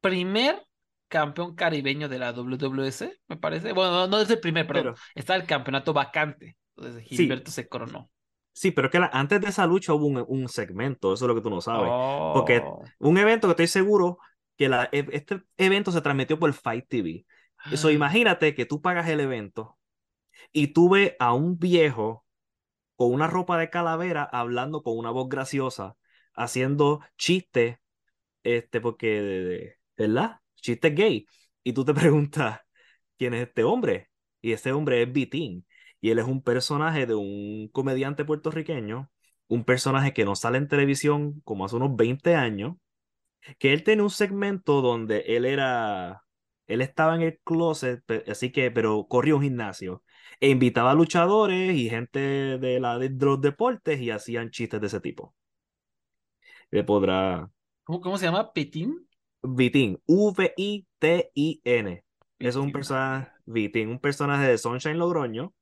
Speaker 3: primer campeón caribeño de la WWS, me parece. Bueno, no, es el primer.
Speaker 2: Pero-
Speaker 3: Está el campeonato vacante. Entonces
Speaker 2: Sí.
Speaker 3: Gilberto se coronó.
Speaker 2: Sí, pero es que la- antes de esa lucha hubo un, un segmento, eso es lo que tú no sabes. Porque
Speaker 3: Oh.
Speaker 2: un evento que estoy seguro que la, e- este evento se transmitió por Fight TV. Eso,
Speaker 3: Ah.
Speaker 2: imagínate que tú pagas el evento y tú ves a un viejo con una ropa de calavera hablando con una voz graciosa, haciendo chistes, este, porque, ¿verdad? Chistes gay. Y tú te <laughs> preguntas, ¿quién es este hombre? Y ese hombre es Vitín. Y él es un personaje de un comediante puertorriqueño, un personaje que no sale en televisión como hace unos 20 años, que él tiene un segmento donde él era, él estaba en el closet, así que, pero corría un gimnasio e invitaba a luchadores y gente de, la, de los deportes y hacían chistes de ese tipo. Le podrá,
Speaker 3: ¿Cómo, cómo se llama? ¿Petín?
Speaker 2: Vitín, V-I-T-I-N. Es un personaje, Vitín, un personaje de Sunshine Logroño.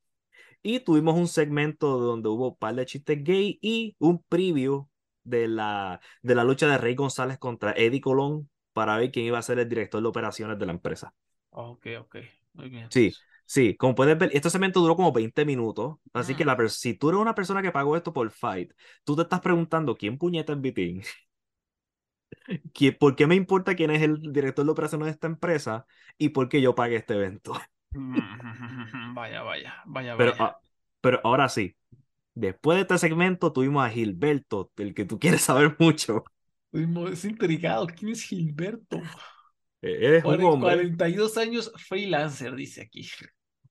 Speaker 2: Y tuvimos un segmento donde hubo un par de chistes gay y un preview de la, de la lucha de Rey González contra Eddie Colón para ver quién iba a ser el director de operaciones de la empresa.
Speaker 3: Ok, ok. Muy bien.
Speaker 2: Sí, sí, como puedes ver, este segmento duró como 20 minutos, así que
Speaker 3: Mm.
Speaker 2: la si tú eres una persona que pagó esto por Fight, tú te estás preguntando quién puñeta es. <laughs> ¿Quién- ¿Por qué me importa quién es el director de operaciones de esta empresa y por qué yo pagué este evento? <laughs>
Speaker 3: Vaya, vaya, vaya,
Speaker 2: Pero,
Speaker 3: vaya.
Speaker 2: ah, pero ahora sí, después de este segmento tuvimos a Gilberto, del que tú quieres saber mucho.
Speaker 3: Estoy mo- estoy intrigado. ¿Quién es Gilberto?
Speaker 2: Eh, Él es un hombre,
Speaker 3: 42 años freelancer, dice aquí.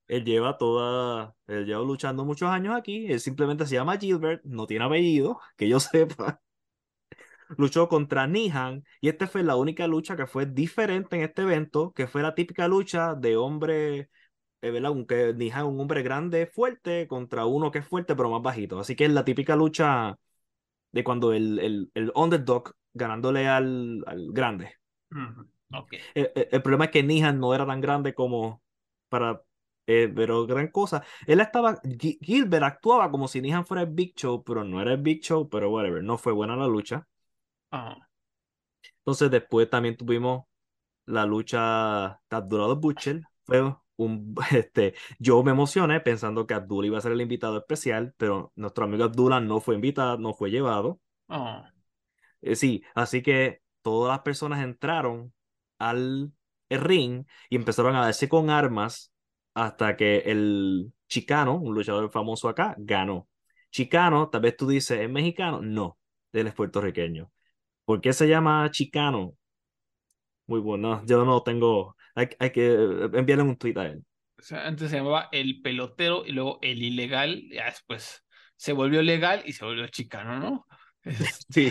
Speaker 2: él lleva toda, él lleva luchando muchos años aquí, él simplemente se llama Gilbert, no tiene apellido, que yo <laughs> sepa. Luchó contra Nihan y esta fue la única lucha que fue diferente en este evento, que fue la típica lucha de hombre, eh, ¿verdad? Un, que Nihan, un hombre grande, fuerte, contra uno que es fuerte pero más bajito. Así que es la típica lucha de cuando el, el, el underdog ganándole al, al grande.
Speaker 3: Ujú, Ok.
Speaker 2: El, el- el problema es que Nihan no era tan grande como para. eh, pero gran cosa. Él estaba. Gi- Gilbert actuaba como si Nihan fuera el Big Show, pero no era el Big Show, pero whatever. No fue buena la lucha.
Speaker 3: Ah,
Speaker 2: Entonces, después también tuvimos la lucha de Abdullah Butcher. Fue un. <laughs> Este, yo me emocioné pensando que Abdullah iba a ser el invitado especial, pero nuestro amigo Abdullah no fue invitado, no fue llevado.
Speaker 3: ah,
Speaker 2: Eh, sí, así que todas las personas entraron al ring y empezaron a darse con armas hasta que el Chicano, un luchador famoso acá, ganó. Chicano, tal vez tú dices, ¿es mexicano? No, él es puertorriqueño. ¿Por qué se llama Chicano? Muy bueno, yo no tengo, hay, que enviarle un tweet a él.
Speaker 3: Antes se llamaba el pelotero y luego el ilegal, ya después se volvió legal y se volvió chicano, ¿no?
Speaker 2: Sí.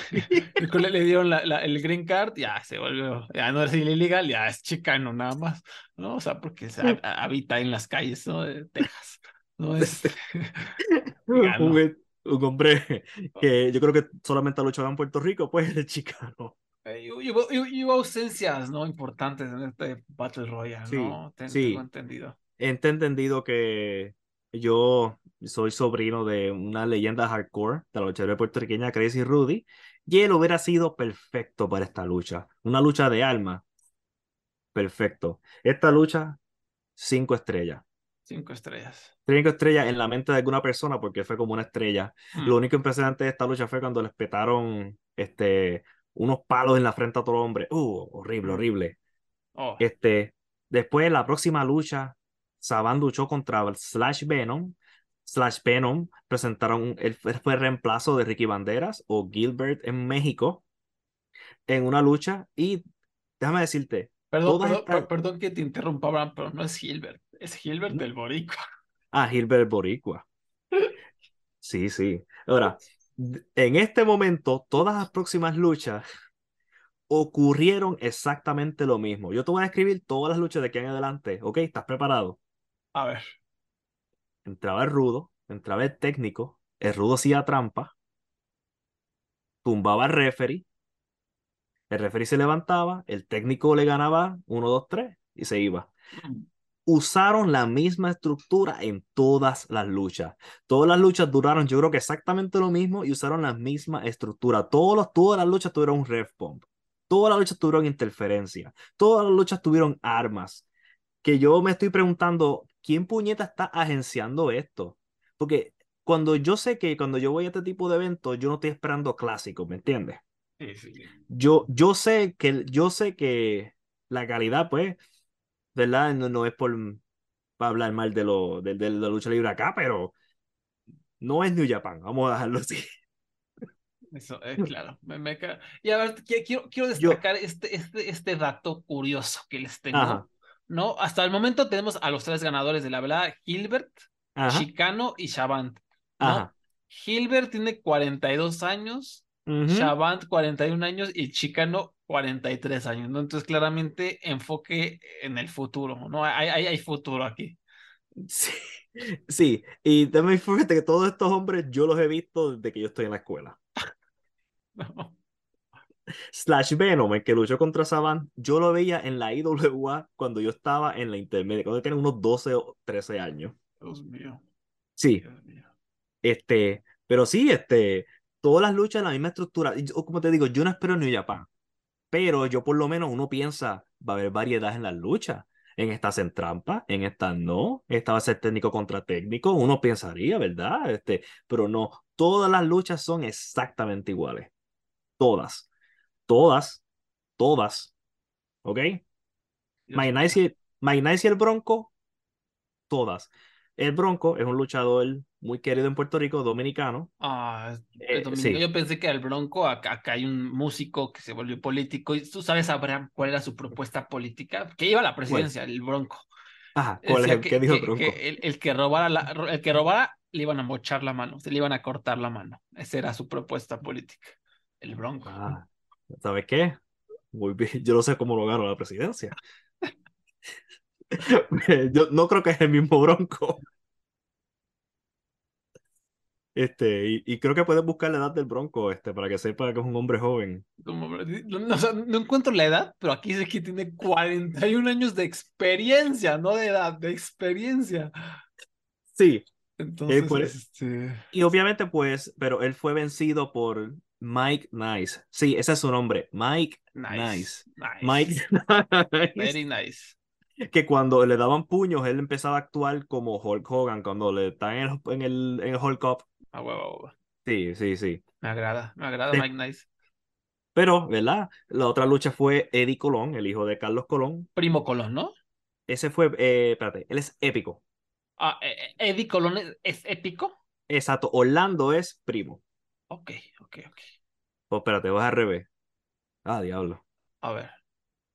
Speaker 3: Después le, le dieron la- la- el green card, ya se volvió, ya no es ilegal, ya es chicano nada más, ¿no? O sea, porque se ha- habita en las calles, ¿no? De Texas, ¿no? Es, Ya, no.
Speaker 2: un, un hombre que <laughs> yo creo que solamente ha luchado en Puerto Rico, pues es chicano.
Speaker 3: Eh, hubo, hubo ausencias, ¿no? Importantes en este Battle Royale,
Speaker 2: Sí,
Speaker 3: ¿no? Ten-
Speaker 2: sí.
Speaker 3: Tengo entendido.
Speaker 2: He entendido que yo soy sobrino de una leyenda hardcore de la lucha puertorriqueña, Crazy Rudy, y él hubiera sido perfecto para esta lucha. Una lucha de alma. Perfecto. Esta lucha, cinco estrellas.
Speaker 3: Cinco estrellas.
Speaker 2: Cinco estrellas en la mente de alguna persona porque fue como una estrella.
Speaker 3: Mm.
Speaker 2: Lo único impresionante de esta lucha fue cuando les petaron este, unos palos en la frente a todo hombre. Uh, horrible,
Speaker 3: Mm.
Speaker 2: horrible.
Speaker 3: Oh,
Speaker 2: Este, después, la próxima lucha, Saban luchó contra Slash Venom. Slash Venom presentaron, él fue, reemplazo de Ricky Banderas o Gilbert en México en una lucha. Y déjame decirte,
Speaker 3: Perdón,
Speaker 2: todas
Speaker 3: perdón,
Speaker 2: estas-
Speaker 3: per- perdón que te interrumpa, pero no es Gilbert, es Gilbert del Boricua. <laughs>
Speaker 2: Ah, Gilbert Boricua. Sí, sí. Ahora, en este momento, todas las próximas luchas ocurrieron exactamente lo mismo. Yo te voy a escribir todas las luchas de aquí en adelante. ¿Ok? ¿Estás preparado?
Speaker 3: A ver,
Speaker 2: Entraba el rudo, entraba el técnico, el rudo hacía trampa, tumbaba al referee, el referee se levantaba, el técnico le ganaba 1, 2, 3 y se iba. Usaron la misma estructura en todas las luchas. Todas las luchas duraron, yo creo que exactamente lo mismo y usaron la misma estructura. Todos todas las luchas tuvieron un ref pump. Todas las luchas tuvieron interferencia. Todas las luchas tuvieron armas. Que yo me estoy preguntando, ¿quién puñeta está agenciando esto? Porque cuando yo sé que cuando yo voy a este tipo de eventos, yo no estoy esperando clásicos, ¿me entiendes?
Speaker 3: sí, sí.
Speaker 2: yo, yo sé que yo sé que la calidad, pues, ¿verdad? No, no es por para hablar mal de lo de, de la lucha libre acá, pero no es New Japan, vamos a dejarlo así.
Speaker 3: Eso, eh, claro. me- me Y a ver, qui- quiero, quiero
Speaker 2: Yo-
Speaker 3: destacar este, este, este dato curioso que les tengo.
Speaker 2: Ajá.
Speaker 3: ¿No? Hasta el momento tenemos a los tres ganadores de la velada, Gilbert,
Speaker 2: Ajá,
Speaker 3: Chicano y Shavant. ¿no?
Speaker 2: ajá.
Speaker 3: Gilbert tiene 42 años,
Speaker 2: Ujú.
Speaker 3: Shavant 41 años y Chicano 43 años, ¿no? Entonces claramente enfoque en el futuro, ¿no? Hay, hay, hay futuro aquí.
Speaker 2: Sí, <laughs> sí, y también fíjate que todos estos hombres yo los he visto desde que yo estoy en la escuela. <laughs>
Speaker 3: ¿no?
Speaker 2: Slash Venom, el que luchó contra Saban, yo lo veía en la IWA cuando yo estaba en la intermedia, cuando tenía unos 12 o 13 años.
Speaker 3: Dios mío,
Speaker 2: Sí,
Speaker 3: Dios mío.
Speaker 2: Este, pero sí, este, todas las luchas en la misma estructura. Yo- como te digo, yo no espero New Japan, pero yo por lo menos uno piensa, va a haber variedad en las luchas. En esta hacen trampa, en esta no, esta va a ser técnico contra técnico, uno pensaría, ¿verdad? Este, pero no, todas las luchas son exactamente iguales. Todas, todas, todas. ¿Ok?
Speaker 3: Dios
Speaker 2: Mike
Speaker 3: mío.
Speaker 2: Nice y, y el Bronco, todas. El Bronco es un luchador muy querido en Puerto Rico, dominicano.
Speaker 3: Ah,
Speaker 2: Eh, sí.
Speaker 3: Yo pensé que el Bronco, acá, acá hay un músico que se volvió político. ¿Y tú sabes, Abraham, cuál era su propuesta política? Que iba a la presidencia, el Bronco.
Speaker 2: Ajá, ¿cuál es el
Speaker 3: que,
Speaker 2: que dijo el
Speaker 3: que-
Speaker 2: Bronco?
Speaker 3: que el, el que robara la- el que robara le iban a mochar la mano, se le iban a cortar la mano. Esa era su propuesta política. El Bronco.
Speaker 2: Ah, ¿sabes qué? Muy bien, <laughs> yo no sé cómo lo ganó la presidencia. <laughs> Yo no creo que es el mismo Bronco. Este, y, y creo que puedes buscar la edad del Bronco, este, para que sepa que es un hombre joven.
Speaker 3: Como- no, o sea, no encuentro la edad, pero aquí dice que tiene 41 años de experiencia, no de edad, de experiencia.
Speaker 2: Sí,
Speaker 3: Entonces,
Speaker 2: fue-
Speaker 3: este,
Speaker 2: y obviamente, pues, pero él fue vencido por Mike Nice. Sí, ese es su nombre, Mike
Speaker 3: nice,
Speaker 2: Nice.
Speaker 3: nice,
Speaker 2: Mike <laughs> Nice.
Speaker 3: very nice.
Speaker 2: que cuando le daban puños, él empezaba a actuar como Hulk Hogan, cuando le están en el, en el, en el Hulk Up.
Speaker 3: A huevo, huevo.
Speaker 2: Sí, sí, sí.
Speaker 3: Me agrada, me agrada. Mike Nice.
Speaker 2: Pero, ¿verdad? La otra lucha fue Eddie Colón, el hijo de Carlos Colón.
Speaker 3: Primo Colón, ¿no?
Speaker 2: Ese fue, eh, espérate, él es épico.
Speaker 3: Ah, eh, eh, Eddie Colón es, es épico.
Speaker 2: Exacto, Orlando es primo.
Speaker 3: Ok, ok, ok.
Speaker 2: Pues espérate, vas al revés. Ah, diablo.
Speaker 3: A ver.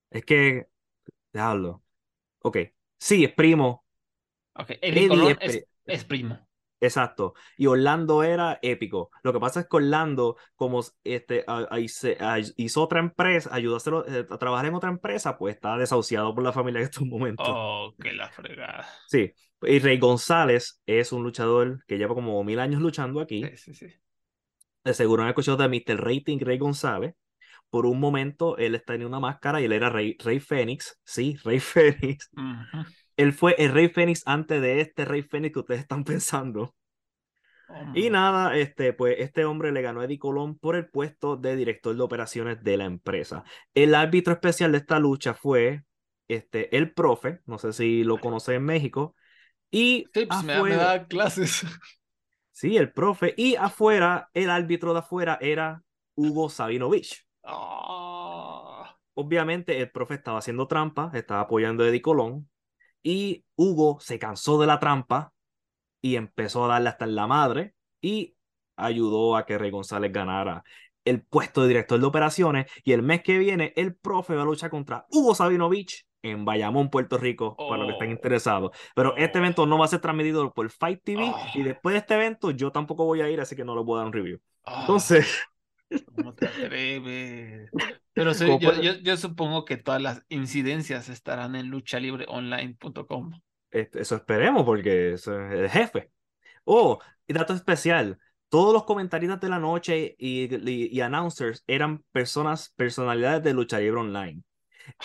Speaker 2: Es que, diablo. Ok, sí, es primo.
Speaker 3: Ok,
Speaker 2: Eddie es
Speaker 3: es,
Speaker 2: pri-
Speaker 3: es primo.
Speaker 2: Exacto. Y Orlando era épico. Lo que pasa es que Orlando, como este, a- a- hice- a- hizo otra empresa, ayudó eh, a trabajar en otra empresa, pues está desahuciado por la familia en estos momentos.
Speaker 3: Oh, que la fregada.
Speaker 2: Sí. Y Rey González es un luchador que lleva como mil años luchando aquí.
Speaker 3: Sí, sí, sí.
Speaker 2: De seguro han escuchado de Mr. Rating Rey González. Por un momento él tenía una máscara y él era Rey, Rey Fénix. Sí, <laughs> Rey Fénix. Él fue el Rey Fénix antes de este Rey Fénix que ustedes están <laughs> pensando. Y nada, este, pues este hombre le ganó a Eddie Colón por el puesto de director de operaciones de la empresa. El árbitro especial de esta lucha fue este, el profe, no sé si lo conoce en México. Y
Speaker 3: Sí, pues me, da- me
Speaker 2: afuera,
Speaker 3: da clases. <laughs>
Speaker 2: sí, el profe. Y afuera, el árbitro de afuera era Hugo Sabinovich.
Speaker 3: Ah,
Speaker 2: Obviamente el profe estaba haciendo trampa, estaba apoyando a Eddie Colón. Y Hugo se cansó de la trampa y empezó a darle hasta en la madre y ayudó a que Rey González ganara el puesto de director de operaciones. Y el mes que viene, el profe va a luchar contra Hugo Sabinovich en Bayamón, Puerto Rico, para los que estén
Speaker 3: Oh.
Speaker 2: interesados. Pero este
Speaker 3: Oh.
Speaker 2: evento no va a ser transmitido por Fight TV
Speaker 3: Oh.
Speaker 2: y después de este evento yo tampoco voy a ir, así que no les voy a dar un review.
Speaker 3: ah,
Speaker 2: Entonces,
Speaker 3: ¿cómo te atreves? Pero <laughs>
Speaker 2: Como
Speaker 3: yo,
Speaker 2: puede-
Speaker 3: yo, yo supongo que todas las incidencias estarán en luchalibreonline.com.
Speaker 2: este, eso esperemos porque es el jefe. Oh, y dato especial. Todos los comentaristas de la noche y, y- y announcers eran personas, personalidades de Lucha Libre Online.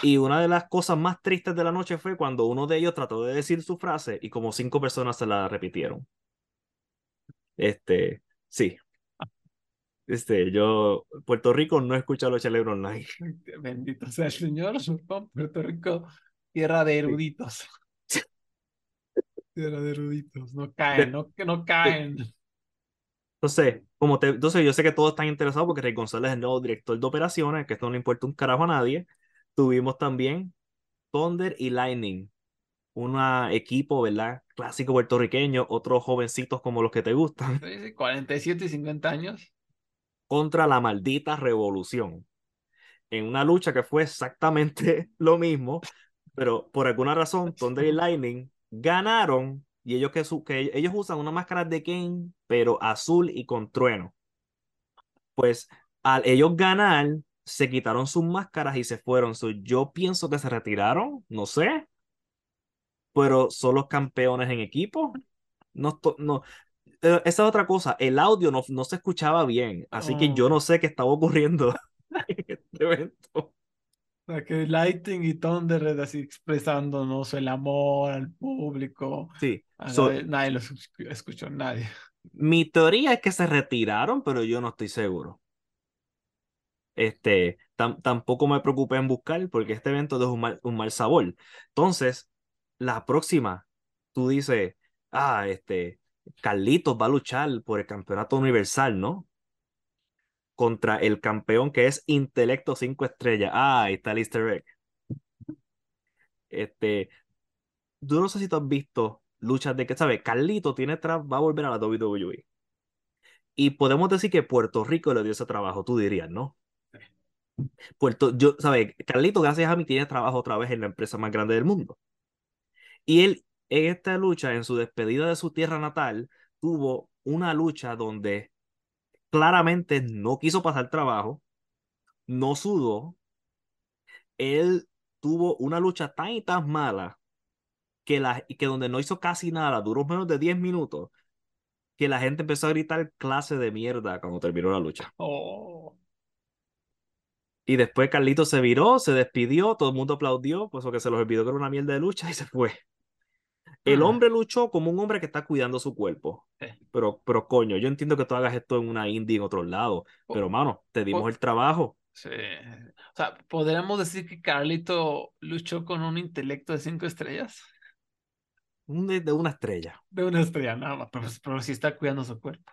Speaker 2: Y una de las cosas más tristes de la noche fue cuando uno de ellos trató de decir su frase y como cinco personas se la repitieron. Este, sí. Este, yo, Puerto Rico no escucha Lucha Libre Online.
Speaker 3: Bendito sea el Señor. <laughs> Puerto Rico, tierra de eruditos. <laughs> Tierra de eruditos, no caen, no, no caen.
Speaker 2: Entonces, como te, entonces yo sé que todos están interesados porque Rey González es el nuevo director de operaciones, que esto no le importa un carajo a nadie. Tuvimos también Thunder y Lightning, un equipo, ¿verdad? Clásico puertorriqueño, otros jovencitos como los que te gustan,
Speaker 3: Sí, sí, 47 y 50 años.
Speaker 2: contra la maldita revolución. En una lucha que fue exactamente <laughs> lo mismo, pero por alguna razón Thunder y <laughs> Lightning ganaron y ellos que, su- que ellos usan una máscara de Kane, pero azul y con trueno. Pues al ellos ganar, se quitaron sus máscaras y se fueron. So, yo pienso que se retiraron, no sé, pero son los campeones en equipo. No, no. Eh, Esa es otra cosa, el audio no, no se escuchaba bien, así que yo
Speaker 3: Oh.
Speaker 2: no sé qué estaba ocurriendo <laughs> en este evento.
Speaker 3: O sea, que Lighting y Thunder así expresándonos el amor al público.
Speaker 2: Sí,
Speaker 3: A la
Speaker 2: so,
Speaker 3: nadie los escu- escuchó, nadie.
Speaker 2: mi teoría es que se retiraron, pero yo no estoy seguro. Este, tam- tampoco me preocupé en buscar porque este evento deja un mal, un mal sabor. Entonces, la próxima, tú dices, ah, este, Carlitos va a luchar por el campeonato universal, ¿no? Contra el campeón que es Intelecto 5 estrellas. Ah, ahí está el easter egg. Este, yo no sé si tú has visto luchas de que, ¿sabes? Carlito tiene va a volver a la WWE. Y podemos decir que Puerto Rico le dio ese trabajo, tú dirías, ¿no? Puerto, yo, ¿sabes? Carlito, gracias a mí, tiene trabajo otra vez en la empresa más grande del mundo. Y él, en esta lucha, en su despedida de su tierra natal, tuvo una lucha donde claramente no quiso pasar trabajo, no sudó. Él tuvo una lucha tan y tan mala que, la, que donde no hizo casi nada, duró menos de 10 minutos, que la gente empezó a gritar clase de mierda cuando terminó la lucha.
Speaker 3: Oh,
Speaker 2: Y después Carlito se viró, se despidió, todo el mundo aplaudió, pues que se los olvidó que era una mierda de lucha y se fue. El
Speaker 3: Ah.
Speaker 2: hombre luchó como un hombre que está cuidando su cuerpo.
Speaker 3: Sí.
Speaker 2: Pero, pero coño, yo entiendo que tú hagas esto en una indie en otro lado, pero mano, te dimos el trabajo.
Speaker 3: sí. O sea, ¿podríamos decir que Carlito luchó con un intelecto de cinco estrellas?
Speaker 2: Un De, de una estrella.
Speaker 3: De una estrella nada más, pero, pero sí está cuidando su cuerpo.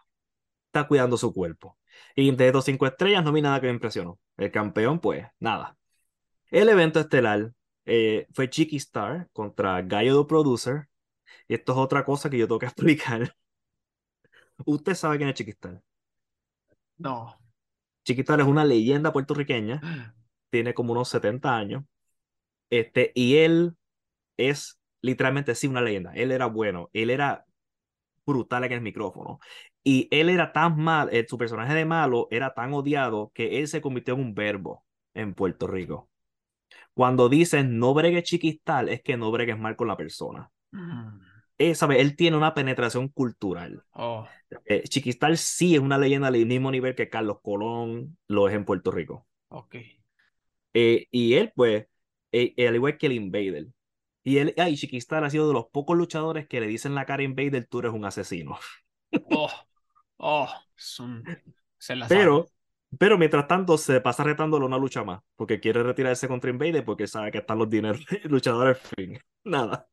Speaker 2: Está cuidando su cuerpo. Y entre estos cinco estrellas no vi nada que me impresionó. El campeón, pues, nada. El evento estelar eh, fue Chiqui Star contra Gallo the Producer. Y esto es otra cosa que yo tengo que <laughs> explicar. Usted sabe quién es Chiquistal.
Speaker 3: No.
Speaker 2: Chiquistal es una leyenda puertorriqueña, <gasps> tiene como unos 70 años, este, y él es literalmente sí una leyenda. Él era bueno, él era brutal en el micrófono. Y él era tan mal, eh, su personaje de malo era tan odiado que él se convirtió en un verbo en Puerto Rico. Cuando dicen no bregues chiquistal, es que no bregues mal con la persona.
Speaker 3: Mm.
Speaker 2: Él, ¿sabe? él tiene una penetración cultural.
Speaker 3: Oh,
Speaker 2: Eh, Chiquistal sí es una leyenda al mismo nivel que Carlos Colón lo es en Puerto Rico.
Speaker 3: ok.
Speaker 2: Eh, y él, pues, eh, al igual que el Invader. Y él, ay, Chiquistal ha sido de los pocos luchadores que le dicen la cara a Invader, tú eres un asesino.
Speaker 3: Oh, <laughs> oh.
Speaker 2: Pero, pero mientras tanto se pasa retándolo una lucha más, porque quiere retirarse contra Invader porque sabe que están los dineros <laughs> luchadores fin. Nada.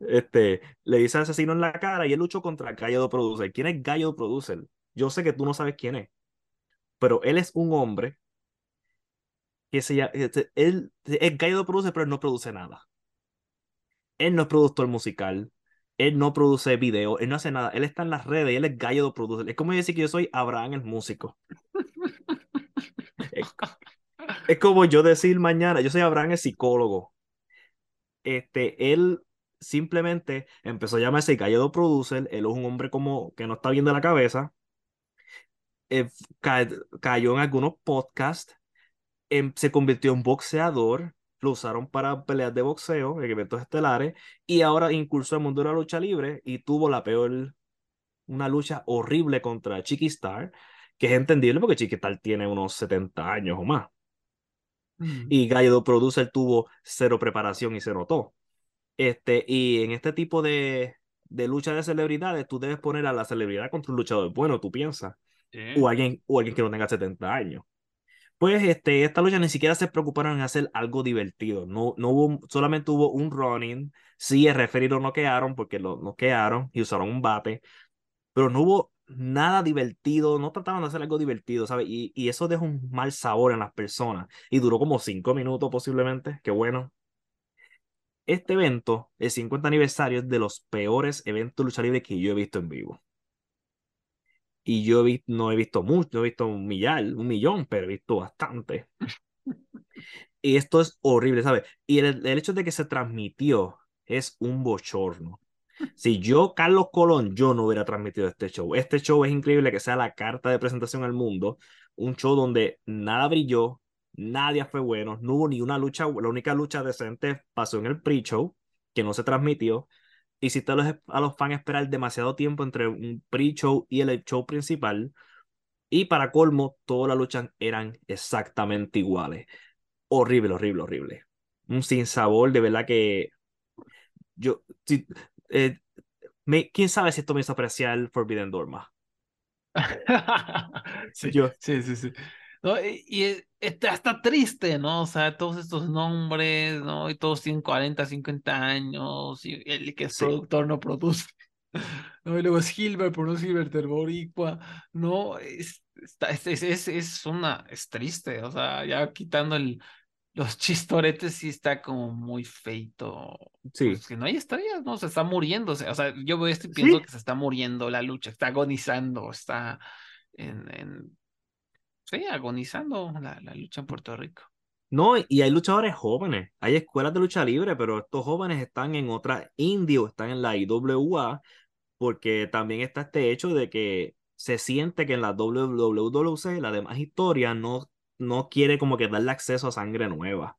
Speaker 2: Este, le dice asesino en la cara y él luchó contra Gallo Producer. ¿Quién es Gallo Producer? Yo sé que tú no sabes quién es, pero él es un hombre que se llama, este, él es Gallo Producer, pero él no produce nada. Él no es productor musical, él no produce video, él no hace nada, él está en las redes él es Gallo Producer. Es como decir que yo soy Abraham el músico. <laughs> es, es como yo decir mañana, yo soy Abraham el psicólogo. Este, él simplemente empezó a llamarse Gallo Producer, él es un hombre como que no está bien de la cabeza, eh, ca- cayó en algunos podcasts, em- se convirtió en boxeador, lo usaron para peleas de boxeo en eventos estelares y ahora incursó al mundo de la lucha libre y tuvo la peor, una lucha horrible contra Chiqui Star, que es entendible porque Chiqui Star tiene unos 70 años o más.
Speaker 3: Mm.
Speaker 2: Y Gallo Producer tuvo cero preparación y se notó. Este, y en este tipo de, de lucha de celebridades, tú debes poner a la celebridad contra un luchador bueno, tú piensas, o alguien, o alguien que no tenga 70 años. Pues este, esta lucha ni siquiera se preocuparon en hacer algo divertido. No, no hubo, solamente hubo un running. Sí, el referee lo noquearon porque lo noquearon y usaron un bate, pero no hubo nada divertido. No trataron de hacer algo divertido, ¿sabes? Y, y eso deja un mal sabor en las personas. Y duró como cinco minutos posiblemente. Qué bueno. Este evento, el 50 aniversario, es de los peores eventos de lucha libre que yo he visto en vivo. Y yo no he visto mucho, he visto un millar, un millón, pero he visto bastante. Y esto es horrible, ¿sabes? Y el, el hecho de que se transmitió es un bochorno. Si yo, Carlos Colón, yo no hubiera transmitido este show. Este show es increíble que sea la carta de presentación al mundo. Un show donde nada brilló, nadie fue bueno, no hubo ni una lucha, la única lucha decente pasó en el pre-show, que no se transmitió. Hiciste a los, a los fans esperar demasiado tiempo entre un pre-show y el show principal. Y para colmo, todas las luchas eran exactamente iguales. Horrible, horrible, horrible. Un sinsabor, de verdad que yo, si- eh, me, quién sabe si esto me hizo apreciar Forbidden Door más. <laughs>
Speaker 3: Sí,
Speaker 2: Yo-
Speaker 3: sí, sí, sí. No, y, y es- está, está triste, ¿no? O sea, todos estos nombres, ¿no? Y todos tienen 40, 50 años, y el que es
Speaker 2: Sí.
Speaker 3: productor no produce. <laughs> ¿no? Y luego es Gilbert, pero no es Gilbert el Boricua, ¿no? Es, está, es, es, es, una, es triste, o sea, ya quitando el, los chistoretes sí está como muy feito.
Speaker 2: Sí,
Speaker 3: Pues que no hay estrellas, ¿no? Se está muriendo. O sea, o sea, yo veo esto y pienso
Speaker 2: Sí.
Speaker 3: que se está muriendo la lucha, está agonizando, está en, en sí, agonizando la, la lucha en Puerto Rico.
Speaker 2: no, y hay luchadores jóvenes, hay escuelas de lucha libre, pero estos jóvenes están en otra indie o están en la IWA, porque también está este hecho de que se siente que en la WWC, la demás historia, no, no quiere como que darle acceso a sangre nueva.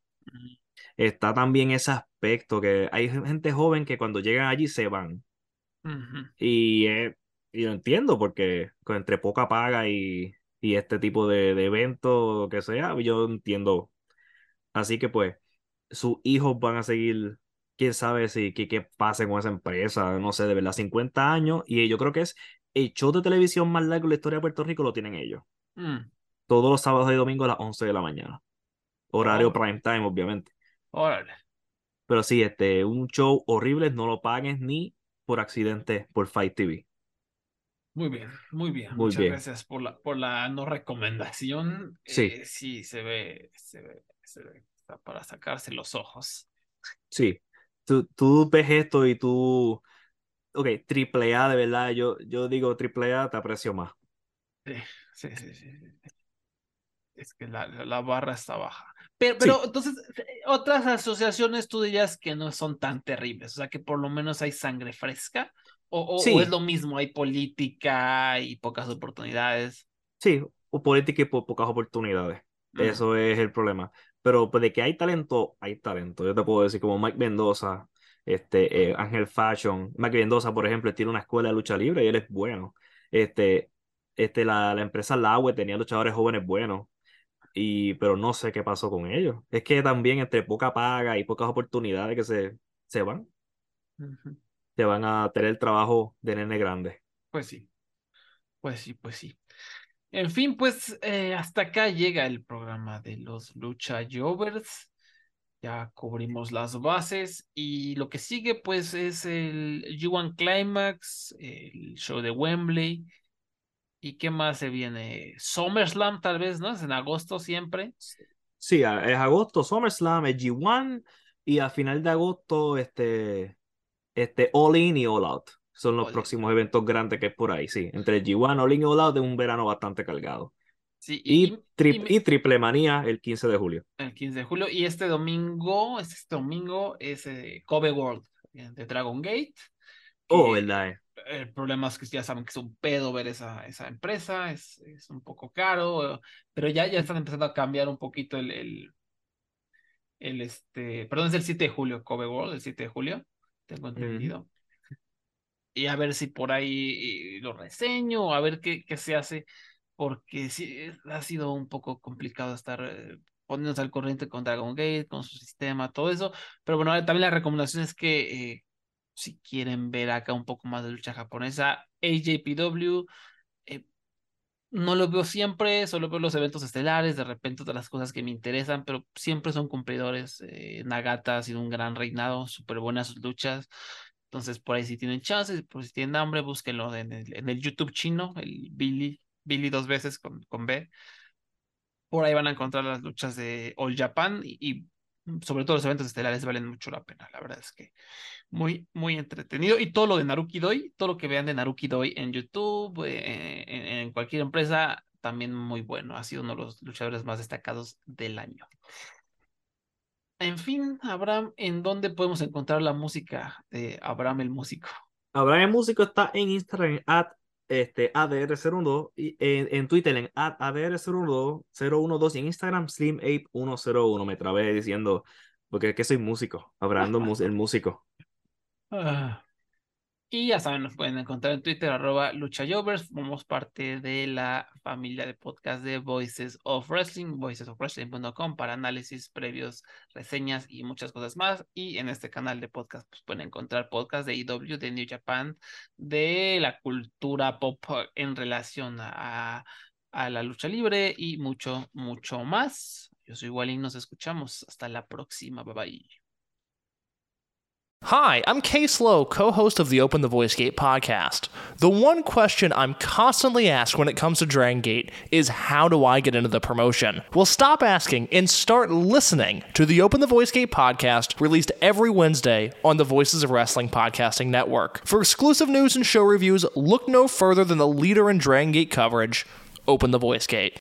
Speaker 2: Está también ese aspecto que hay gente joven que cuando llegan allí se van. Y, eh, y lo entiendo porque con- entre poca paga y, y este tipo de, de evento que sea, yo entiendo. Así que pues sus hijos van a seguir, quién sabe si qué, qué pase con esa empresa, no sé, de verdad, 50 años. Y yo creo que es el show de televisión más largo de la historia de Puerto Rico, lo tienen ellos.
Speaker 3: Mm,
Speaker 2: Todos los sábados y domingos a las 11 de la mañana. Horario
Speaker 3: Oh.
Speaker 2: prime time, obviamente.
Speaker 3: Órale.
Speaker 2: Pero sí, este, un show horrible, no lo pagues ni por accidente por Fight TV.
Speaker 3: Muy bien, muy bien.
Speaker 2: Muy
Speaker 3: Muchas
Speaker 2: bien.
Speaker 3: gracias por la, por la no recomendación.
Speaker 2: Sí.
Speaker 3: Eh, sí, se ve, se ve, se ve. Está para sacarse los ojos.
Speaker 2: Sí, tú, tú ves esto y tú, ok, triple A, de verdad, yo, yo digo triple A, te aprecio más.
Speaker 3: Sí, sí, sí, sí. sí. Es que la, la barra está baja. Pero, pero entonces, eh, otras asociaciones tú dirías que no son tan terribles, o sea que por lo menos hay sangre fresca, o, o- o
Speaker 2: Sí.
Speaker 3: es lo mismo, hay política y pocas oportunidades.
Speaker 2: Sí, o política y po- pocas oportunidades. Eso es el problema. Pero pues, de que hay talento, hay talento. Yo te puedo decir, como Mike Mendoza, este, eh, Ángel Fashion. Mike Mendoza, por ejemplo, tiene una escuela de lucha libre y él es bueno. Este, este, la, la empresa Laue tenía luchadores jóvenes buenos. Y, pero no sé qué pasó con ellos. Es que también entre poca paga y pocas oportunidades que se, se van,
Speaker 3: Ujú.
Speaker 2: Se van a tener el trabajo de nene grande.
Speaker 3: Pues sí, pues sí, pues sí. En fin, pues eh, hasta acá llega el programa de los Lucha Jovers. Ya cubrimos las bases y lo que sigue pues es el G1 Climax, el show de Wembley. ¿Y qué más se viene? SummerSlam tal vez, ¿no? Es en agosto siempre.
Speaker 2: Sí, es agosto, SummerSlam, es G1 y a final de agosto, este, este All In y All Out. Son los
Speaker 3: All In.
Speaker 2: próximos eventos grandes que hay por ahí, sí. Entre G1, All In y All Out de un verano bastante cargado.
Speaker 3: Sí,
Speaker 2: Y,
Speaker 3: y,
Speaker 2: tri-
Speaker 3: y me-
Speaker 2: y Triple Manía el 15 de julio.
Speaker 3: el 15 de julio. Y este domingo, este domingo es eh, Kobe World eh, de Dragon Gate.
Speaker 2: Oh, ¿verdad? eh?
Speaker 3: El problema es que ya saben que es un pedo ver esa, esa empresa, es, es un poco caro, pero ya, ya están empezando a cambiar un poquito el, el, el este, perdón, es el 7 de julio, Kobe World, el 7 de julio, tengo entendido. Y a ver si por ahí lo reseño, a ver qué, qué se hace, porque sí, ha sido un poco complicado estar eh, poniéndose al corriente con Dragon Gate, con su sistema, todo eso, pero bueno, también la recomendación es que eh, si quieren ver acá un poco más de lucha japonesa, AJPW, no lo veo siempre, solo veo los eventos estelares, de repente las cosas que me interesan, pero siempre son cumplidores. eh, Nagata ha sido un gran reinado, súper buenas sus luchas. Entonces, por ahí si tienen chances, por si tienen hambre, búsquenlo en el, en el YouTube chino, el Billy, Billy dos veces con, con B. Por ahí van a encontrar las luchas de All Japan y sobre todo los eventos estelares valen mucho la pena. La verdad es que muy, muy entretenido. Y todo lo de Naruki Doi, todo lo que vean de Naruki Doi en YouTube, eh, en, en cualquier empresa, también muy bueno. Ha sido uno de los luchadores más destacados del año. En fin, Abraham, ¿en dónde podemos encontrar la música de Abraham el músico?
Speaker 2: Abraham el Músico está en Instagram at, este, ADR012 y en, en Twitter en at ADR012 012 y en Instagram SlimApe101. Me trabé diciendo, porque es que soy músico, mus- el músico.
Speaker 3: Ah. Y ya saben, nos pueden encontrar en Twitter, arroba luchayovers. Formamos parte de la familia de podcast de Voices of Wrestling, voicesofwrestling.com para análisis previos, reseñas y muchas cosas más. Y en este canal de podcast pues, pueden encontrar podcast de IW, de New Japan, de la cultura pop en relación a, a la lucha libre y mucho, mucho más. Yo soy Walin, nos escuchamos. Hasta la próxima. Bye bye.
Speaker 4: Hi, I'm Case Lowe, co host of the Open the Voice Gate podcast. The one question I'm constantly asked when it comes to Dragon Gate is how do I get into the promotion? Well, stop asking and start listening to the Open the Voice Gate podcast released every Wednesday on the Voices of Wrestling Podcasting Network. For exclusive news and show reviews, look no further than the leader in Dragon Gate coverage, Open the Voice Gate.